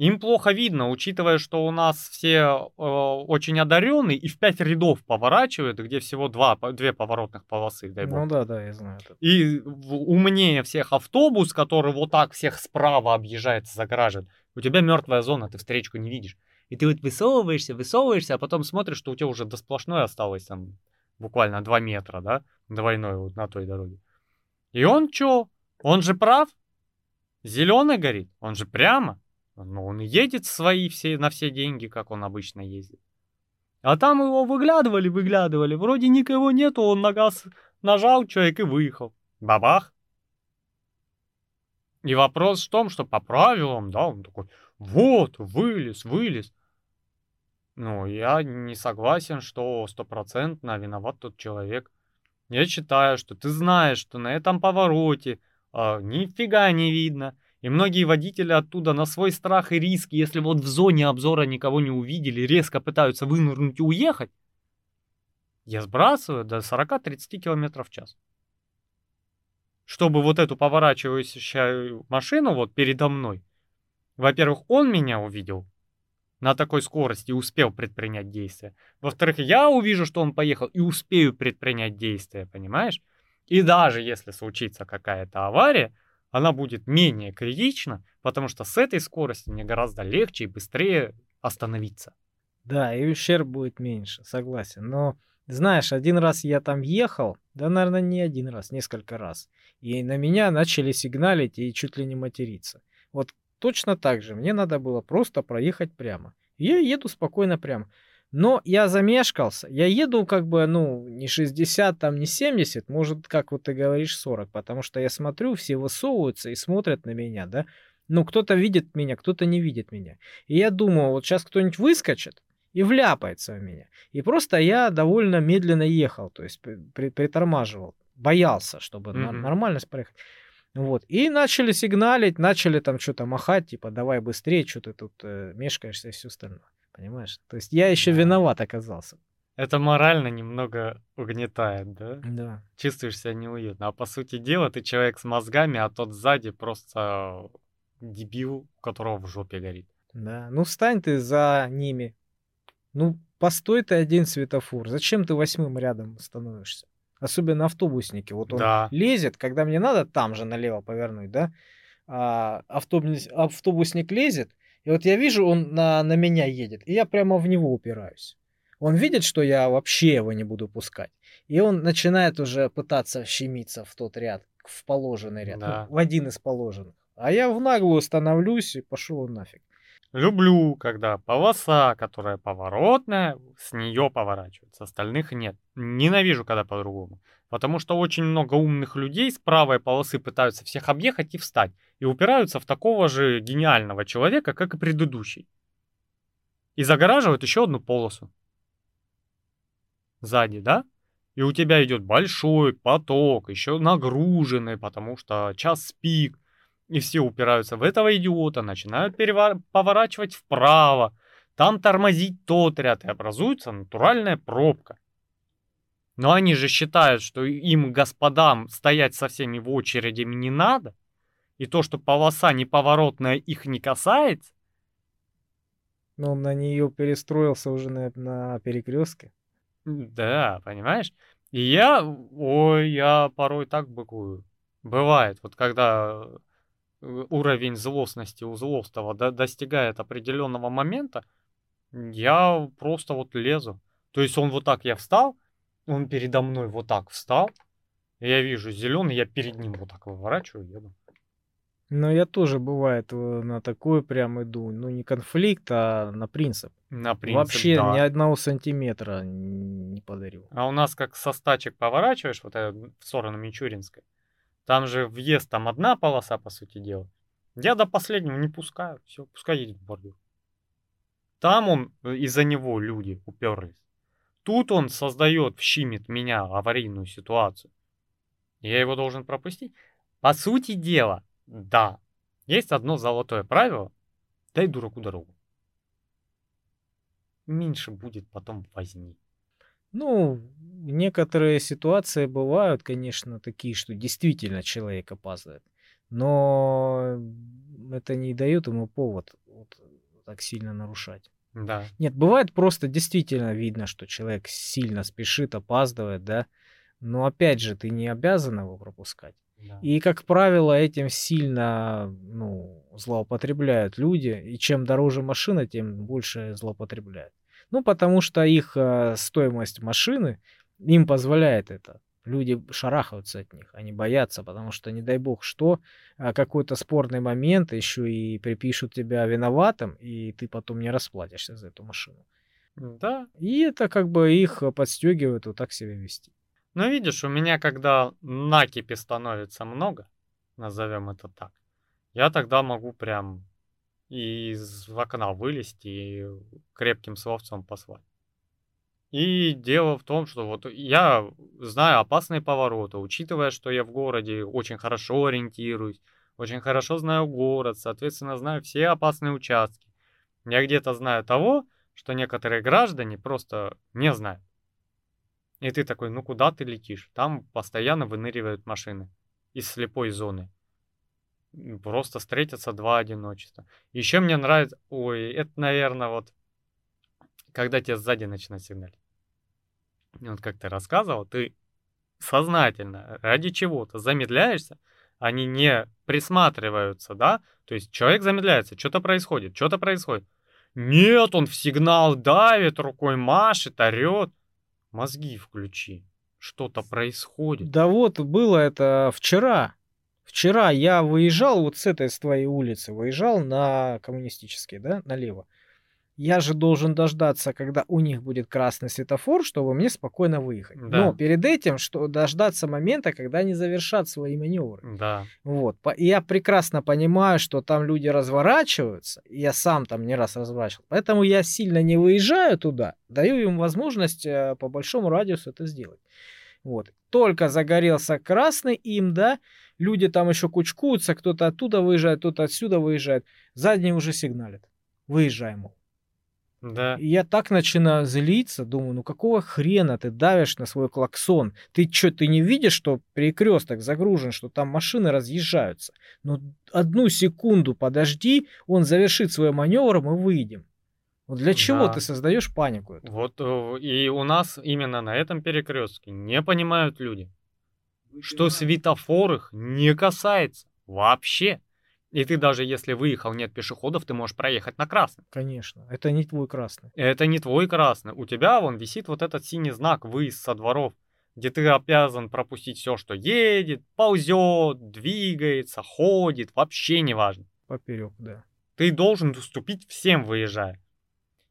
Им плохо видно, учитывая, что у нас все э, очень одаренные и в пять рядов поворачивают, где всего два, две поворотных полосы, дай бог. Ну да, да, я знаю это. И умнее всех автобус, который вот так всех справа объезжает, загражен. У тебя мертвая зона, ты встречку не видишь. И ты вот высовываешься, высовываешься, а потом смотришь, что у тебя уже до сплошной осталось там буквально 2 метра, да, двойной вот на той дороге. И он чё? Он же прав. Зеленый горит, он же прямо. Ну, он едет свои все, на все деньги, как он обычно ездит. А там его выглядывали, выглядывали. Вроде никого нету, он на газ нажал, человек и выехал. Бабах. И вопрос в том, что по правилам, да, он такой, вот, вылез, вылез. Ну, я не согласен, что стопроцентно виноват тот человек. Я считаю, что ты знаешь, что на этом повороте а, нифига не видно. И многие водители оттуда на свой страх и риск, если вот в зоне обзора никого не увидели, резко пытаются вынырнуть и уехать, я сбрасываю до 40-30 км в час. Чтобы вот эту поворачивающую машину вот передо мной, во-первых, он меня увидел на такой скорости и успел предпринять действие. Во-вторых, я увижу, что он поехал и успею предпринять действие, понимаешь? И даже если случится какая-то авария, она будет менее критична, потому что с этой скорости мне гораздо легче и быстрее остановиться. Да, и ущерб будет меньше, согласен. Но, знаешь, один раз я там ехал, да, наверное, не один раз, несколько раз. И на меня начали сигналить и чуть ли не материться. Вот точно так же. Мне надо было просто проехать прямо. И я еду спокойно прямо. Но я замешкался. Я еду как бы, ну, не 60, там, не 70, может, как вот ты говоришь, 40. Потому что я смотрю, все высовываются и смотрят на меня, да. Ну, кто-то видит меня, кто-то не видит меня. И я думаю, вот сейчас кто-нибудь выскочит и вляпается в меня. И просто я довольно медленно ехал, то есть при- притормаживал. Боялся, чтобы Мгм. нормально проехать. Вот. И начали сигналить, начали там что-то махать, типа, давай быстрее, что ты тут э, мешкаешься и все остальное. Понимаешь? То есть я еще Да. виноват оказался. Это морально немного угнетает, да? Да. Чувствуешь себя неуютно. А по сути дела, ты человек с мозгами, а тот сзади просто дебил, у которого в жопе горит. Да. Ну встань ты за ними. Ну, постой ты один светофор. Зачем ты восьмым рядом становишься? Особенно автобусники. Вот он Да. лезет, когда мне надо там же налево повернуть, да? А, автобус, автобусник лезет, и вот я вижу, он на, на меня едет, и я прямо в него упираюсь. Он видит, что я вообще его не буду пускать. И он начинает уже пытаться щемиться в тот ряд, в положенный ряд, ну, Да. в один из положенных. А я в наглую становлюсь и пошел он нафиг. Люблю, когда полоса, которая поворотная, с нее поворачивают, с остальных нет. Ненавижу, когда по-другому. Потому что очень много умных людей с правой полосы пытаются всех объехать и встать. И упираются в такого же гениального человека, как и предыдущий. и загораживают еще одну полосу. Сзади, да? И у тебя идет большой поток, еще нагруженный, потому что час пик, и все упираются в этого идиота, начинают перевор... поворачивать вправо, там тормозить тот ряд, и образуется натуральная пробка. Но они же считают, что им, господам, стоять со всеми в очередями не надо, и то, что полоса неповоротная их не касается. Но он на нее перестроился уже на, на перекрестке. Да, понимаешь? И я, ой, я порой так быкую. Бывает, вот когда э, уровень злостности у злостного до, достигает определенного момента, я просто вот лезу. То есть он вот так, я встал, он передо мной вот так встал, я вижу зеленый, я перед ним вот так выворачиваю, еду. Но я тоже, бывает, на такое прям иду. Ну, не конфликт, а на принцип. На принцип, Вообще да. ни одного сантиметра не подарю. А у нас как со стачек поворачиваешь, вот это в сторону Мичуринской, там же въезд, там одна полоса, по сути дела. Я до последнего не пускаю, все, пускай едет бордюр. Там он, э, из-за него люди уперлись. Тут он создает, щимит меня аварийную ситуацию. Я его должен пропустить. По сути дела, да, есть одно золотое правило. Дай дураку дорогу. Меньше будет потом возни. Ну, некоторые ситуации бывают, конечно, такие, что действительно человек опаздывает. Но это не дает ему повод вот, так сильно нарушать. Да. Нет, бывает просто действительно видно, что человек сильно спешит, опаздывает, да. Но опять же, ты не обязан его пропускать. да. И, как правило, этим сильно ну, злоупотребляют люди. И чем дороже машина, тем больше злоупотребляют. Ну, потому что их э, стоимость машины им позволяет это. Люди шарахаются от них, они боятся, потому что, не дай бог, что а, какой-то спорный момент еще и припишут тебя виноватым, и ты потом не расплатишься за эту машину. Да. И это как бы их подстегивает вот так себя вести. Но видишь, у меня когда накипи становится много, назовем это так, я тогда могу прям из окна вылезти и крепким словцом послать. И дело в том, что вот я знаю опасные повороты, учитывая, что я в городе очень хорошо ориентируюсь, очень хорошо знаю город, соответственно, знаю все опасные участки. Я где-то знаю того, что некоторые граждане просто не знают. И ты такой, ну куда ты летишь? Там постоянно выныривают машины из слепой зоны. Просто встретятся два одиночества. Еще мне нравится, ой, это, наверное, вот, когда тебе сзади начинают сигналить. Вот как ты рассказывал, ты сознательно ради чего-то замедляешься, они не присматриваются, да? То есть человек замедляется, что-то происходит, что-то происходит. Нет, он в сигнал давит, рукой машет, орет. Мозги включи. Что-то происходит. Да вот было это вчера. Вчера я выезжал вот с этой с твоей улицы, выезжал на коммунистический, да, налево. Я же должен дождаться, когда у них будет красный светофор, чтобы мне спокойно выехать. Да. Но перед этим, что дождаться момента, когда они завершат свои маневры. Да. Вот. И Я прекрасно понимаю, что там люди разворачиваются. и Я сам там не раз разворачивал. Поэтому я сильно не выезжаю туда. Даю им возможность э, по большому радиусу это сделать. Вот. Только загорелся красный им, да, люди там еще кучкуются, кто-то оттуда выезжает, кто-то отсюда выезжает. Задние уже сигналят. Выезжаем, мол. Да. И я так начинаю злиться, думаю, ну какого хрена ты давишь на свой клаксон? Ты что, ты не видишь, что перекресток загружен, что там машины разъезжаются? Ну одну секунду подожди, он завершит свой маневр, мы выйдем. Вот для чего Да. ты создаешь панику? эту? Вот э, и у нас именно на этом перекрестке не понимают люди, что светофор их не касается вообще. И ты даже если выехал, нет пешеходов, ты можешь проехать на красный. Конечно, это не твой красный. Это не твой красный. У тебя вон висит вот этот синий знак «Выезд со дворов», где ты обязан пропустить все, что едет, ползет, двигается, ходит, вообще не важно. Поперек, да. Ты должен уступить всем, выезжая.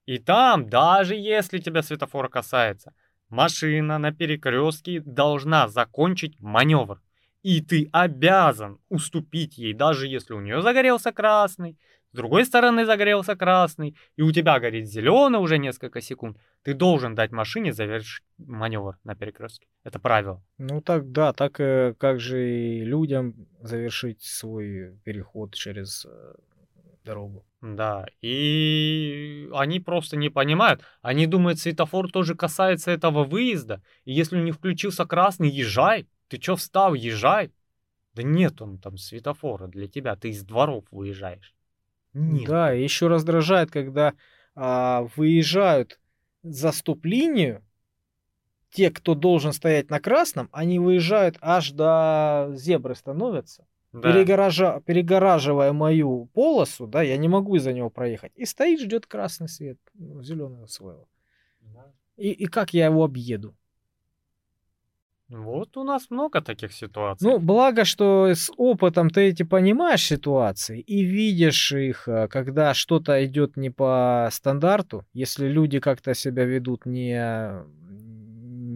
И там, даже если тебя светофор касается, машина на перекрестке должна закончить маневр. И ты обязан уступить ей, даже если у нее загорелся красный, с другой стороны загорелся красный, и у тебя горит зеленый уже несколько секунд, ты должен дать машине завершить маневр на перекрестке. Это правило. Ну так да, так э, как же и людям завершить свой переход через э, дорогу. Да, и они просто не понимают. Они думают, светофор тоже касается этого выезда. И если не включился красный, езжай. Ты чё встал, езжай. Да нет он там светофора для тебя, ты из дворов выезжаешь. Нет. Да, еще раздражает, когда а, выезжают за стоп-линию, те, кто должен стоять на красном, они выезжают аж до зебры становятся, да. перегоража, перегораживая мою полосу, да, я не могу из-за него проехать. И стоит, ждет красный свет, ну, зеленого своего. Да. И, и как я его объеду? Вот у нас много таких ситуаций. Ну, благо, что с опытом ты эти понимаешь ситуации и видишь их, э, когда что-то идет не по стандарту, если люди как-то себя ведут не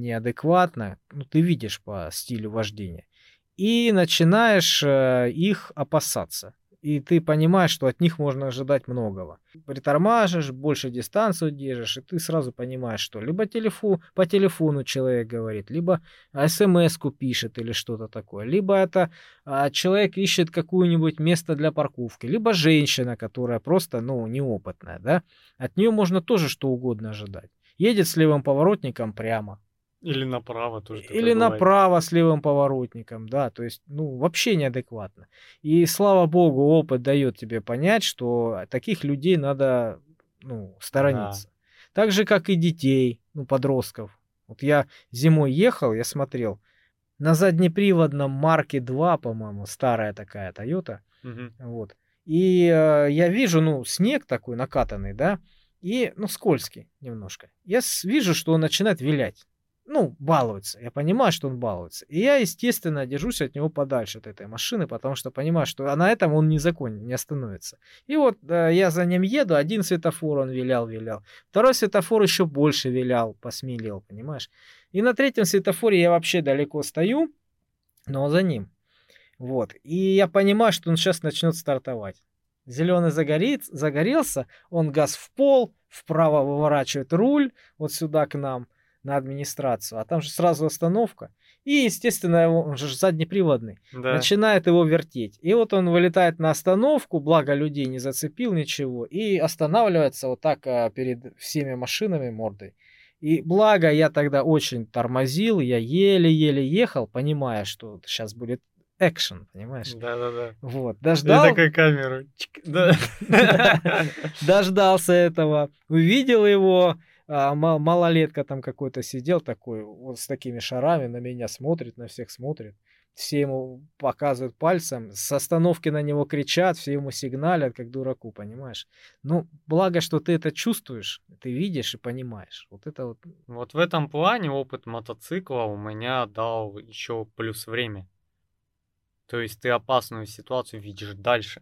неадекватно, ну, ты видишь по стилю вождения, и начинаешь э, их опасаться и ты понимаешь, что от них можно ожидать многого. Притормаживаешь, больше дистанцию держишь, и ты сразу понимаешь, что либо телефон, по телефону человек говорит, либо смс-ку пишет или что-то такое, либо это а, человек ищет какое-нибудь место для парковки, либо женщина, которая просто, ну, неопытная, да, от нее можно тоже что угодно ожидать. Едет с левым поворотником прямо, или направо тоже. Или направо с левым поворотником, да, то есть, ну, вообще неадекватно. И слава богу, опыт дает тебе понять, что таких людей надо, ну, сторониться. Да. Так же, как и детей, ну, подростков. Вот я зимой ехал, я смотрел, на заднеприводном марке 2, по-моему, старая такая Toyota, угу. вот. И э, я вижу, ну, снег такой накатанный, да, и, ну, скользкий немножко. Я вижу, что он начинает вилять ну, балуется. Я понимаю, что он балуется. И я, естественно, держусь от него подальше, от этой машины, потому что понимаю, что а на этом он не закон, не остановится. И вот э, я за ним еду, один светофор он вилял, вилял. Второй светофор еще больше вилял, посмелел, понимаешь? И на третьем светофоре я вообще далеко стою, но за ним. Вот. И я понимаю, что он сейчас начнет стартовать. Зеленый загорит, загорелся, он газ в пол, вправо выворачивает руль, вот сюда к нам на администрацию, а там же сразу остановка. И, естественно, он же заднеприводный. Да. Начинает его вертеть. И вот он вылетает на остановку, благо людей не зацепил ничего, и останавливается вот так а, перед всеми машинами мордой. И благо я тогда очень тормозил, я еле-еле ехал, понимая, что сейчас будет экшен, понимаешь? Да-да-да. Вот, дождал... Я такой камеру. Дождался этого, увидел его, а, малолетка там какой-то сидел такой, вот с такими шарами, на меня смотрит, на всех смотрит. Все ему показывают пальцем, с остановки на него кричат, все ему сигналят, как дураку, понимаешь? Ну, благо, что ты это чувствуешь, ты видишь и понимаешь. Вот это вот. Вот в этом плане опыт мотоцикла у меня дал еще плюс время. То есть ты опасную ситуацию видишь дальше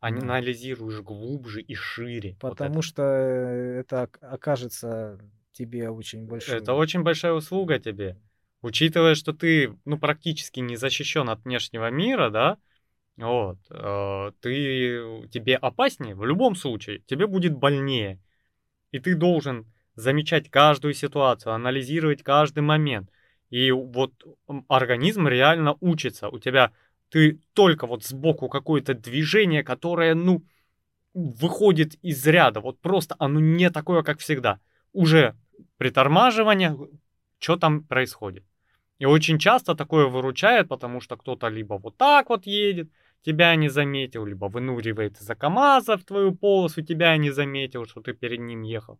анализируешь глубже и шире. Потому вот что э, это окажется тебе очень большой. Это очень большая услуга тебе. Учитывая, что ты, ну, практически не защищен от внешнего мира, да, вот, э, ты, тебе опаснее в любом случае, тебе будет больнее. И ты должен замечать каждую ситуацию, анализировать каждый момент. И вот организм реально учится. У тебя ты только вот сбоку какое-то движение, которое, ну, выходит из ряда. Вот просто оно не такое, как всегда. Уже притормаживание, что там происходит. И очень часто такое выручает, потому что кто-то либо вот так вот едет, тебя не заметил, либо вынуривает из-за КамАЗа в твою полосу, тебя не заметил, что ты перед ним ехал.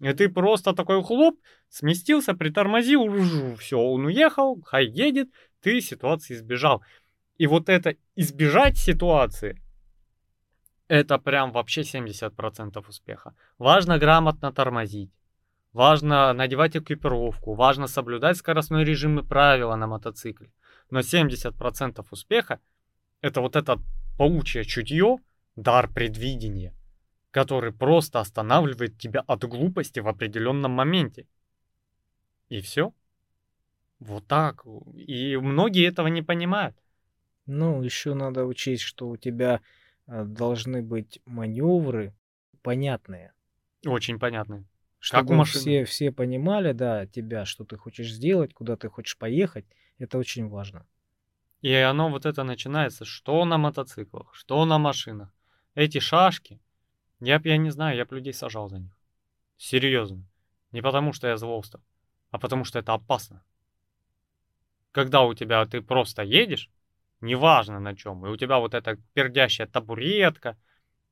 И ты просто такой хлоп, сместился, притормозил, все, он уехал, хай едет, ты ситуации избежал. И вот это избежать ситуации, это прям вообще 70% успеха. Важно грамотно тормозить. Важно надевать экипировку, важно соблюдать скоростной режим и правила на мотоцикле. Но 70% успеха это вот это паучье чутье, дар предвидения, который просто останавливает тебя от глупости в определенном моменте. И все. Вот так. И многие этого не понимают. Ну, еще надо учесть, что у тебя э, должны быть маневры понятные. Очень понятно. Чтобы у машины. все, все понимали, да, тебя, что ты хочешь сделать, куда ты хочешь поехать. Это очень важно. И оно вот это начинается, что на мотоциклах, что на машинах. Эти шашки, я б, я не знаю, я бы людей сажал за них. Серьезно. Не потому, что я злостов, а потому, что это опасно. Когда у тебя ты просто едешь, неважно на чем, и у тебя вот эта пердящая табуретка,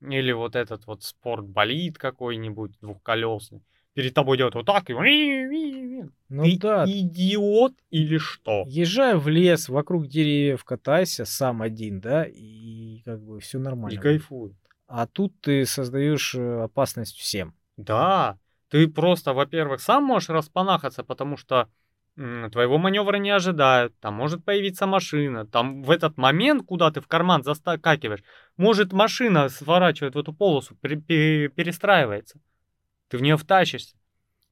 или вот этот вот спортболид какой-нибудь двухколесный, перед тобой идет вот так, и... Ну ты да, идиот или что? езжай в лес, вокруг деревьев катайся сам один, да, и как бы все И нормально. будет. кайфуй. А тут ты создаешь э, опасность всем. Да, ты просто, во-первых, сам можешь распанахаться, потому что твоего маневра не ожидают, там может появиться машина, там в этот момент, куда ты в карман застакиваешь, может машина сворачивает в эту полосу, пере- пере- перестраивается, ты в нее втащишься.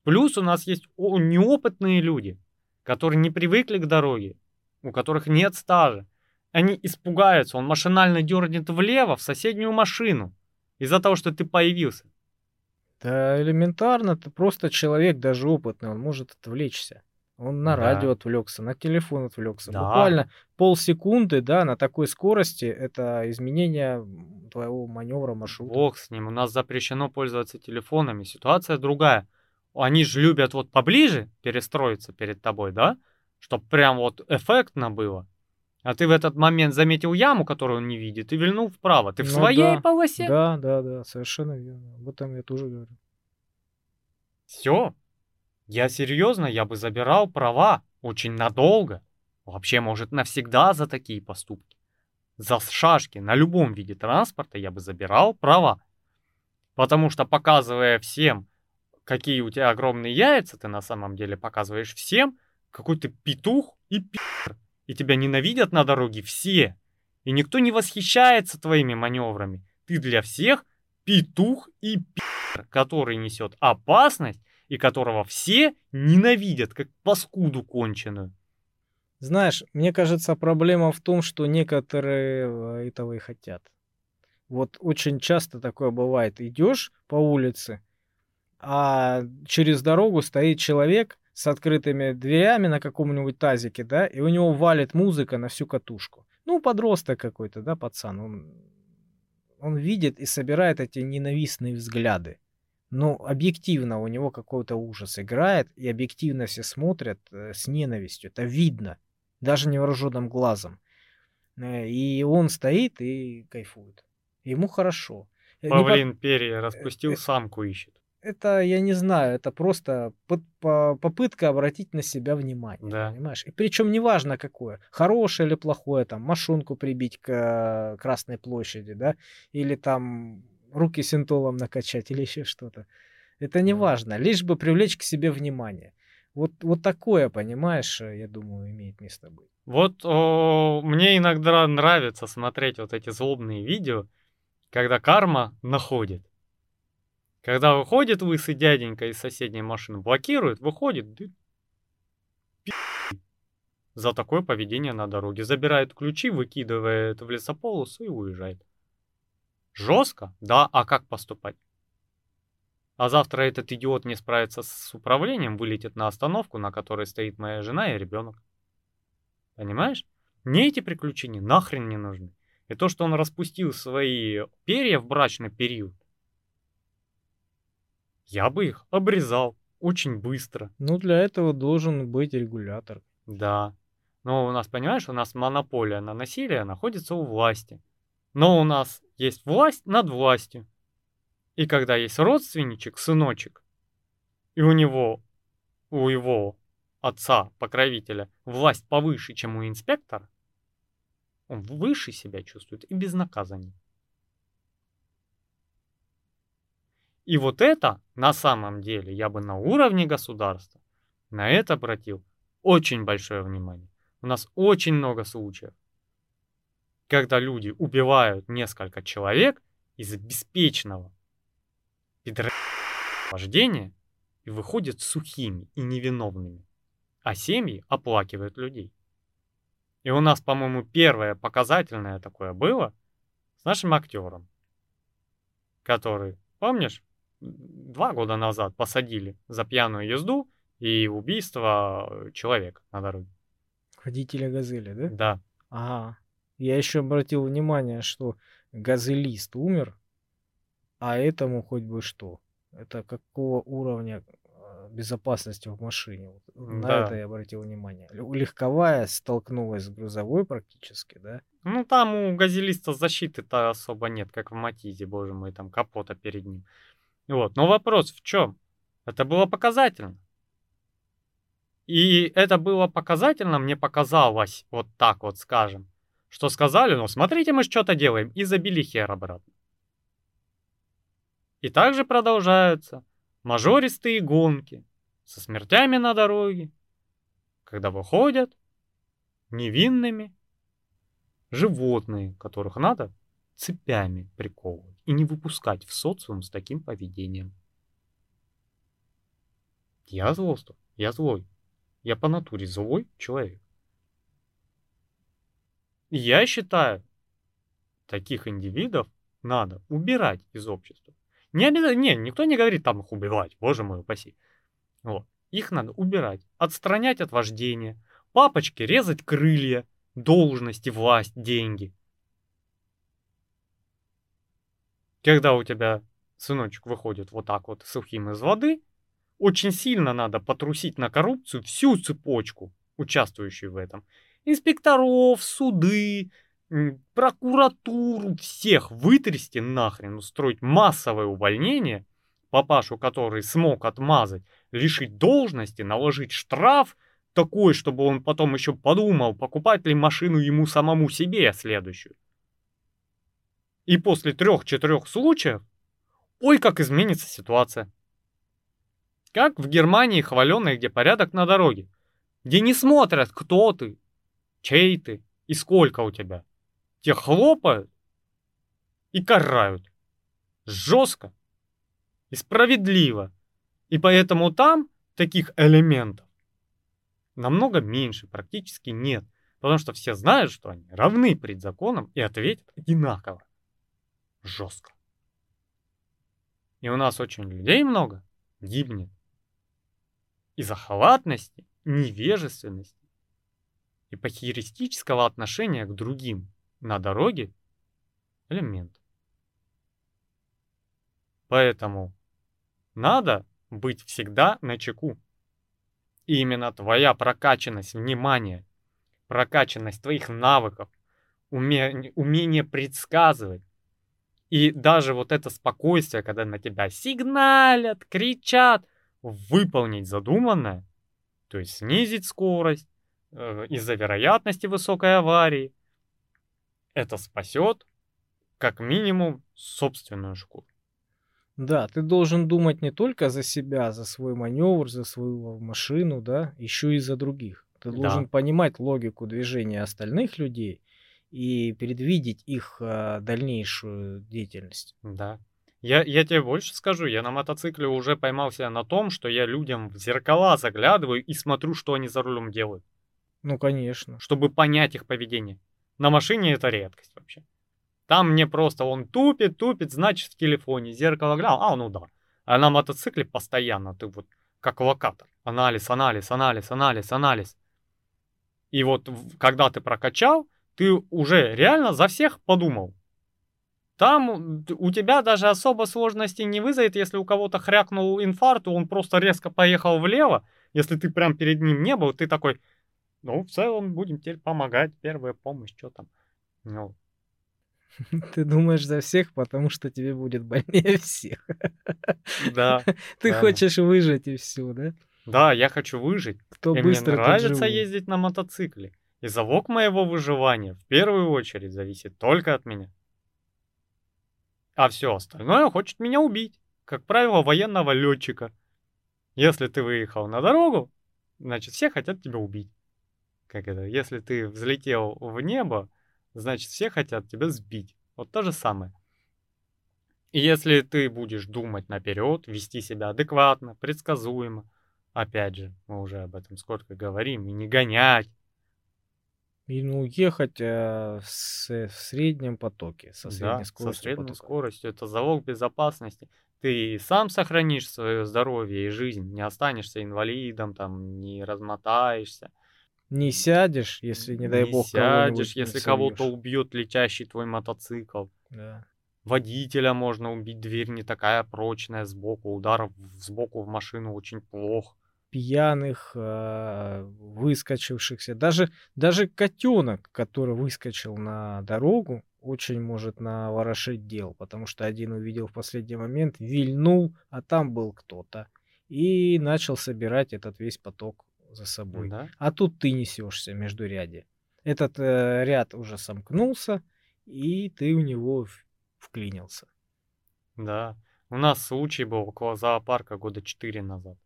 Плюс у нас есть неопытные люди, которые не привыкли к дороге, у которых нет стажа. Они испугаются, он машинально дернет влево в соседнюю машину из-за того, что ты появился. Да элементарно, ты просто человек, даже опытный, он может отвлечься. Он на Да. радио отвлекся, на телефон отвлекся. Да. Буквально полсекунды, да, на такой скорости это изменение твоего маневра маршрута. Бог с ним, у нас запрещено пользоваться телефонами. Ситуация другая. Они же любят вот поближе перестроиться перед тобой, да? Чтоб прям вот эффектно было. А ты в этот момент заметил яму, которую он не видит, и вильнул вправо. Ты в Ну своей да, полосе? Да, да, да, совершенно верно. Об этом я тоже говорю. Все. Я серьезно, я бы забирал права очень надолго. Вообще, может, навсегда за такие поступки. За шашки на любом виде транспорта я бы забирал права. Потому что показывая всем, какие у тебя огромные яйца, ты на самом деле показываешь всем, какой ты петух и пи***р. И тебя ненавидят на дороге все. И никто не восхищается твоими маневрами. Ты для всех петух и пи***р, который несет опасность и которого все ненавидят, как паскуду конченую. Знаешь, мне кажется, проблема в том, что некоторые э, этого и хотят. Вот очень часто такое бывает. Идешь по улице, а через дорогу стоит человек с открытыми дверями на каком-нибудь тазике, да, и у него валит музыка на всю катушку. Ну, подросток какой-то, да, пацан. Он, он видит и собирает эти ненавистные взгляды. Но объективно у него какой-то ужас играет, и объективно все смотрят э, с ненавистью. Это видно, даже невооруженным глазом. Э, И он стоит и кайфует. Ему хорошо. Э, не по- Павлин перья распустил, самку ищет. Это, я не знаю, это просто по- попытка обратить на себя внимание. Да. Понимаешь? И причем неважно какое. Хорошее или плохое, там, машинку прибить к Красной площади, да, или там руки синтолом накачать, или еще что-то. Это не важно, лишь бы привлечь к себе внимание. Вот, вот такое, понимаешь, э, я думаю, имеет место быть. Вот о, мне иногда нравится смотреть вот эти злобные видео, когда карма находит. Когда выходит лысый дяденька из соседней машины, блокирует, выходит, да пи***. за такое поведение на дороге. Забирает ключи, выкидывает в лесополосу и уезжает. Жестко? Да, а как поступать? А завтра этот идиот не справится с управлением, вылетит на остановку, на которой стоит моя жена и ребенок. Понимаешь? Мне эти приключения нахрен не нужны. И то, что он распустил свои перья в брачный период, я бы их обрезал очень быстро. Ну, для этого должен быть регулятор. Да. Но у нас, понимаешь, у нас монополия на насилие находится у власти. Но у нас есть власть над властью. И когда есть родственничек, сыночек, и у него, у его отца, покровителя, власть повыше, чем у инспектора, он выше себя чувствует и безнаказаннее. И вот это, на самом деле, я бы на уровне государства на это обратил очень большое внимание. У нас очень много случаев, когда люди убивают несколько человек из беспечного пидор... вождения и выходят сухими и невиновными, а семьи оплакивают людей. И у нас, по-моему, первое показательное такое было с нашим актером, который, помнишь, два года назад посадили за пьяную езду и убийство человека на дороге. Водителя газели, да? Да. Ага. Я еще обратил внимание, что газелист умер, а этому хоть бы что. Это какого уровня а, безопасности в машине. Вот На Да. это я обратил внимание. Легковая столкнулась с грузовой практически, да? Ну, там у газелиста защиты-то особо нет, как в Матизе, боже мой, там капота перед ним. Вот, но вопрос в чем? Это было показательно. И это было показательно, мне показалось, вот так вот скажем, что сказали, ну, смотрите, мы что-то делаем, и забили хер обратно. И также продолжаются мажористые гонки со смертями на дороге, когда выходят невинными животные, которых надо цепями приковывать и не выпускать в социум с таким поведением. Я злосту, я злой. Я по натуре злой человек. Я считаю, таких индивидов надо убирать из общества. Не обязательно, не, никто не говорит там их убивать, боже мой, упаси. Вот. Их надо убирать, отстранять от вождения, папочки резать крылья, должности, власть, деньги. Когда у тебя сыночек выходит вот так вот сухим из воды, очень сильно надо потрусить на коррупцию всю цепочку, участвующую в этом. Инспекторов, суды, прокуратуру, всех вытрясти нахрен, устроить массовое увольнение, папашу, который смог отмазать, лишить должности, наложить штраф такой, чтобы он потом еще подумал, покупать ли машину ему самому себе следующую. И после трех-четырех случаев, ой, как изменится ситуация. Как в Германии хваленной, где порядок на дороге, где не смотрят, кто ты, чей ты и сколько у тебя. Те хлопают и карают. Жестко и справедливо. И поэтому там таких элементов намного меньше, практически нет. Потому что все знают, что они равны перед законом и ответят одинаково. Жестко. И у нас очень людей много гибнет из-за халатности, невежественности и отношения к другим на дороге элемент. Поэтому надо быть всегда на чеку. И именно твоя прокачанность внимания, прокачанность твоих навыков, уме- умение предсказывать, и даже вот это спокойствие, когда на тебя сигналят, кричат, выполнить задуманное, то есть снизить скорость из-за вероятности высокой аварии, это спасет как минимум собственную шкуру. Да, ты должен думать не только за себя, за свой маневр, за свою машину, да, еще и за других. Ты Да. должен понимать логику движения остальных людей и предвидеть их а, дальнейшую деятельность. Да. Я, я тебе больше скажу, я на мотоцикле уже поймал себя на том, что я людям в зеркала заглядываю и смотрю, что они за рулем делают, Ну, конечно. чтобы понять их поведение. На машине это редкость вообще. Там мне просто он тупит, тупит, значит в телефоне зеркало глянул, а ну да. А на мотоцикле постоянно ты вот как локатор. Анализ, анализ, анализ, анализ, анализ. И вот когда ты прокачал, ты уже реально за всех подумал. Там у тебя даже особо сложностей не вызовет, если у кого-то хрякнул инфаркт, он просто резко поехал влево. Если ты прям перед ним не был, ты такой, ну, в целом будем теперь помогать, первая помощь, что там. Ну, Ты думаешь за всех, потому что тебе будет больнее всех. да, Ты Да. хочешь выжить и все, да? да, я хочу выжить. Кто и мне быстро, тот нравится ездить на мотоцикле. И залог моего выживания в первую очередь зависит только от меня. А все остальное хочет меня убить. Как правило, военного летчика. Если ты выехал на дорогу, значит все хотят тебя убить. Как это? Если ты взлетел в небо, значит все хотят тебя сбить. Вот то же самое. И если ты будешь думать наперед, вести себя адекватно, предсказуемо, опять же, мы уже об этом сколько говорим, и не гонять, И, ну, ехать э, с, в среднем потоке, со средней Да, со скоростью средней потока. скоростью. Это залог безопасности. Ты сам сохранишь свое здоровье и жизнь, не останешься инвалидом, там, не размотаешься, Не сядешь, если, не дай не бог, сядешь, если кого-то убьет летящий твой мотоцикл. Да. Водителя можно убить, дверь не такая прочная сбоку, удар сбоку в машину очень плох. Пьяных, э, выскочившихся. Даже, даже котенок, который выскочил на дорогу, очень может наворошить дел, потому что один увидел в последний момент, вильнул, а там был кто-то. И начал собирать этот весь поток за собой. Да? А тут ты несешься между ряде. Этот э, ряд уже сомкнулся, и ты в него вклинился. Да. У нас случай был около зоопарка года 4 назад.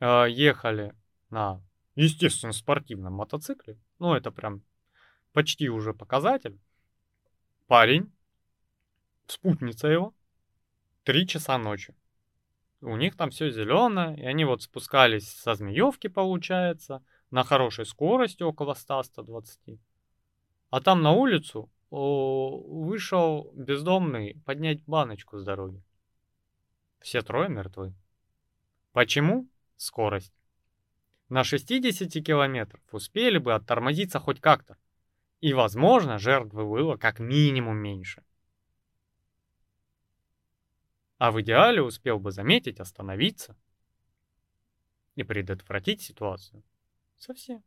Э, Ехали на, естественно, спортивном мотоцикле. Ну, это прям почти уже показатель. Парень, спутница его, 3 часа ночи. У них там все зеленое, и они вот спускались со Змеевки, получается, на хорошей скорости, около 100-120. А там на улицу вышел бездомный поднять баночку с дороги. Все трое мертвы. Почему? Скорость. На 60 километров успели бы оттормозиться хоть как-то. И, возможно, жертвы было как минимум меньше. А в идеале успел бы заметить, остановиться и предотвратить ситуацию. Совсем.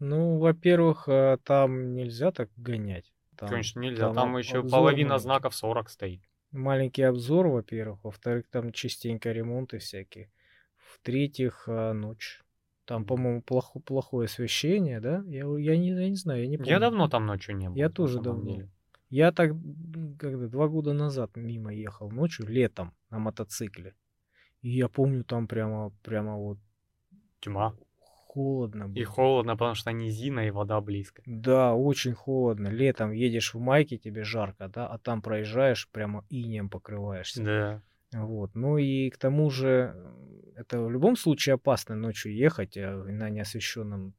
Ну, во-первых, э, там нельзя так гонять. Там Конечно, нельзя. там Там еще обзор половина маленький. знаков 40 стоит. маленький обзор, во-первых. Во-вторых, там частенько ремонты всякие. В-третьих, э, ночь. Там, по-моему, плохо, плохое освещение, да? Я, я, не, я не знаю, я не помню. Я давно там ночью не был. Я тоже давно. деле. Я так, когда два года назад мимо ехал ночью, летом, на мотоцикле. И я помню, там прямо, прямо вот Тьма. холодно было. И холодно, потому что низина и вода близко. Да, очень холодно. Летом едешь в майке, тебе жарко, да, а там проезжаешь, прямо инеем покрываешься. Да. Вот. Ну и к тому же, это в любом случае опасно ночью ехать э, на неосвещенном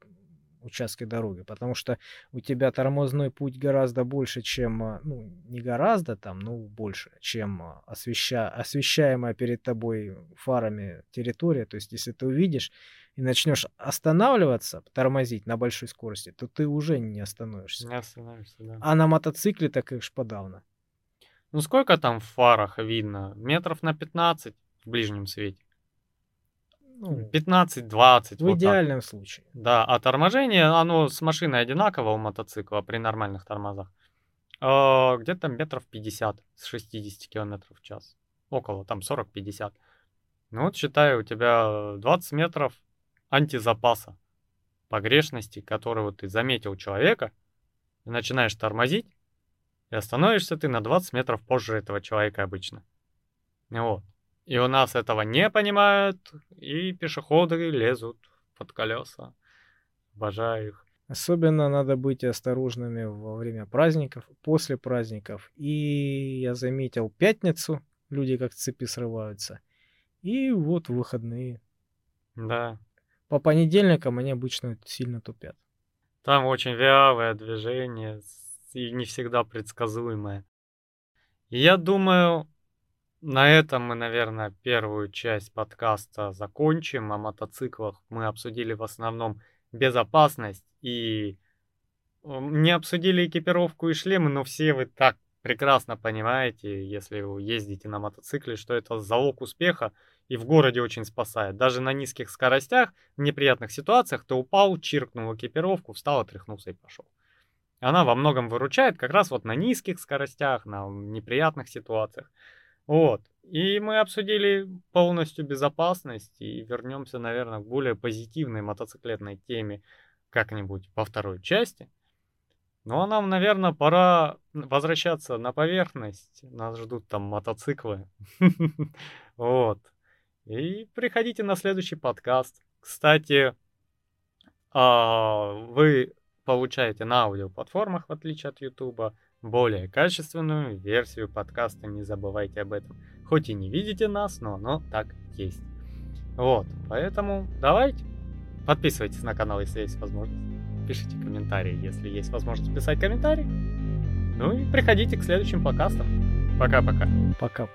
участке дороги, потому что у тебя тормозной путь гораздо больше, чем, а, ну, не гораздо там, ну, больше, чем а, освеща... освещаемая перед тобой фарами территория. То есть, если ты увидишь и начнешь останавливаться, тормозить на большой скорости, то ты уже не остановишься. Не остановишься, да. А на мотоцикле так их подавно. Ну сколько там в фарах видно? Метров на 15 в ближнем свете. Ну, 15-20. в вот так. идеальном случае. Да, а торможение, оно с машиной одинаково у мотоцикла при нормальных тормозах. А, Где-то метров 50 с 60 километров в час. Около, там 40-50. Ну вот считай, у тебя 20 метров антизапаса погрешности, которого ты заметил человека, и начинаешь тормозить, и остановишься ты на 20 метров позже этого человека обычно. Вот. И у нас этого не понимают, и пешеходы лезут под колеса. Обожаю их. Особенно надо быть осторожными во время праздников, после праздников. И я заметил пятницу, люди как цепи срываются. И вот выходные. Да. По понедельникам они обычно сильно тупят. Там очень вялое движение и не всегда предсказуемое. И я думаю, на этом мы, наверное, первую часть подкаста закончим. О мотоциклах мы обсудили в основном безопасность и не обсудили экипировку и шлемы, но все вы так прекрасно понимаете, если вы ездите на мотоцикле, что это залог успеха и в городе очень спасает. Даже на низких скоростях, в неприятных ситуациях ты упал, чиркнул экипировку, встал, отряхнулся и пошел. Она во многом выручает как раз вот на низких скоростях, на неприятных ситуациях. Вот. И мы обсудили полностью безопасность и вернемся, наверное, к более позитивной мотоциклетной теме как-нибудь во второй части. Ну а нам, наверное, пора возвращаться на поверхность. Нас ждут там мотоциклы. Вот. И приходите на следующий подкаст. Кстати, а, вы получаете на аудиоплатформах, в отличие от Ютуба, более качественную версию подкаста. Не забывайте об этом. Хоть и не видите нас, но оно так есть. Вот, поэтому давайте. Подписывайтесь на канал, если есть возможность. пишите комментарии, если есть возможность писать комментарии. Ну и приходите к следующим подкастам. Пока-пока. Пока.